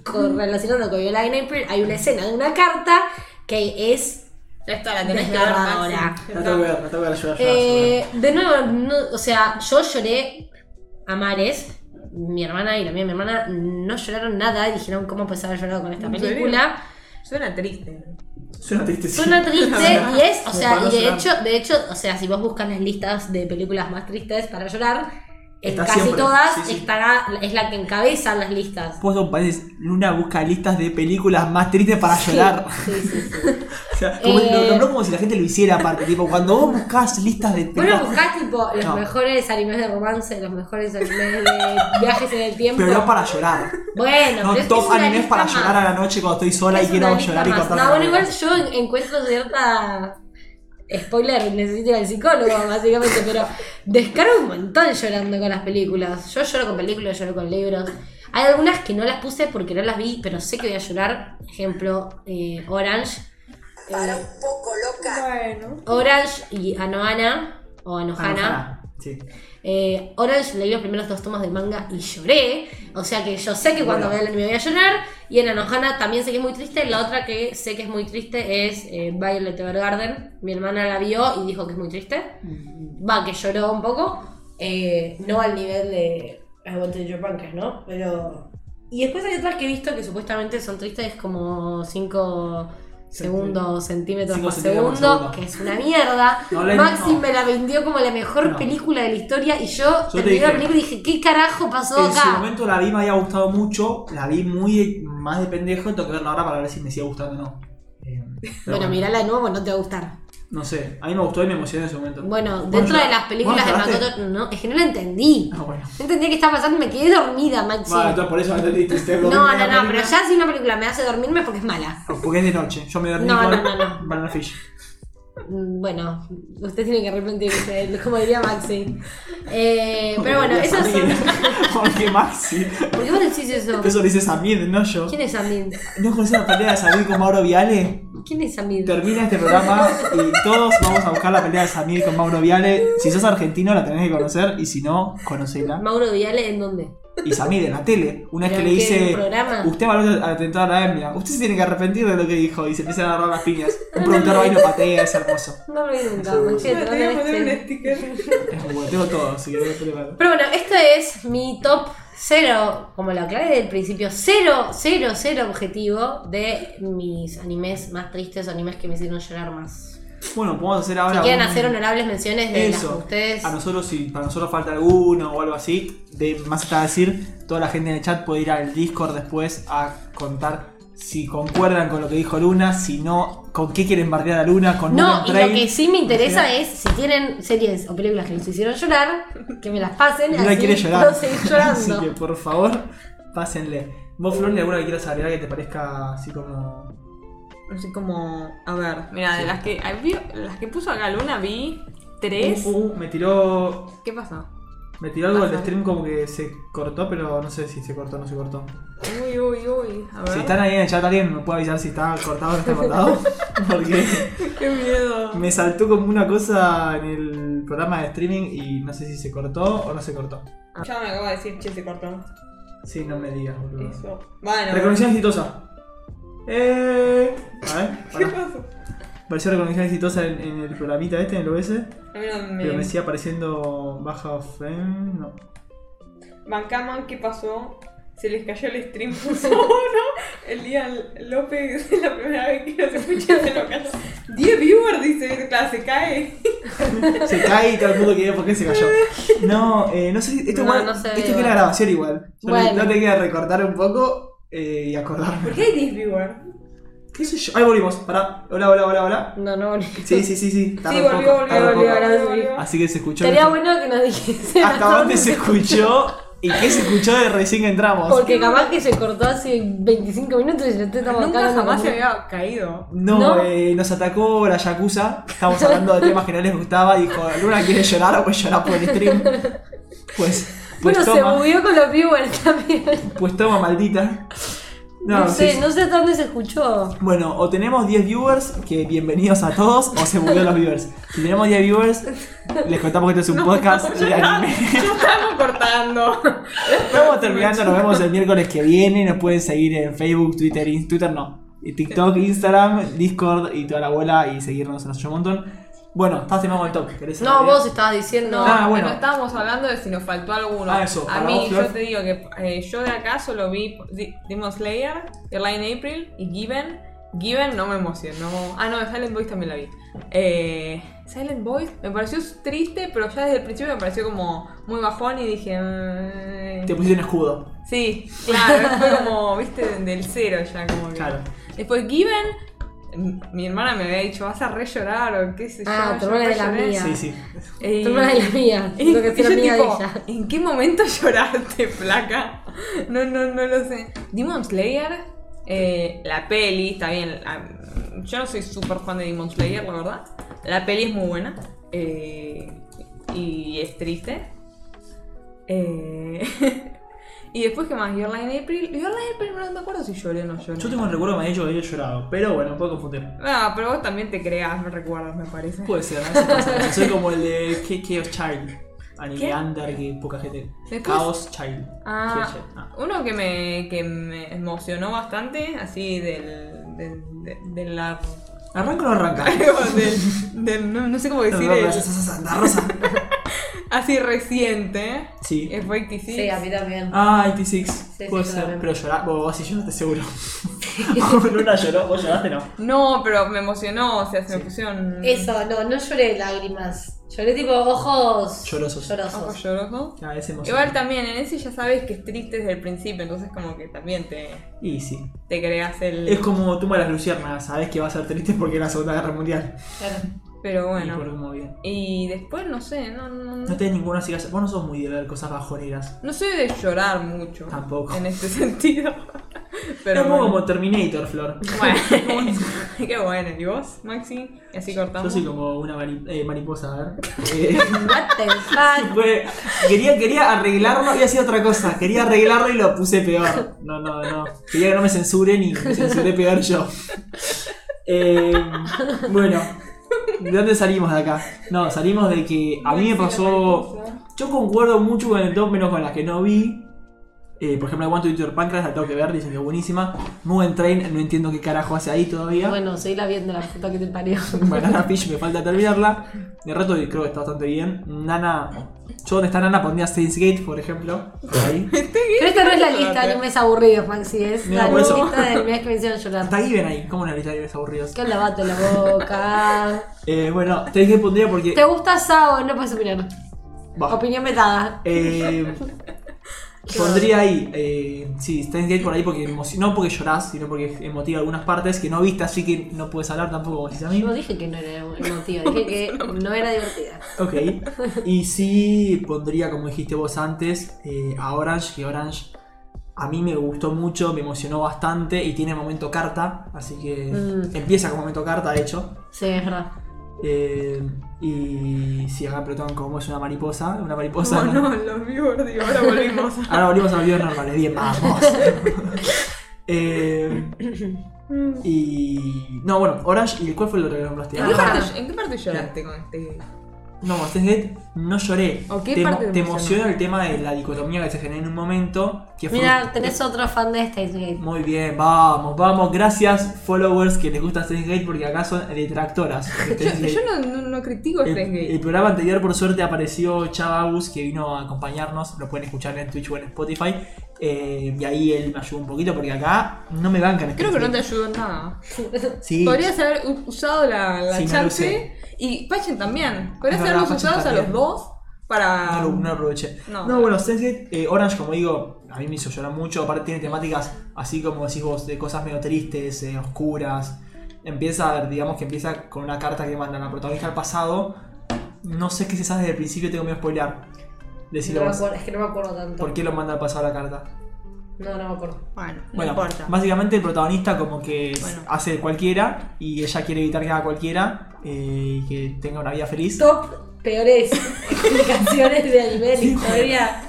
Speaker 2: con- relacionando con Viola in April, hay una escena de una carta que es
Speaker 3: Ya está, la tenés que ver. Maxi.
Speaker 1: La tengo que ver, la tengo que ver llorar.
Speaker 2: eh, de nuevo, no- o sea, yo lloré a mares. Mi hermana y la mía, mi hermana, no lloraron nada y dijeron cómo puedes haber llorado con esta
Speaker 3: ¿En serio?
Speaker 2: película.
Speaker 3: Suena triste.
Speaker 1: Suena triste, sí.
Speaker 2: Suena triste y es, o sea, y de hecho, de hecho, o sea, si vos buscas las listas de películas más tristes para llorar, en casi
Speaker 1: siempre,
Speaker 2: todas
Speaker 1: sí, sí.
Speaker 2: estará, es la que encabeza las listas.
Speaker 1: Hacer un paréntesis. Luna busca listas de películas más tristes para llorar.
Speaker 2: Sí, sí, sí.
Speaker 1: O sea, como,
Speaker 2: Eh.
Speaker 1: lo nombró como si la gente lo hiciera aparte. Tipo, cuando vos buscas listas de
Speaker 2: Bueno,
Speaker 1: películas.
Speaker 2: buscás tipo los
Speaker 1: No.
Speaker 2: mejores animes de romance, los mejores animes de viajes en el tiempo.
Speaker 1: pero no para llorar.
Speaker 2: Bueno,
Speaker 1: No,
Speaker 2: pero es que
Speaker 1: top
Speaker 2: es
Speaker 1: animes para
Speaker 2: más.
Speaker 1: llorar a la noche cuando estoy sola y quiero llorar y
Speaker 2: más.
Speaker 1: cortarme
Speaker 2: No,
Speaker 1: la
Speaker 2: bueno, igual yo en- encuentro cierta. Spoiler, necesito ir al psicólogo, básicamente, pero descargo un montón llorando con las películas. Yo lloro con películas, lloro con libros. Hay algunas que no las puse porque no las vi, pero sé que voy a llorar. Ejemplo, eh, Orange. Eh,
Speaker 4: un poco loca.
Speaker 3: Bueno.
Speaker 2: Orange y Anohana, o Anohana.
Speaker 1: Anohana, Sí.
Speaker 2: Eh, Orange leí los primeros dos tomos del manga y lloré. O sea que yo sé que cuando vea el anime voy a llorar. Y en Anohana también sé que es muy triste. La otra que sé que es muy triste es eh, Violet Evergarden. Mi hermana la vio y dijo que es muy triste. Va, que lloró un poco. Eh, no al nivel de I Want to Your Pancreas, ¿no? Pero. Y después hay otras que he visto que supuestamente son tristes como 5 segundos, centímetros por
Speaker 1: centímetros
Speaker 2: segundo,
Speaker 1: segundo.
Speaker 2: que es una mierda.
Speaker 1: No,
Speaker 2: Maxi
Speaker 1: no.
Speaker 2: me la vendió como la mejor
Speaker 1: No.
Speaker 2: película de la historia y yo,
Speaker 1: te
Speaker 2: terminé la
Speaker 1: dije.
Speaker 2: película y dije, ¿qué carajo pasó
Speaker 1: En su
Speaker 2: acá?
Speaker 1: momento la vi, me había gustado mucho. La vi muy más de pendejo. Tengo que verla ahora para ver si me sigue gustando o no. Eh, pero
Speaker 2: Bueno, mirala de nuevo, no te va a gustar.
Speaker 1: No sé, a mí me gustó y me emocioné en su momento.
Speaker 2: Bueno,
Speaker 1: ¿Vos
Speaker 2: dentro de las películas de? Makoto, no, es que no la entendí.
Speaker 1: Ah, bueno.
Speaker 2: No entendía qué estaba pasando me quedé dormida, Maxi.
Speaker 1: Bueno, entonces por eso entendiste. Usted
Speaker 2: no, no, no, pero ya si una película me hace dormirme es porque es mala.
Speaker 1: Porque es de noche. Yo me dormí
Speaker 2: No,
Speaker 1: con
Speaker 2: no, no, no.
Speaker 1: Banana Fish.
Speaker 2: Mm, Bueno, usted tiene que arrepentirse, como diría Maxi. Eh, pero bueno, esas son.
Speaker 1: Samir. Porque Maxi.
Speaker 2: ¿Por qué vos decís eso?
Speaker 1: Eso lo dice Samir, no yo.
Speaker 2: ¿Quién es Samid?
Speaker 1: ¿No conoces la pelea de Samir con Mauro Viale?
Speaker 2: ¿Quién es Samid?
Speaker 1: Termina este programa y todos vamos a buscar la pelea de Samir con Mauro Viale. Si sos argentino la tenés que conocer y si no, conocela.
Speaker 2: Mauro Viale, ¿en dónde?
Speaker 1: Y Samir en la tele, una vez que
Speaker 2: ¿Pero
Speaker 1: le dice,
Speaker 2: programa?
Speaker 1: usted valoró al atentado a la Emia, usted se tiene que arrepentir de lo que dijo y se empiezan a agarrar las piñas. Un productor va y lo patea, es hermoso.
Speaker 2: No lo vi nunca.
Speaker 3: Me
Speaker 2: te
Speaker 3: poner un sticker.
Speaker 1: Es muy bueno, tengo todo, así que no te preocupes.
Speaker 2: Pero bueno, esto es mi top cero, como lo aclaré del principio, cero, cero, cero objetivo de mis animes más tristes, animes que me hicieron llorar más.
Speaker 1: Bueno, podemos hacer ahora.
Speaker 2: Si quieren
Speaker 1: un-
Speaker 2: hacer honorables menciones de las
Speaker 1: Eso.
Speaker 2: ustedes.
Speaker 1: A nosotros, si para nosotros falta alguno o algo así, de más está decir, toda la gente en el chat puede ir al Discord después a contar si concuerdan con lo que dijo Luna, si no, con qué quieren bardear a Luna, con
Speaker 2: No, y lo que sí me interesa es si tienen series o películas que les hicieron llorar, que me las pasen.
Speaker 1: Luna
Speaker 2: así
Speaker 1: quiere llorar.
Speaker 2: llorando.
Speaker 1: así que por favor, pásenle. ¿Vos, Flor, alguna que quieras agregar que te parezca así como.
Speaker 3: Así como, a ver, mira, de las que ah, vi- las que puso acá Luna vi tres.
Speaker 1: Uh, uh, me tiró.
Speaker 3: ¿Qué pasó?
Speaker 1: Me tiró algo del stream como que se cortó, pero no sé si se cortó o no se cortó.
Speaker 3: Uy, uy, uy. A ver.
Speaker 1: Si están ahí en el chat, alguien me puede avisar si está cortado o no está cortado. Porque
Speaker 3: Qué miedo.
Speaker 1: me saltó como una cosa en el programa de streaming y no sé si se cortó o no se cortó.
Speaker 3: Ya me acaba de decir, che, se cortó.
Speaker 1: Sí, no me digas, boludo.
Speaker 3: Eso. Bueno.
Speaker 1: Reconexión exitosa. Eh. A ver,
Speaker 3: ¿Qué
Speaker 1: pará.
Speaker 3: pasó?
Speaker 1: Apareció reconexión exitosa en, en el programita este, en el OBS.
Speaker 3: A mí no me...
Speaker 1: Pero me sigue apareciendo baja frame. No.
Speaker 3: Bancaman, ¿qué pasó? Se les cayó el stream puso uno. El día López es la primera vez que nos escucha se lo cayó. 10 viewers dice, claro, se cae.
Speaker 1: Se cae y todo el mundo quiere por qué se cayó. No, eh, no sé. Esto,
Speaker 2: No,
Speaker 1: igual,
Speaker 2: no se ve
Speaker 1: esto queda grabación igual. Yo
Speaker 2: Bueno.
Speaker 1: no te queda recortar un poco eh, y acordarme.
Speaker 3: ¿Por qué hay 10 viewers?
Speaker 1: ¿Qué sé yo? Ahí volvimos. Pará. Hola, hola, hola, hola.
Speaker 2: No, no volví.
Speaker 1: Sí, sí, sí, sí.
Speaker 3: Sí,
Speaker 1: un
Speaker 3: volvió,
Speaker 1: poco,
Speaker 3: volvió,
Speaker 1: un
Speaker 3: volvió,
Speaker 1: poco.
Speaker 2: ahora
Speaker 3: volvió,
Speaker 2: sí.
Speaker 1: Así que se escuchó.
Speaker 2: Estaría bueno que nos dijese
Speaker 1: ¿Hasta dónde se escuchó? ¿Y qué se escuchó de recién que entramos?
Speaker 2: Porque capaz que se cortó hace 25 minutos y ya te estamos
Speaker 3: Nunca jamás se había caído.
Speaker 1: No,
Speaker 2: ¿No?
Speaker 1: eh, nos atacó la Yakuza. Estábamos hablando de temas que no les gustaba. Dijo, Luna quiere llorar o pues llorar por el stream. Pues, pues
Speaker 2: Bueno, se movió con los viewers también.
Speaker 1: Pues toma, maldita.
Speaker 2: No, sé,
Speaker 1: sí.
Speaker 2: no sé hasta dónde se escuchó.
Speaker 1: Bueno, o tenemos 10 viewers, que bienvenidos a todos, o se murió los viewers. Si tenemos 10 viewers, les contamos que este es un podcast de anime.
Speaker 3: Ya estamos cortando.
Speaker 1: Estamos terminando, nos vemos el miércoles que viene. Nos pueden seguir en Facebook, Twitter, Twitter no, TikTok, Instagram, Discord y toda la bola y seguirnos en un montón. Bueno, estás terminando el top. ¿querés
Speaker 2: No, vos estabas diciendo.
Speaker 3: No,
Speaker 1: Ah, bueno.
Speaker 3: no estábamos hablando de si nos faltó alguno.
Speaker 1: Ah, eso,
Speaker 3: A mí, yo te digo que eh, yo de acá solo vi Demon Slayer, Airline April y Given. Given no me emocionó. Ah, no, Silent Boys también la vi. Eh, Silent Boys me pareció triste, pero ya desde el principio me pareció como muy bajón y dije. mm,
Speaker 1: Te pusiste un escudo.
Speaker 3: Sí, claro, fue como, viste, del cero ya, como que.
Speaker 1: Claro.
Speaker 3: Después Given, mi hermana me había dicho, vas a re llorar o qué sé
Speaker 2: Ah,
Speaker 3: yo.
Speaker 2: tu
Speaker 3: yo
Speaker 2: hermana
Speaker 3: re
Speaker 2: es la
Speaker 3: lloré.
Speaker 2: mía.
Speaker 1: Sí, sí.
Speaker 3: Eh,
Speaker 2: Tu hermana es la mía.
Speaker 3: y-
Speaker 2: que amiga
Speaker 3: tipo,
Speaker 2: de ella.
Speaker 3: ¿En qué momento lloraste, flaca? No, no, no lo sé. Demon Slayer, eh, la peli, está bien. la- yo no soy súper fan de Demon Slayer, la verdad. La peli es muy buena. eh, y es triste. Eh, y después, ¿qué más? Your Line April. Your Line April no me acuerdo si lloré o no lloré.
Speaker 1: Yo tengo el recuerdo que me ha dicho que había llorado, pero bueno, puedo confundir.
Speaker 3: Ah, pero vos también te creas, me recuerdas, me parece.
Speaker 1: Puede ser, a veces pasa. Soy como el de Chaos Child. Anime under que poca gente.
Speaker 3: Después-
Speaker 1: Chaos Child.
Speaker 3: Ah,
Speaker 1: Child. Ah.
Speaker 3: uno que me, que me emocionó bastante, así del, del, de, de la...
Speaker 1: ¿Arranca o no arranca?
Speaker 3: del, del- no, no sé cómo decir,
Speaker 1: Santa Rosa.
Speaker 3: Así reciente,
Speaker 1: Sí.
Speaker 3: es 86.
Speaker 2: Sí, a mí también.
Speaker 1: Ah, 86.
Speaker 2: Sí,
Speaker 1: Puede
Speaker 2: sí,
Speaker 1: ser. Pero llorar, vos, vos sí lloraste seguro. Luna lloró, vos lloraste no.
Speaker 3: No, pero me emocionó, o sea, se me pusieron...
Speaker 2: Eso, no, no lloré lágrimas. Lloré tipo ojos
Speaker 1: Llorosos.
Speaker 2: llorosos.
Speaker 3: Ojos llorosos.
Speaker 1: Ah, emoción.
Speaker 3: Igual también, en ese ya sabes que es triste desde el principio, entonces como que también te,
Speaker 1: Y sí.
Speaker 3: te creas el...
Speaker 1: Es como tumba las luciérnagas, sabes que va a ser triste porque es la Segunda Guerra Mundial.
Speaker 2: Claro.
Speaker 3: Pero
Speaker 1: Y por
Speaker 3: bueno.
Speaker 1: bien.
Speaker 3: Y después, no sé, no, no,
Speaker 1: No tenés ninguna así. Vos no sos muy de ver cosas bajoneras.
Speaker 3: no soy de llorar mucho.
Speaker 1: Tampoco.
Speaker 3: En este sentido.
Speaker 1: Pero
Speaker 3: Pero bueno.
Speaker 1: como Terminator, Flor.
Speaker 3: Bueno, qué bueno. ¿Y vos, Maxi? Y así
Speaker 1: Yo
Speaker 3: cortamos.
Speaker 1: soy como una mari- eh, mariposa, a ver. Eh,
Speaker 2: What the fuck?
Speaker 1: fue- quería, quería arreglarlo y hacía otra cosa. Quería arreglarlo y lo puse peor. No, no, no. Quería que no me censuren y me censuré peor yo. Eh, bueno, ¿de dónde salimos de acá? No, salimos de que a mí me pasó. Yo concuerdo mucho con el top, menos con las que no vi. Eh, por ejemplo, One to Eat Your Pancreas, la tengo que ver, dicen que es buenísima. Mugen Train, no entiendo qué carajo hace ahí todavía.
Speaker 2: Bueno, seguila viendo la puta que te parió.
Speaker 1: Banana Fish me falta terminarla. De rato creo que está bastante bien. Nana. Yo donde está Nana pondría Steins Gate, por ejemplo. Por ahí.
Speaker 2: Pero esta no es la lista de animes aburridos, Maxi. Es
Speaker 1: Mira,
Speaker 2: la
Speaker 1: por eso.
Speaker 2: lista de animes que me hicieron llorar.
Speaker 1: Está ahí ven ahí, como una lista de videos aburridos.
Speaker 2: Que lavato la boca.
Speaker 1: Eh, bueno, Steins Gate pondría porque.
Speaker 2: ¿Te gusta Sao? No puedes opinar. Opinión metada.
Speaker 1: Eh, pondría ahí, eh, sí, Steins Gate por ahí porque no porque llorás, sino porque emotiva algunas partes que no viste, así que no puedes hablar tampoco como decís a mí.
Speaker 2: Yo no dije que no era emotiva, dije que no era divertida.
Speaker 1: Ok. Y sí pondría, como dijiste vos antes, eh, a Orange, que Orange a mí me gustó mucho, me emocionó bastante y tiene momento carta, así que
Speaker 2: Mm.
Speaker 1: empieza con momento carta, de hecho.
Speaker 2: Sí, es verdad.
Speaker 1: Eh, Y si acá Plutón como es una mariposa, una mariposa.
Speaker 3: No, no, los vivos, digo, ahora volvimos.
Speaker 1: Ahora volvimos a los videos normales. Bien, vamos. Eh, y. No, bueno, Orange. ¿Y cuál fue el otro que nombraste?
Speaker 3: ¿En qué
Speaker 2: Ah.
Speaker 3: parte, en qué parte lloraste con este?
Speaker 1: No, Steins Gate no lloré.
Speaker 3: ¿O qué
Speaker 1: te,
Speaker 3: parte
Speaker 1: te emociona el tema de la dicotomía que se genera en un momento.
Speaker 2: Mira, tenés otro fan de Steins Gate.
Speaker 1: Muy bien, vamos, vamos. Gracias, followers que les gusta Steins Gate porque acá son detractoras.
Speaker 3: Yo,
Speaker 1: Steins Gate.
Speaker 3: yo no, no, no critico este gay.
Speaker 1: el programa anterior, por suerte, apareció Chavagus que vino a acompañarnos. Lo pueden escuchar en Twitch o en Spotify. Eh, y ahí él me ayudó un poquito porque acá no me bancan.
Speaker 3: Creo que no te ayudó en nada.
Speaker 1: Gate. Sí.
Speaker 3: Podrías haber usado la,
Speaker 1: Sí,
Speaker 3: chance y Pachen también. Podrías haberlos
Speaker 1: Pachen
Speaker 3: usados a los dos para.
Speaker 1: No lo, no lo aproveché.
Speaker 3: No.
Speaker 1: No, bueno, Steins Gate, eh, Orange, como digo, a mí me hizo llorar mucho. Aparte, tiene temáticas así como decís vos, de cosas medio tristes, eh, oscuras. Empieza, digamos que empieza con una carta que manda la protagonista al pasado. No sé qué se sabe desde el principio, tengo miedo de spoilear. Decirlo
Speaker 2: No me
Speaker 1: vos.
Speaker 2: acuerdo, es que no me acuerdo tanto.
Speaker 1: ¿Por qué lo manda al pasado la carta?
Speaker 2: No, no me acuerdo.
Speaker 3: Bueno, no
Speaker 1: Bueno,
Speaker 3: importa.
Speaker 1: básicamente el protagonista como que
Speaker 3: Bueno.
Speaker 1: hace cualquiera y ella quiere evitar que haga cualquiera eh, y que tenga una vida feliz.
Speaker 2: Top peores explicaciones de anime de la historia.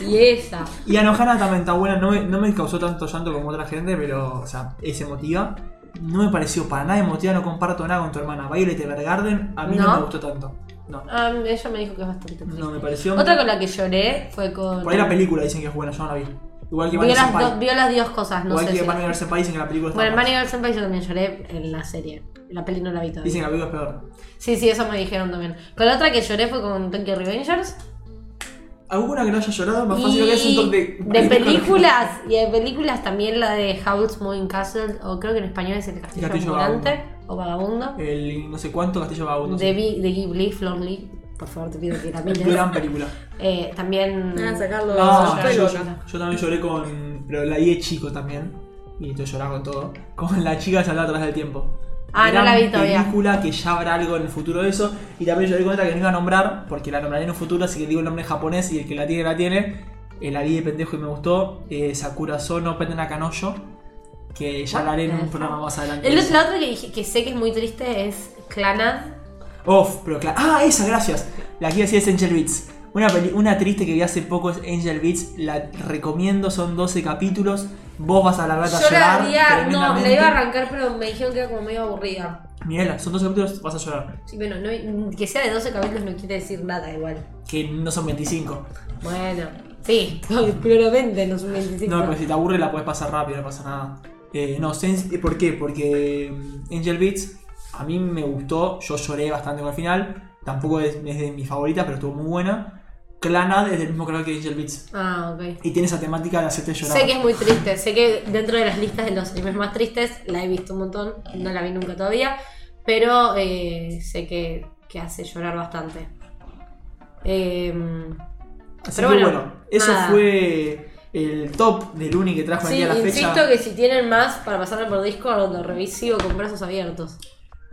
Speaker 2: Y esa.
Speaker 1: Y Anohana también está buena, no me, no me causó tanto llanto como otra gente, pero, o sea, es emotiva. No me pareció para nada emotiva, no comparto nada con tu hermana. Violet Evergarden, a mí no,
Speaker 2: ¿No?
Speaker 1: me gustó tanto. No,
Speaker 2: Ah, ella me dijo que es bastante triste.
Speaker 1: no me pareció.
Speaker 2: Otra con la que lloré fue con.
Speaker 1: Por ahí la película dicen que es buena, yo no la vi. Igual que
Speaker 2: Vio las, do- vio las dos cosas, no
Speaker 1: Igual
Speaker 2: sé
Speaker 1: que
Speaker 2: si.
Speaker 1: Bunny Girl Senpai dicen que la película está
Speaker 2: Bueno, en. Bunny Girl Senpai yo también lloré en la serie. La peli no la vi todavía.
Speaker 1: Dicen que la película es peor.
Speaker 2: Sí, sí, eso me dijeron también. Con la otra que lloré fue con Tokyo Revengers.
Speaker 1: ¿Alguna que no haya llorado? Más
Speaker 2: Y
Speaker 1: fácil que es un top de.
Speaker 2: de películas, y de películas también la de Howl's Moving Castle, o creo que en español es El Castillo,
Speaker 1: Castillo
Speaker 2: Ambulante, o Vagabundo.
Speaker 1: El no sé cuánto Castillo Vagabundo.
Speaker 2: De,
Speaker 1: sí.
Speaker 2: De Ghibli, Flor Lee. Por favor, te pido que la mires.
Speaker 1: Gran película.
Speaker 2: Eh, también.
Speaker 3: Van a sacarlo
Speaker 1: No,
Speaker 3: estoy
Speaker 1: yo, yo también lloré con. Pero la vi de chico también. Y estoy llorando con todo. Con la chica que saltaba atrás del tiempo.
Speaker 2: Ah, no la vi todavía.
Speaker 1: película que ya habrá algo en el futuro de eso. Y también lloré con otra que no iba a nombrar. Porque la nombraré en un futuro. Así que digo el nombre en japonés. Y el que la tiene, la tiene. Eh, la vi de pendejo y me gustó. Eh, Sakura Sono Peten Kanoyo. Que ya hablaré en un programa más adelante.
Speaker 2: El, la otra que sé que es muy triste es Clanad.
Speaker 1: Off, pero claro. Ah, esa, gracias. La que iba a decir es Angel Beats. Una, peli- una triste que vi hace poco es Angel Beats. La recomiendo, son 12 capítulos. Vos vas a largarte a
Speaker 2: Yo la
Speaker 1: llorar.
Speaker 2: había, no, la iba a arrancar, pero me dijeron que era como medio aburrida.
Speaker 1: Mirala, son 12 capítulos, vas a llorar.
Speaker 2: Sí, bueno, no- que sea de 12 capítulos no quiere decir nada igual.
Speaker 1: Que no son 25.
Speaker 2: Bueno, sí, claramente no son 25.
Speaker 1: No, pero si te aburre la puedes pasar rápido, no pasa nada. Eh, no, ¿por qué? Porque mm, Angel Beats a mí me gustó, yo lloré bastante con el final. Tampoco es, es de mis favoritas, pero estuvo muy buena. Clanad es del mismo canal que Angel Beats.
Speaker 2: Ah, ok.
Speaker 1: Y tiene esa temática de hacerte llorar.
Speaker 2: Sé que es muy triste, sé que dentro de las listas de los animes más tristes la he visto un montón, no la vi nunca todavía, pero eh, sé que, que hace llorar bastante. Eh,
Speaker 1: Así
Speaker 2: Pero
Speaker 1: que
Speaker 2: bueno,
Speaker 1: bueno, eso fue el top del Uni que trajo el
Speaker 2: sí,
Speaker 1: día de la
Speaker 2: insisto
Speaker 1: fecha.
Speaker 2: que si tienen más para pasarme por Discord, lo revisivo con brazos abiertos.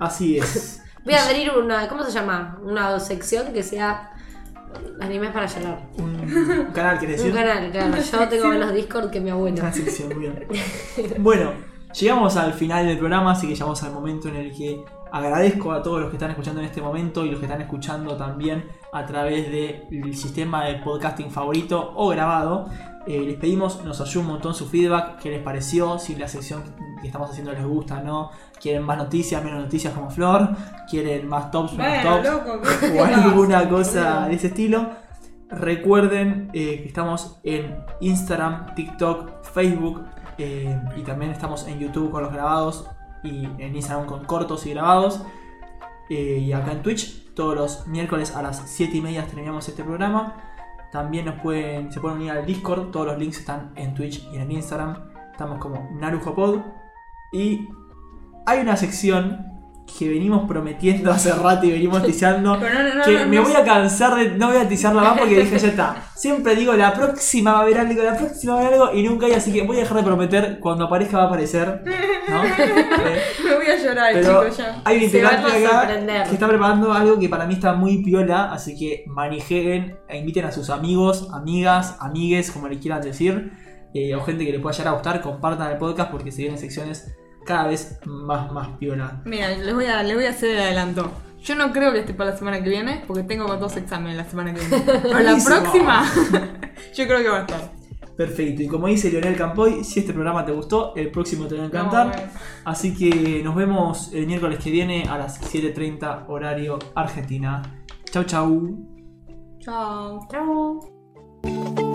Speaker 1: Así es.
Speaker 2: Voy a abrir una, ¿cómo se llama? Una sección que sea animes para llorar.
Speaker 1: Un canal, ¿querés
Speaker 2: Un
Speaker 1: decir?
Speaker 2: canal, claro. Yo tengo menos Discord que mi abuelo.
Speaker 1: Una sección, muy bien. Bueno, llegamos al final del programa, así que llegamos al momento en el que agradezco a todos los que están escuchando en este momento y los que están escuchando también a través del sistema de podcasting favorito o grabado. Eh, les pedimos, nos ayuda un montón su feedback, qué les pareció, si la sección que estamos haciendo les gusta o no. Quieren más noticias, menos noticias como Flor, quieren más tops, menos
Speaker 3: Bueno,
Speaker 1: tops
Speaker 3: loco, ¿qué te
Speaker 1: o alguna cosa de ese estilo. Recuerden eh, que estamos en Instagram, TikTok, Facebook eh, y también estamos en YouTube con los grabados y en Instagram con cortos y grabados. Y acá en Twitch, todos los miércoles a las 7 y media terminamos este programa. También se pueden unir al Discord, todos los links están en Twitch y en Instagram. Estamos como NarujoPod. Y hay una sección que venimos prometiendo hace rato y venimos tizando.
Speaker 3: Pero no, no, no,
Speaker 1: que
Speaker 3: no,
Speaker 1: me voy a cansar de. No voy a tizarla más porque dije ya está. Siempre digo la próxima va a haber algo, la próxima va a haber algo y nunca hay, así que voy a dejar de prometer. Cuando aparezca va a aparecer. Eh,
Speaker 3: Me voy a llorar, chicos, ya.
Speaker 1: hay un integrante acá que está preparando algo que para mí está muy piola, así que manijeen e inviten a sus amigos, amigas, amigues, como le quieran decir, eh, o gente que le pueda llegar a gustar, compartan el podcast porque se vienen secciones cada vez más, más piola.
Speaker 3: Mira, les voy, a, les voy a hacer el adelanto. Yo no creo que esté para la semana que viene, porque tengo dos exámenes la semana que viene. Pero la próxima, yo creo que va a estar.
Speaker 1: Perfecto, y como dice Leonel Campoy, si este programa te gustó, el próximo te va a encantar.
Speaker 3: No, bueno.
Speaker 1: Así que nos vemos el miércoles que viene a las 7.30 horario Argentina. Chau chau.
Speaker 3: Chao.
Speaker 2: Chau.